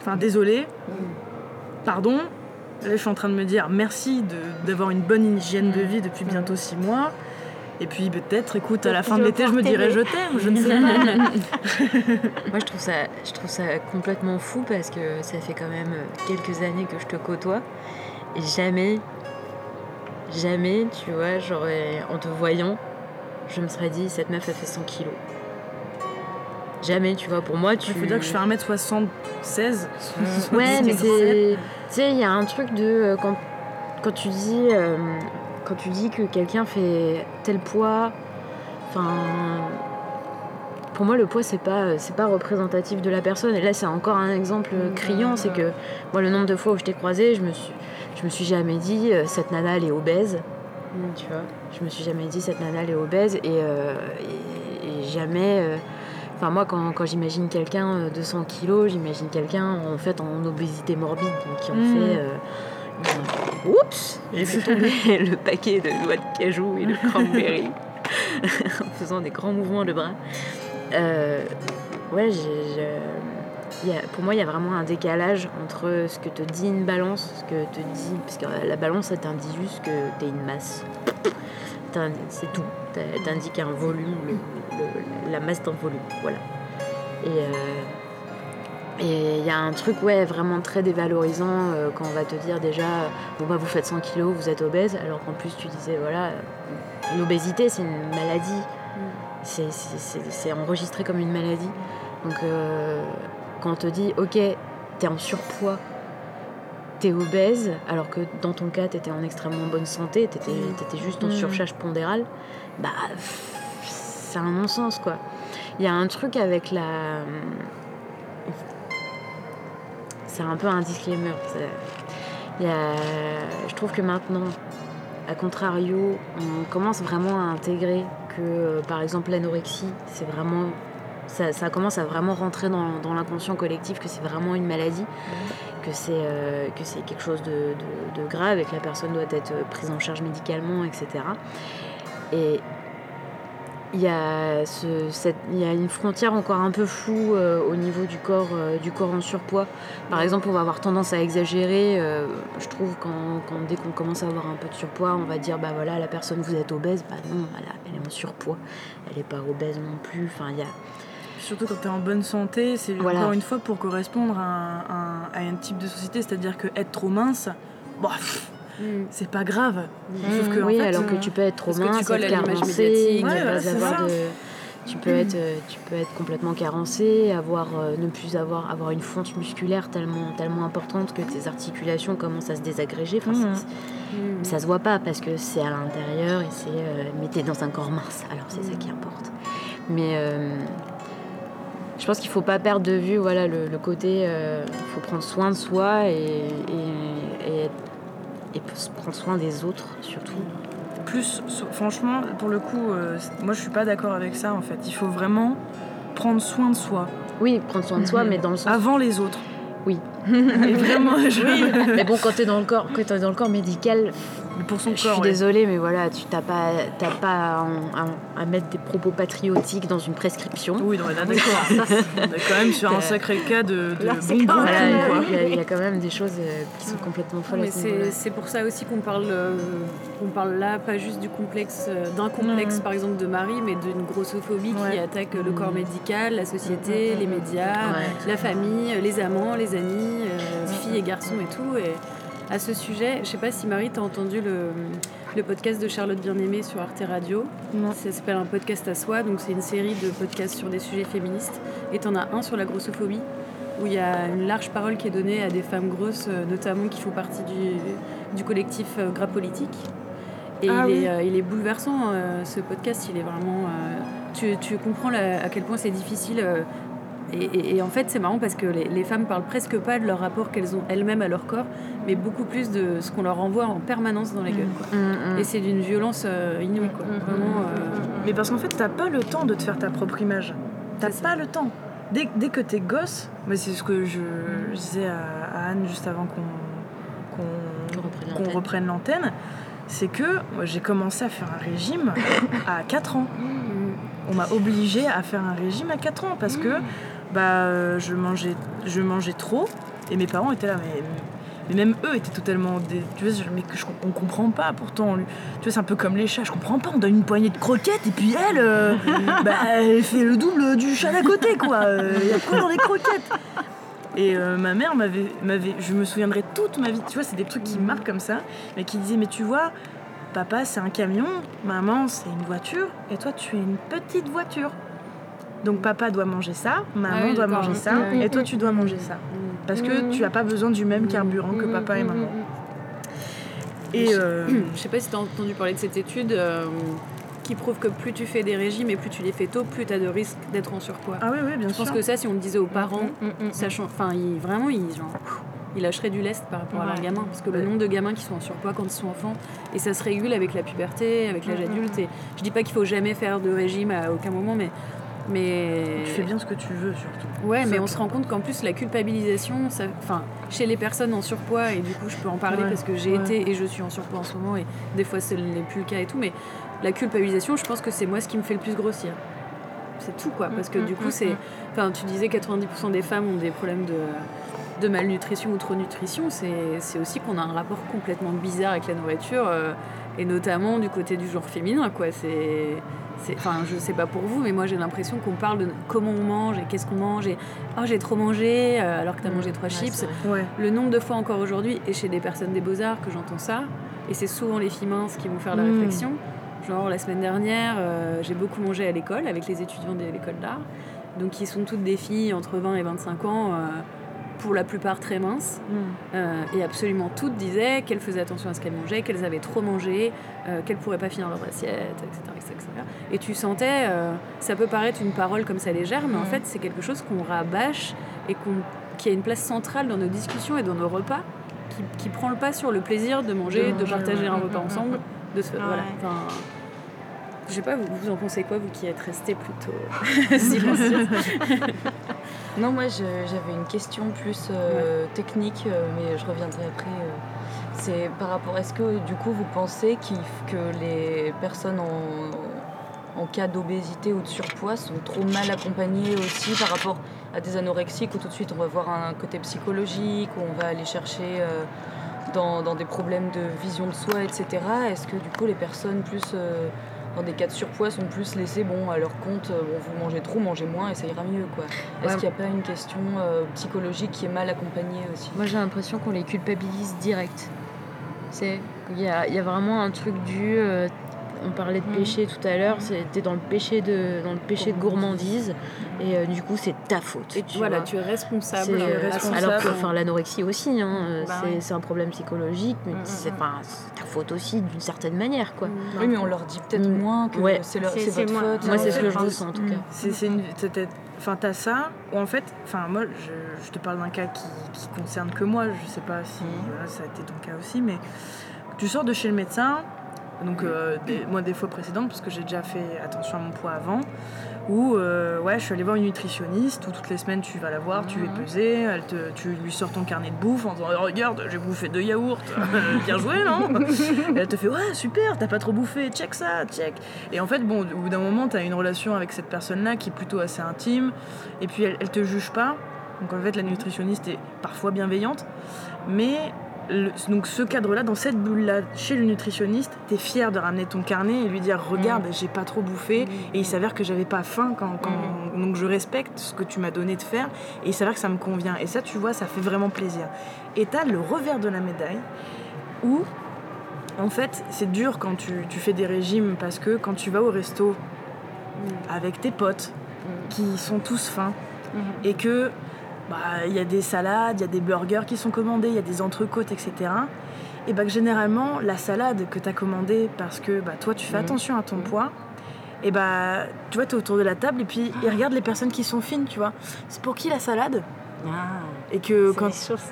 Enfin, désolé. Pardon. Là, je suis en train de me dire merci de- d'avoir une bonne hygiène de vie depuis bientôt six mois. Et puis peut-être, écoute, à la fin de l'été, je me dirai je t'aime, je ne sais pas. Moi, je trouve, ça, je trouve ça complètement fou parce que ça fait quand même quelques années que je te côtoie. Et jamais, jamais, tu vois, j'aurais, en te voyant, je me serais dit, cette meuf, elle fait 100 kilos. Jamais, tu vois, pour moi, tu. Il faut dire que je fais 1m76. Ouais, mais c'est. Tu sais, il y a un truc de. euh, Quand, quand tu dis. euh, quand tu dis que quelqu'un fait tel poids. Enfin. Pour moi, le poids, c'est pas, euh, c'est pas représentatif de la personne. Et là, c'est encore un exemple criant. C'est que, moi, le nombre de fois où je t'ai croisé, je me suis, je me suis jamais dit, cette nana, elle est obèse. Tu vois Je me suis jamais dit, cette nana, elle est obèse. Et, euh, et, et jamais. euh, Enfin, moi, quand, quand j'imagine quelqu'un euh, de 100 kilos, j'imagine quelqu'un en fait en obésité morbide, donc qui en Mm. fait. euh, une- Oups J'ai fait tomber le paquet de noix de cajou et de cranberry en faisant des grands mouvements de bras. Euh, ouais, j'ai- je- il y a- pour moi, il y a vraiment un décalage entre ce que te dit une balance, ce que te dit. Parce que la balance, elle t'indique juste que t'es une masse. C'est tout. T'in- T'indique un volume, le- le- la masse d'un volume. Voilà. Et. euh, et il y a un truc, ouais, vraiment très dévalorisant euh, quand on va te dire déjà, bon bah vous faites 100 kilos, vous êtes obèse, alors qu'en plus tu disais, voilà, euh, l'obésité c'est une maladie, c'est- c'est enregistré comme une maladie. Donc euh, quand on te dit, ok, t'es en surpoids, t'es obèse, alors que dans ton cas t'étais en extrêmement bonne santé, t'étais étais juste en Mm. surcharge pondérale, bah c'est un non-sens quoi. Il y a un truc avec la c'est un peu un disclaimer. je trouve que maintenant, à contrario, on commence vraiment à intégrer que, euh, par exemple, l'anorexie, c'est vraiment. Ça, commence à vraiment rentrer dans, l'inconscient collectif, que c'est vraiment une maladie, que c'est euh, que quelque chose de, de- de grave et que la personne doit être prise en charge médicalement, etc. Et il y, a ce- cette- il y a une frontière encore un peu floue euh, au niveau du corps, euh, du corps en surpoids. Par exemple, on va avoir tendance à exagérer. euh, je trouve quand, quand- dès qu'on commence à avoir un peu de surpoids, on va dire bah voilà la personne vous êtes obèse. Bah non, elle, a- elle est en surpoids. Elle n'est pas obèse non plus. Enfin il y a Surtout quand tu es en bonne santé, c'est Voilà. encore une fois pour correspondre à un, un- à un type de société, c'est-à-dire que être trop mince, bah, pff, c'est pas grave. Sauf que, en oui, fait, alors que euh, tu peux être trop tu mince, colles être carencé, ne Ouais, pas avoir ça. de- Tu peux, être, euh, tu peux être complètement carencé, avoir, euh, ne plus avoir, avoir une fonte musculaire tellement, tellement importante que tes articulations commencent à se désagréger. Enfin, c'est- Ça se voit pas parce que c'est à l'intérieur et c'est. euh, mais t'es dans un corps mince, alors c'est ça qui importe. Mais euh, je pense qu'il faut pas perdre de vue voilà, le, le côté. Il faut prendre soin de soi et, et, et, et prendre soin des autres surtout. plus, franchement, pour le coup, euh, moi je suis pas d'accord avec ça en fait. Il faut vraiment prendre soin de soi. Oui, prendre soin de soi, mais dans le sens. Avant les autres. Oui. Et vraiment, je- mais bon, quand t'es dans le corps, quand t'es dans le corps médical, pour son je corps, suis ouais. désolée, mais voilà, tu t'as pas, t'as pas à, à- à mettre des propos patriotiques dans une prescription. Oui, non, mais là, d'accord. On est quand même sur un sacré cas de, Là, bon. Il y, a- il y a quand même des choses euh, qui sont complètement folles. Mais c'est c'est pour ça aussi qu'on parle, euh, qu'on parle là, pas juste du complexe, euh, d'un complexe par exemple de Marie, mais d'une grossophobie qui attaque le corps médical, la société, les médias, Ouais. la famille, les amants, les amis, euh, filles et garçons et tout. Et à ce sujet, je sais pas si Marie, t'as entendu le, le podcast de Charlotte Bien-Aimée sur Arte Radio. Ça s'appelle Un podcast à soi, donc c'est une série de podcasts sur des sujets féministes. Et t'en as un sur la grossophobie où il y a une large parole qui est donnée à des femmes grosses, euh, notamment qui font partie du, du collectif euh, Gras Politique. Et Ah il, oui. est, euh, il est bouleversant, euh, ce podcast, il est vraiment... euh, tu, tu comprends la- à quel point c'est difficile. Et, et- et en fait, c'est marrant parce que les, les femmes parlent presque pas de leur rapport qu'elles ont elles-mêmes à leur corps, mais beaucoup plus de ce qu'on leur envoie en permanence dans la gueule. quoi. Mm, mm. Et c'est d'une violence euh, inouïe. Quoi. Vraiment, euh, Mais parce qu'en fait, t'as pas le temps de te faire ta propre image. T'as ça. pas le temps. Dès, dès que t'es gosse, mais c'est ce que je, je disais à, à Anne juste avant qu'on qu'on- Qu'on reprenne l'antenne. c'est que moi, j'ai commencé à faire un régime à 4 ans. On m'a obligé à faire un régime à 4 ans parce que bah, euh, je, mangeais, je mangeais trop et mes parents étaient là. Mais, mais même eux étaient totalement. Dé... Tu vois, mais je, on comprend pas pourtant. Tu vois, c'est un peu comme les chats, je comprends pas. On donne une poignée de croquettes et puis elle, euh, bah, elle fait le double du chat d'à côté quoi. Il y a quoi dans les croquettes? Et euh, ma mère m'avait, m'avait, je me souviendrai toute ma vie, tu vois, c'est des trucs qui me marquent comme ça, mais qui disait, mais tu vois, papa c'est un camion, maman c'est une voiture, et toi tu es une petite voiture. Donc papa doit manger ça, maman Ah oui, doit manger ça, Mm, et toi tu dois manger ça. Parce que tu n'as pas besoin du même carburant que papa et maman. Et euh, Je sais pas si tu as entendu parler de cette étude euh, qui prouve que plus tu fais des régimes et plus tu les fais tôt, plus tu as de risques d'être en surpoids. ah oui, oui, bien Je sûr. pense que ça, si on le disait aux parents, sachant, enfin, ils, vraiment, ils, genre, ils lâcheraient du lest par rapport à leurs gamins. Parce que le nombre de gamins qui sont en surpoids quand ils sont enfants, et ça se régule avec la puberté, avec l'âge adulte. Et je dis pas qu'il faut jamais faire de régime à aucun moment, mais. Mais... Tu fais bien ce que tu veux surtout. Ouais, mais on se rend compte qu'en plus la culpabilisation, ça, enfin, chez les personnes en surpoids, et du coup je peux en parler Ouais, parce que j'ai ouais. été et je suis en surpoids en ce moment, et des fois ce n'est plus le cas et tout, mais la culpabilisation, je pense que c'est moi ce qui me fait le plus grossir. C'est tout quoi, parce que Mm, du coup c'est, enfin tu disais 90% des femmes ont des problèmes de, de malnutrition ou trop nutrition, c'est aussi qu'on a un rapport complètement bizarre avec la nourriture, euh, et notamment du côté du genre féminin quoi, c'est- Enfin, je sais pas pour vous, mais moi j'ai l'impression qu'on parle de comment on mange et qu'est-ce qu'on mange et oh j'ai trop mangé euh, alors que t'as mangé trois chips. Ouais. Le nombre de fois encore aujourd'hui, et chez des personnes des beaux-arts que j'entends ça, et c'est souvent les filles minces qui vont faire la Mm. réflexion. Genre la semaine dernière, euh, j'ai beaucoup mangé à l'école avec les étudiants de l'école d'art, donc qui sont toutes des filles entre 20 et 25 ans, euh, pour la plupart très minces, euh, et absolument toutes disaient qu'elles faisaient attention à ce qu'elles mangeaient, qu'elles avaient trop mangé, euh, qu'elles pourraient pas finir leur assiette, etc. etc., etc. Et tu sentais, euh, ça peut paraître une parole comme ça légère, mais en fait c'est quelque chose qu'on rabâche et qu'on, qui a une place centrale dans nos discussions et dans nos repas, qui, qui prend le pas sur le plaisir de manger, De partager un repas ensemble, de se, Ouais. voilà. Enfin, je sais pas, vous, vous en pensez quoi, vous qui êtes resté plutôt silencieux? Non, moi j'avais une question plus euh, technique, euh, mais je reviendrai après. euh. C'est par rapport, est-ce que du coup vous pensez que les personnes en, en cas d'obésité ou de surpoids sont trop mal accompagnées aussi par rapport à des anorexiques où tout de suite on va voir un côté psychologique, où on va aller chercher euh, dans, dans des problèmes de vision de soi, etc. Est-ce que du coup les personnes plus euh, dans des cas de surpoids sont plus laissées bon, à leur compte, euh, bon, vous mangez trop, mangez moins et ça ira mieux quoi. Est-ce qu'il n'y a pas une question euh, psychologique qui est mal accompagnée aussi? Moi j'ai l'impression qu'on les culpabilise direct. C'est il y a, il y a vraiment un truc du euh, on parlait de péché tout à l'heure, c'était dans le péché de dans le péché de gourmandise et euh, du coup c'est ta faute. Et tu voilà, vois. tu es responsable. Euh, responsable. alors que enfin, l'anorexie aussi, hein, euh, Bah c'est, ouais. un problème psychologique, mais Mm, c'est, mm, c'est ta faute aussi d'une certaine manière. Quoi. Oui, mais on leur dit peut-être Mm. moins que Ouais. c'est, leur- C'est- votre moi. faute. Moi, c'est ce que je ressens en tout cas. C'est, une, enfin, t'as ça, ou en fait, enfin, moi, je, je te parle d'un cas qui, qui concerne que moi, je sais pas si voilà, ça a été ton cas aussi, mais tu sors de chez le médecin, donc euh, des, moi des fois précédentes, parce que j'ai déjà fait attention à mon poids avant, où euh, ouais, je suis allée voir une nutritionniste, où toutes les semaines tu vas la voir, tu es pesé, elle te, tu lui sors ton carnet de bouffe en disant Regarde, j'ai bouffé deux yaourts, bien joué, non? Et Elle te fait Ouais, super, t'as pas trop bouffé, check ça, check. Et en fait, bon, au bout d'un moment, tu as une relation avec cette personne-là qui est plutôt assez intime, et puis elle, elle te juge pas. Donc en fait, la nutritionniste est parfois bienveillante, mais le- donc ce cadre-là, dans cette bulle-là, chez le nutritionniste, t'es fier de ramener ton carnet et lui dire Regarde, j'ai pas trop bouffé, et il s'avère que j'avais pas faim quand, quand- donc je respecte ce que tu m'as donné de faire, et il s'avère que ça me convient. Et ça, tu vois, ça fait vraiment plaisir. Et t'as le revers de la médaille où en fait, c'est dur quand tu, tu fais des régimes parce que quand tu vas au resto avec tes potes qui sont tous fins et que bah, il y a des salades, il y a des burgers qui sont commandés, il y a des entrecôtes, etc. Et bah que généralement, la salade que tu as commandée parce que bah, toi tu fais attention à ton poids, et bah tu vois, tu es autour de la table et puis ils regardent les personnes qui sont fines, tu vois. C'est pour qui la salade? Ah, Et que quand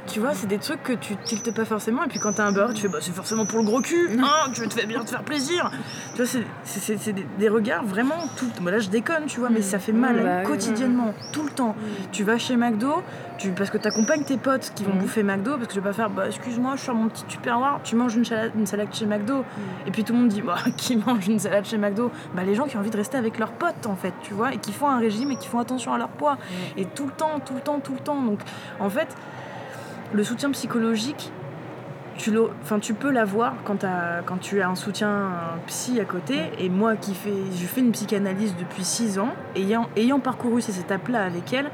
tu vois, c'est des trucs que tu tiltes pas forcément. Et puis quand t'as un burger, tu fais bah, c'est forcément pour le gros cul. Ah, tu veux te faire bien te faire plaisir. Tu vois, c'est- c'est c'est- c'est des, des regards vraiment tout. Moi là, je déconne, tu vois, mais ça fait mal Bah quotidiennement, tout le temps. Tu vas chez McDo, tu, parce que t'accompagnes tes potes qui vont bouffer McDo, parce que je vais pas faire bah excuse-moi, je suis sur mon petit tupperware, tu manges une salade, une salade chez McDo. Et puis tout le monde dit bah qui mange une salade chez McDo? Bah les gens qui ont envie de rester avec leurs potes en fait, tu vois, et qui font un régime et qui font attention à leur poids. Et tout le temps, tout le temps, tout le temps. Donc en fait, le soutien psychologique, tu, enfin, tu peux l'avoir quand, quand tu as un soutien un psy à côté. Et moi qui fais, je fais une psychanalyse depuis 6 ans, ayant, ayant parcouru ces étapes-là avec elle,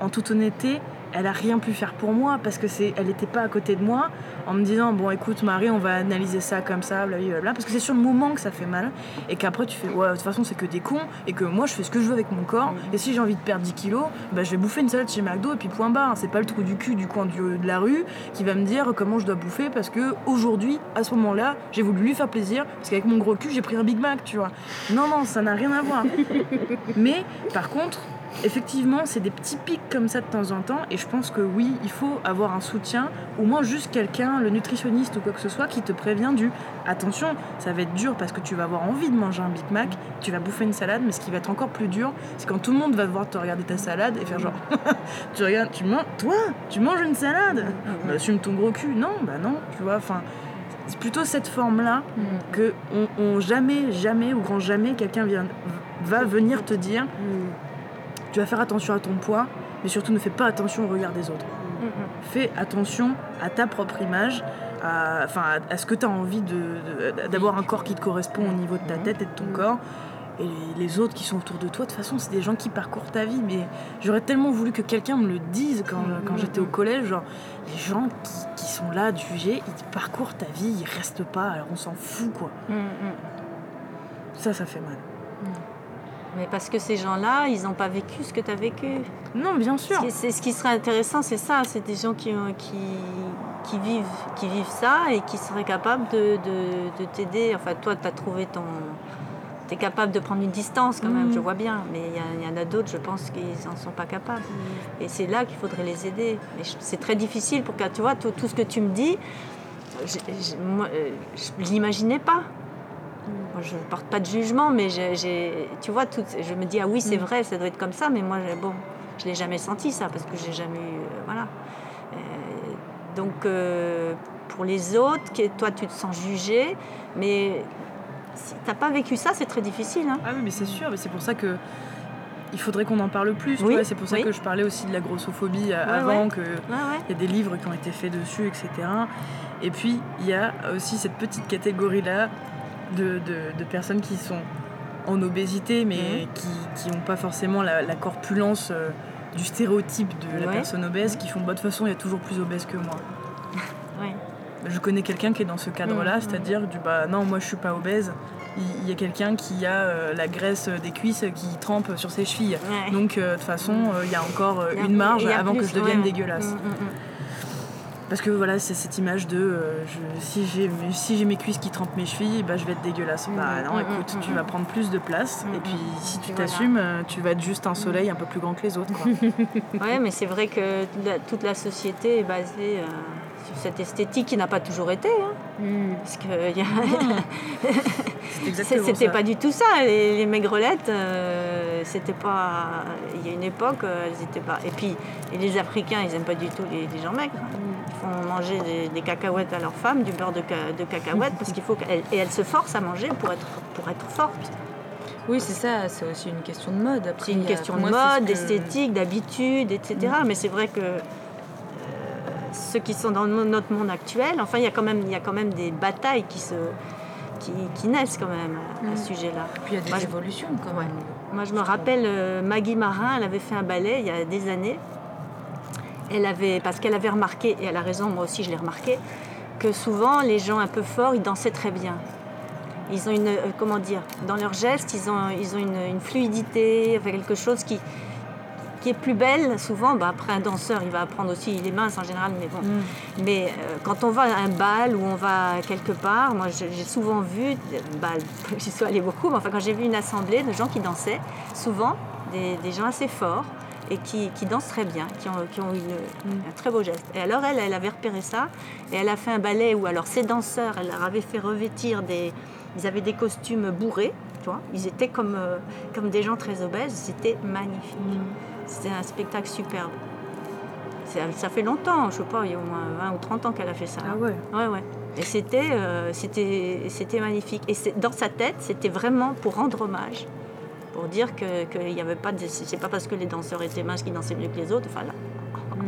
en toute honnêteté, elle a rien pu faire pour moi parce que c'est, elle n'était pas à côté de moi en me disant bon écoute Marie on va analyser ça comme ça blablabla parce que c'est sur le moment que ça fait mal et qu'après tu fais ouais de toute façon c'est que des cons et que moi je fais ce que je veux avec mon corps et si j'ai envie de perdre 10 kilos bah, je vais bouffer une salade chez McDo et puis point barre. C'est pas le trou du cul du coin du- de la rue qui va me dire comment je dois bouffer parce que aujourd'hui à ce moment là j'ai voulu lui faire plaisir parce qu'avec mon gros cul j'ai pris un Big Mac tu vois. Non non ça n'a rien à voir. Mais par contre Effectivement, c'est des petits pics comme ça de temps en temps, et je pense que oui, il faut avoir un soutien, au moins juste quelqu'un, le nutritionniste ou quoi que ce soit, qui te prévient du attention, ça va être dur parce que tu vas avoir envie de manger un Big Mac, tu vas bouffer une salade, mais ce qui va être encore plus dur, c'est quand tout le monde va devoir te regarder ta salade et faire genre, tu regardes, tu manges, toi, tu manges une salade, bah, assume ton gros cul, non, bah non, tu vois, enfin. C'est plutôt cette forme-là que on, on jamais, jamais ou grand jamais quelqu'un vient- va venir te dire tu vas faire attention à ton poids, mais surtout ne fais pas attention au regard des autres. Fais attention à ta propre image, à, enfin, à, à ce que tu as envie de- de- d'avoir un corps qui te correspond au niveau de ta tête et de ton corps. Et les autres qui sont autour de toi, de toute façon, c'est des gens qui parcourent ta vie. Mais j'aurais tellement voulu que quelqu'un me le dise quand, quand j'étais au collège. Genre, les gens qui, qui sont là, de juger, ils parcourent ta vie, ils restent pas, alors on s'en fout, quoi. Ça, ça fait mal. Mais parce que ces gens-là, ils n'ont pas vécu ce que tu as vécu. Non, bien sûr. Ce qui, c'est- ce qui serait intéressant, c'est ça. C'est des gens qui, ont- qui, qui, vivent, qui vivent ça et qui seraient capables de, de- de t'aider. Enfin, toi, tu as trouvé ton, tu es capable de prendre une distance quand même, Mhm. je vois bien. Mais il y en a d'autres, je pense qu'ils n'en sont pas capables. Et c'est là qu'il faudrait les aider. Mais c'est très difficile pour que, tu vois, tout, tout ce que tu me dis, je- je- moi, euh, je ne l'imaginais pas. Je ne porte pas de jugement, mais j'ai- tu vois, tout, je me dis, ah oui, c'est Mm. vrai, ça doit être comme ça, mais moi, bon, je ne l'ai jamais senti ça, parce que j'ai jamais eu. euh, voilà. Euh, donc, euh, pour les autres, toi, tu te sens jugé, mais si tu n'as pas vécu ça, c'est très difficile. hein. Ah oui, mais c'est sûr, mais c'est pour ça que il faudrait qu'on en parle plus. tu Oui, vois, C'est pour ça oui. que je parlais aussi de la grossophobie Ouais, avant, ouais. que Ouais, ouais. il y a des livres qui ont été faits dessus, etc. Et puis il y a aussi cette petite catégorie là de, de- de personnes qui sont en obésité, mais Mhm. qui n'ont pas forcément la, la corpulence euh, du stéréotype de la personne obèse, qui font bah, de toute façon il y a toujours plus obèse que moi. Ouais. Je connais quelqu'un qui est dans ce cadre-là, Mhm. c'est-à-dire du bah non, moi je suis pas obèse. Il y a quelqu'un qui a euh, la graisse des cuisses qui trempe sur ses chevilles. Ouais. Donc euh, de toute façon, il y a encore Il y a- une marge avant que je devienne dégueulasse. Mm, mm, mm. Parce que voilà, c'est cette image de euh, je- si j'ai si j'ai mes cuisses qui trempent mes chevilles, bah, je vais être dégueulasse. Bah non, Mm, écoute, mm, tu mm. vas prendre plus de place Mm, et puis mm. si tu voilà. t'assumes, euh, tu vas être juste un soleil un peu plus grand que les autres. Quoi. Ouais, mais c'est vrai que toute la, toute la société est basée euh, sur cette esthétique qui n'a pas toujours été. hein. Parce que a- exactement c'était pas du tout ça. Les, les maigrelettes, euh, c'était pas. Il y a une époque, euh, elles étaient pas. Et puis, et les Africains, ils aiment pas du tout les, les gens maigres. Ils font manger des, des cacahuètes à leurs femmes, du beurre de, ca- de cacahuètes, parce qu'il faut qu'elles et elles se forcent à manger pour être pour être fortes. Oui, c'est ça, c'est aussi une question de mode. C'est une question de moi, mode, que- d'esthétique, d'habitude, etc. Mais c'est vrai que euh, ceux qui sont dans notre monde actuel, enfin, il y a quand même, il y a quand même des batailles qui se qui, qui naissent quand même à, à ce sujet-là. Puis il y a des Moi, évolutions quand même. Moi, je me rappelle euh, Maggie Marin, elle avait fait un ballet il y a des années. Elle avait, parce qu'elle avait remarqué, et elle a raison, moi aussi je l'ai remarqué, que souvent les gens un peu forts, ils dansaient très bien. Ils ont une, euh, comment dire, dans leurs gestes, ils ont, ils ont une, une fluidité, enfin, quelque chose qui, qui est plus belle. Souvent, bah, après un danseur, il va apprendre aussi, il est mince en général, mais bon. Mais euh, quand on va à un bal ou on va quelque part, moi j'ai souvent vu, bal, j'y suis allée beaucoup, mais enfin quand j'ai vu une assemblée de gens qui dansaient, souvent des, des gens assez forts et qui, qui dansent très bien, qui ont, qui ont une- un très beau geste. Et alors elle, elle avait repéré ça et elle a fait un ballet où alors ces danseurs, elle leur avait fait revêtir des... Ils avaient des costumes bourrés, tu vois, ils étaient comme, euh, comme des gens très obèses, c'était magnifique. C'était un spectacle superbe. Ça, fait longtemps, je sais pas, il y a au moins 20 ou 30 ans qu'elle a fait ça. Ah ouais. Ouais, ouais. Et c'était, euh, c'était, c'était magnifique. Et dans sa tête, c'était vraiment pour rendre hommage, pour dire que qu'il n'y avait pas de, c'est pas parce que les danseurs étaient minces qu'ils dansaient mieux que les autres. Enfin là,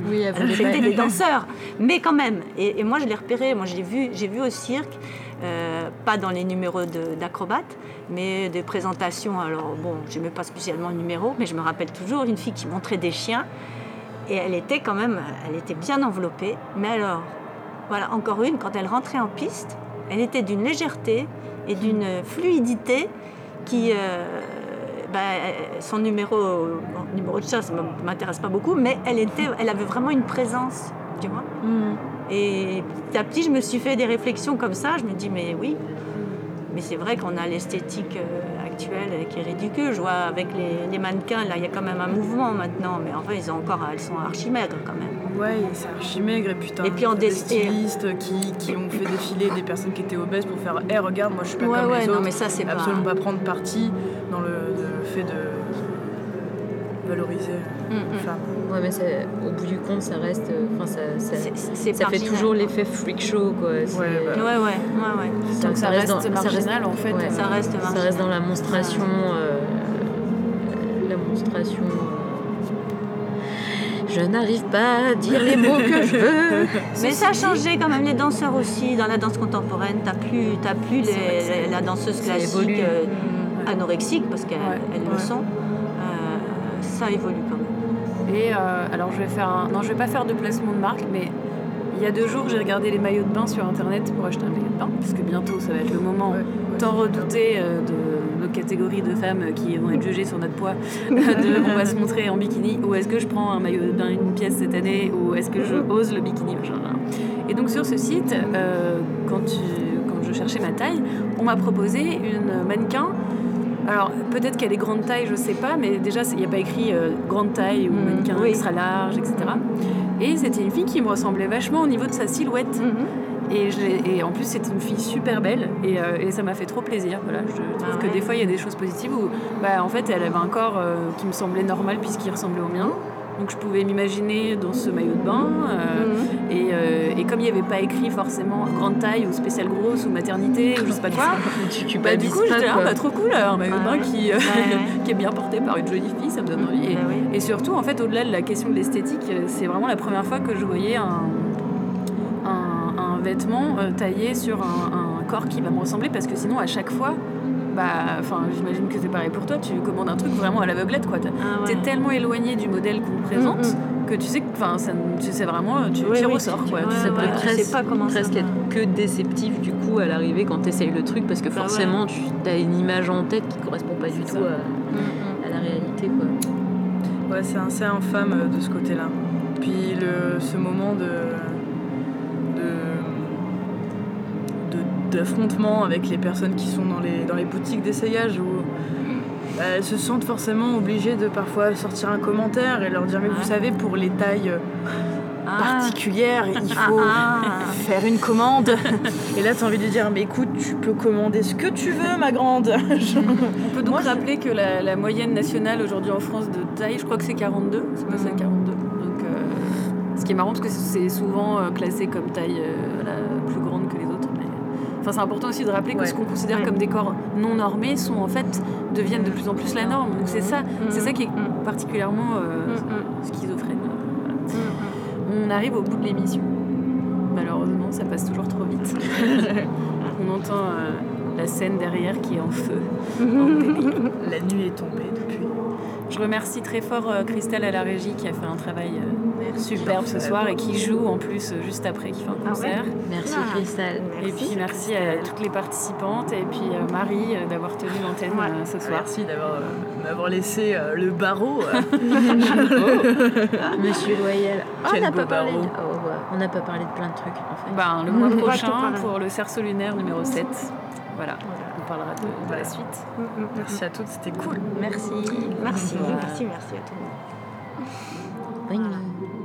Oui, pas- des danseurs, mais quand même. Et, et moi, je l'ai repéré. Moi, j'ai vu, j'ai vu au cirque, euh, pas dans les numéros d'acrobates, mais des présentations. Alors bon, j'aimais pas spécialement le numéro, mais je me rappelle toujours une fille qui montrait des chiens, et elle était quand même, elle était bien enveloppée. Mais alors, voilà, encore une, quand elle rentrait en piste, elle était d'une légèreté et d'une fluidité qui, euh, bah, son numéro, bon, numéro de chat, ça ne m'intéresse pas beaucoup, mais elle, était, elle avait vraiment une présence, tu vois. Et petit à petit, je me suis fait des réflexions comme ça. Je me dis, mais oui, mais c'est vrai qu'on a l'esthétique euh, actuelle qui est ridicule. Je vois avec les, les mannequins, là, il y a quand même un mouvement maintenant, mais enfin, ils ont encore, elles sont archi maigres quand même. Ouais, c'est archi maigre et puis t'as Et puis en des stylistes qui, qui ont fait défiler des personnes qui étaient obèses pour faire Eh regarde, moi je suis pas Ouais, comme ouais, les non, mais ça, c'est pas- Absolument pas prendre parti dans le, le fait de valoriser Mm, les femmes. Ouais, mais c'est- au bout du compte, ça reste. euh, Enfin, ça, ça, C'est- c'est ça fait toujours l'effet freak show, quoi. C'est- Ouais, bah, Ouais, ouais, ouais, ouais. ça, Donc ça reste marginal, en fait. ouais, Ça reste Ça reste dans la monstration. euh, la monstration. euh, Je n'arrive pas à dire les mots que je veux. Mais ça a changé quand même les danseurs aussi. Dans la danse contemporaine, t'as plus, t'as plus les- la danseuse ça classique évolue. euh, anorexique parce qu'elles Ouais, elles ouais. le sont. Euh, ça évolue quand même. Et euh, alors je vais faire un... Non, je vais pas faire de placement de marque, mais il y a deux jours, j'ai regardé les maillots de bain sur internet pour acheter un maillot de bain, parce que bientôt ça va être le moment tant redouté euh, de nos catégories de femmes qui vont être jugées sur notre poids. de, on va se montrer en bikini, ou est-ce que je prends un maillot de bain une pièce cette année, ou est-ce que je ose le bikini machin, machin. Et donc sur ce site, euh, quand, tu- quand je cherchais ma taille, on m'a proposé une mannequin Alors peut-être qu'elle est grande taille, je sais pas, mais déjà il n'y a pas écrit euh, grande taille ou mannequin oui. extra large, etc. Et c'était une fille qui me ressemblait vachement au niveau de sa silhouette. Et, je l'ai- et en plus c'était une fille super belle et, euh, et ça m'a fait trop plaisir. Voilà, je trouve que des fois il y a des choses positives où bah, en fait elle avait un corps euh, qui me semblait normal puisqu'il ressemblait au mien. Donc je pouvais m'imaginer dans ce maillot de bain. euh, et, euh, et comme il n'y avait pas écrit forcément grande taille ou spéciale grosse ou maternité ou je sais pas quoi, Tu bah, du coup j'étais là, bah, trop cool, un maillot de bain qui, euh, Ouais, qui est bien porté par une jolie fille, ça me donne envie. Et, Bah et surtout, en fait, au-delà de la question de l'esthétique, c'est vraiment la première fois que je voyais un, un, un vêtement taillé sur un, un corps qui va me ressembler parce que sinon, à chaque fois, bah, enfin, j'imagine que c'est pareil pour toi, tu commandes un truc vraiment à l'aveuglette, quoi. T'es Ah t'es tellement éloigné du modèle qu'on te présente que tu sais que, enfin, ça, tu sais vraiment, tu, Oui, tu oui, ressors, tu- quoi. ouais, tu sais ouais, pas. tu sais sais pas comment ça presque va. être que déceptif du coup à l'arrivée quand tu essayes le truc parce que Bah ouais. forcément tu as une image en tête qui correspond pas du tout ça. à, à la réalité quoi. Ouais, c'est assez infâme euh, de ce côté-là. Puis le, ce moment de, de, de- d'affrontement avec les personnes qui sont dans les, dans les boutiques d'essayage où bah, elles se sentent forcément obligées de parfois sortir un commentaire et leur dire mais vous savez pour les tailles euh, particulières il faut faire une commande. Et là tu as envie de dire mais écoute tu peux commander ce que tu veux ma grande. On peut donc rappeler que la, la moyenne nationale aujourd'hui en France de taille, je crois que c'est 42, c'est passé à 42. Donc, euh, ce qui est marrant parce que c'est souvent euh, classé comme taille euh, la plus grande que les autres. Mais... Enfin, c'est important aussi de rappeler que Ouais. ce qu'on considère Ouais. comme des corps non normés sont en fait deviennent de plus en plus la norme. Donc c'est ça, c'est ça qui est particulièrement euh, schizophrène. Voilà. On arrive au bout de l'émission. Malheureusement, ça passe toujours trop vite. On entend euh, la scène derrière qui est en feu. en la nuit est tombée depuis Je remercie très fort euh, Christelle à la régie qui a fait un travail euh, superbe ce soir et qui joue en plus euh, juste après, qui fait un Ah ouais concert. Merci Ah. Cristal. Et puis merci à toutes les participantes et puis Marie d'avoir tenu l'antenne Ouais. ce soir. Merci d'avoir m'avoir laissé le barreau. euh. Monsieur Loyal. Ah, Quel on n'a beau pas parlé. barreau. oh, ouais, On n'a pas parlé de plein de trucs en fait. Ben, le mois prochain pour le cerceau lunaire numéro 7. Voilà, parlera de, de la suite. Merci à toutes, c'était cool. Merci. Merci, merci, merci à tout le monde. Bonne nuit.